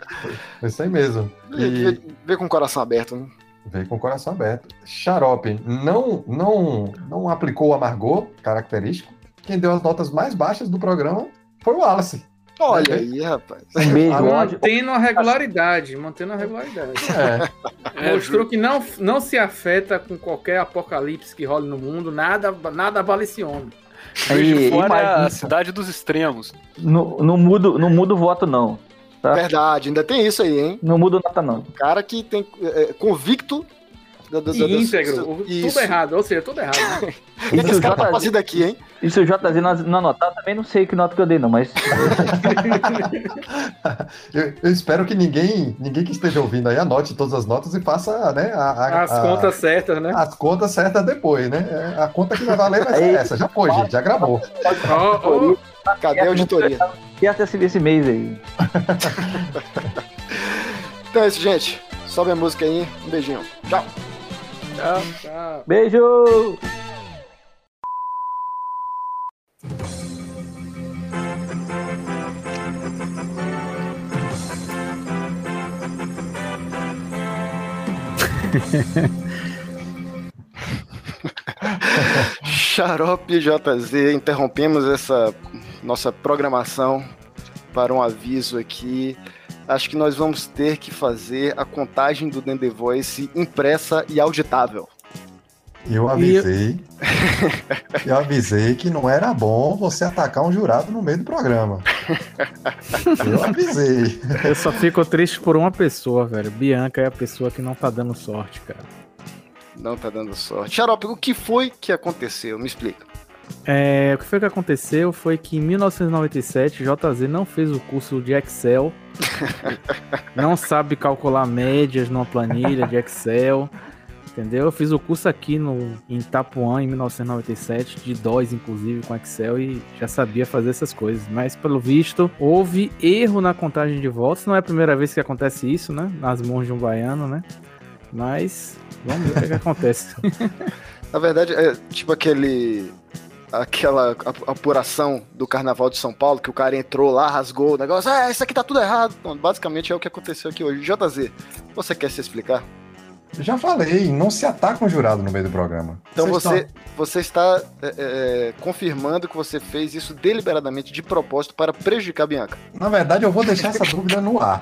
Foi isso aí mesmo. Vê, E vê- vê com o coração aberto, né? veio com o coração aberto. Xarope não, não, não aplicou o amargor característico. Quem deu as notas mais baixas do programa foi o Wallace. Olha Né? aí, rapaz. Um beijo, Mantendo a regularidade, mantendo a regularidade. É. Mostrou que não, não se afeta com qualquer apocalipse que role no mundo, nada, nada abala esse homem. Aí, Fora é a cidade dos extremos. Não, não, mudo, não muda o voto, não. Tá? Verdade, ainda tem isso aí, hein? Não muda nota, não. Cara que tem é, é, convicto da, da- E íntegro, Isso. tudo errado, ou seja, tudo errado. né? O que que esse cara tá fazendo aqui, hein? E se o JZ não, não anotar, também não sei que nota que eu dei, não, mas. Eu, eu espero que ninguém, ninguém que esteja ouvindo aí anote todas as notas e faça né, a- a- As a- contas certas, né? as contas certas depois, né? A conta que vai valer vai ser essa. Já foi, gente, já gravou. Ó, ó, Cadê a auditoria? Certo esse, esse mês aí. Então é isso, gente. Sobe a música aí. Um beijinho. Tchau. Tchau. Beijo! Xarope JZ, interrompemos essa nossa programação para um aviso aqui. Acho que nós vamos ter que fazer a contagem do Dende Voice impressa e auditável. Eu avisei. Eu avisei que não era bom você atacar um jurado no meio do programa. Eu avisei. Eu só fico triste por uma pessoa, velho. Bianca é a pessoa que não tá dando sorte, cara. Não tá dando sorte. Xarope, o que foi que aconteceu? Me explica. É, o que foi que aconteceu foi que em 1997 JZ não fez o curso de Excel, não sabe calcular médias numa planilha de Excel, entendeu? Eu fiz o curso aqui no, em Itapuã em 1997, de DOS inclusive com Excel e já sabia fazer essas coisas, mas pelo visto houve erro na contagem de votos, não é a primeira vez que acontece isso, né? Nas mãos de um baiano, né? Mas vamos ver o que, que acontece. Na verdade, é tipo aquele. Aquela ap- apuração do Carnaval de São Paulo, que o cara entrou lá, rasgou o negócio, ah, isso aqui tá tudo errado. Então, basicamente é o que aconteceu aqui hoje. JZ, você quer se explicar? Já falei, não se ataca um jurado no meio do programa. Então Vocês você, estão- você está é, é, confirmando que você fez isso deliberadamente, de propósito, para prejudicar a Bianca. Na verdade, eu vou deixar essa dúvida no ar.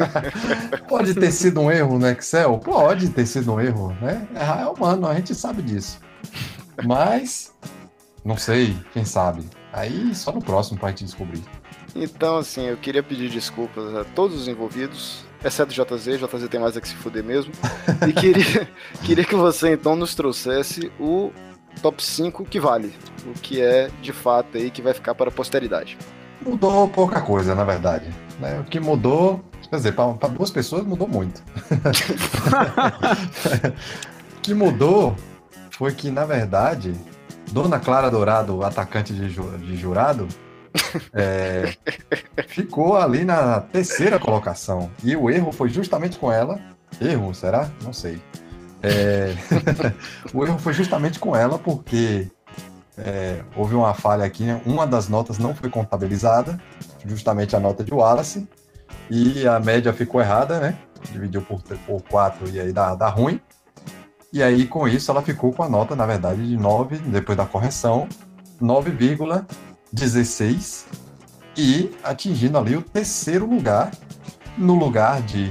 Pode ter sido um erro no Excel? Pode ter sido um erro, né? Errar é humano, a gente sabe disso. Mas Não sei, quem sabe. Aí só no próximo pra gente descobrir. Então, assim, eu queria pedir desculpas a todos os envolvidos, exceto o JZ, JZ tem mais a que se fuder mesmo. E queria, queria que você então nos trouxesse o top 5 que vale, o que é de fato aí que vai ficar para a posteridade. Mudou pouca coisa, na verdade. né? O que mudou, quer dizer, para duas pessoas mudou muito. o que mudou foi que, na verdade, Dona Clara Dourado, atacante de, de jurado, é, ficou ali na terceira colocação. E o erro foi justamente com ela. Erro, será? Não sei. É, o erro foi justamente com ela, porque é, houve uma falha aqui, né? uma das notas não foi contabilizada, justamente a nota de Wallace, e a média ficou errada, né? Dividiu por, por 4 e aí dá, dá ruim. E aí, com isso, ela ficou com a nota, na verdade, de 9, depois da correção, 9,16 e atingindo ali o terceiro lugar, no lugar de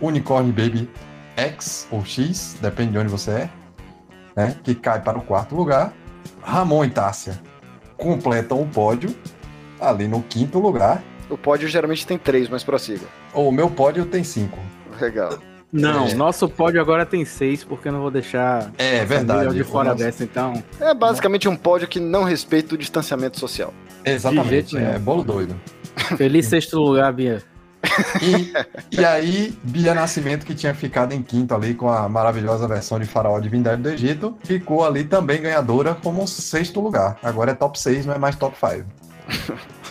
Unicorn Baby X ou X, depende de onde você é, né? Que cai para o quarto lugar. Ramon e Tássia completam o pódio ali no quinto lugar. O pódio geralmente tem três, mas prossiga. O meu pódio tem cinco. Legal. Não, É. nosso pódio agora tem seis, porque eu não vou deixar É a verdade. de fora nosso- dessa, então. É basicamente um pódio que não respeita o distanciamento social. Exatamente, é bolo doido. Feliz sexto lugar, Bia. E aí, Bia Nascimento, que tinha ficado em quinto ali com a maravilhosa versão de Faraó Divindade do Egito, ficou ali também ganhadora como sexto lugar. Agora é top 6, não é mais top 5.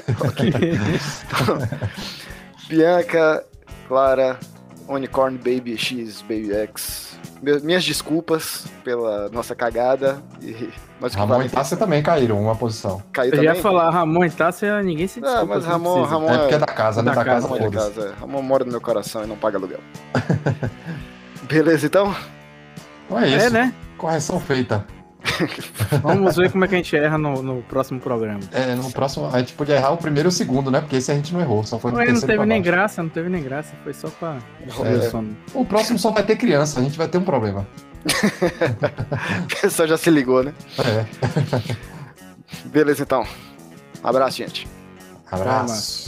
Bianca, Clara, Unicorn Baby X, Baby X. Minhas desculpas pela nossa cagada. E... Mas Ramon e Tássia também caíram uma posição. Caiu Eu ia também? falar Ramon e Tássia, ninguém se desculpa. Ah, mas não Ramon, precisa. Ramon É porque é da casa, né? Da Da casa, Ramon é casa, é. Ramon mora no meu coração e não paga aluguel. Beleza, então? Então é isso. É, né? Correção feita. Vamos ver como é que a gente erra no, no próximo programa. É, no próximo a gente podia errar o primeiro e o segundo, né? Porque esse a gente não errou, só foi Ué, não teve nem graça, não teve nem graça, foi só pra É. o sono. O próximo só vai ter criança, a gente vai ter um problema. O pessoal já se ligou, né? É. Beleza, então. Abraço, gente. Abraço.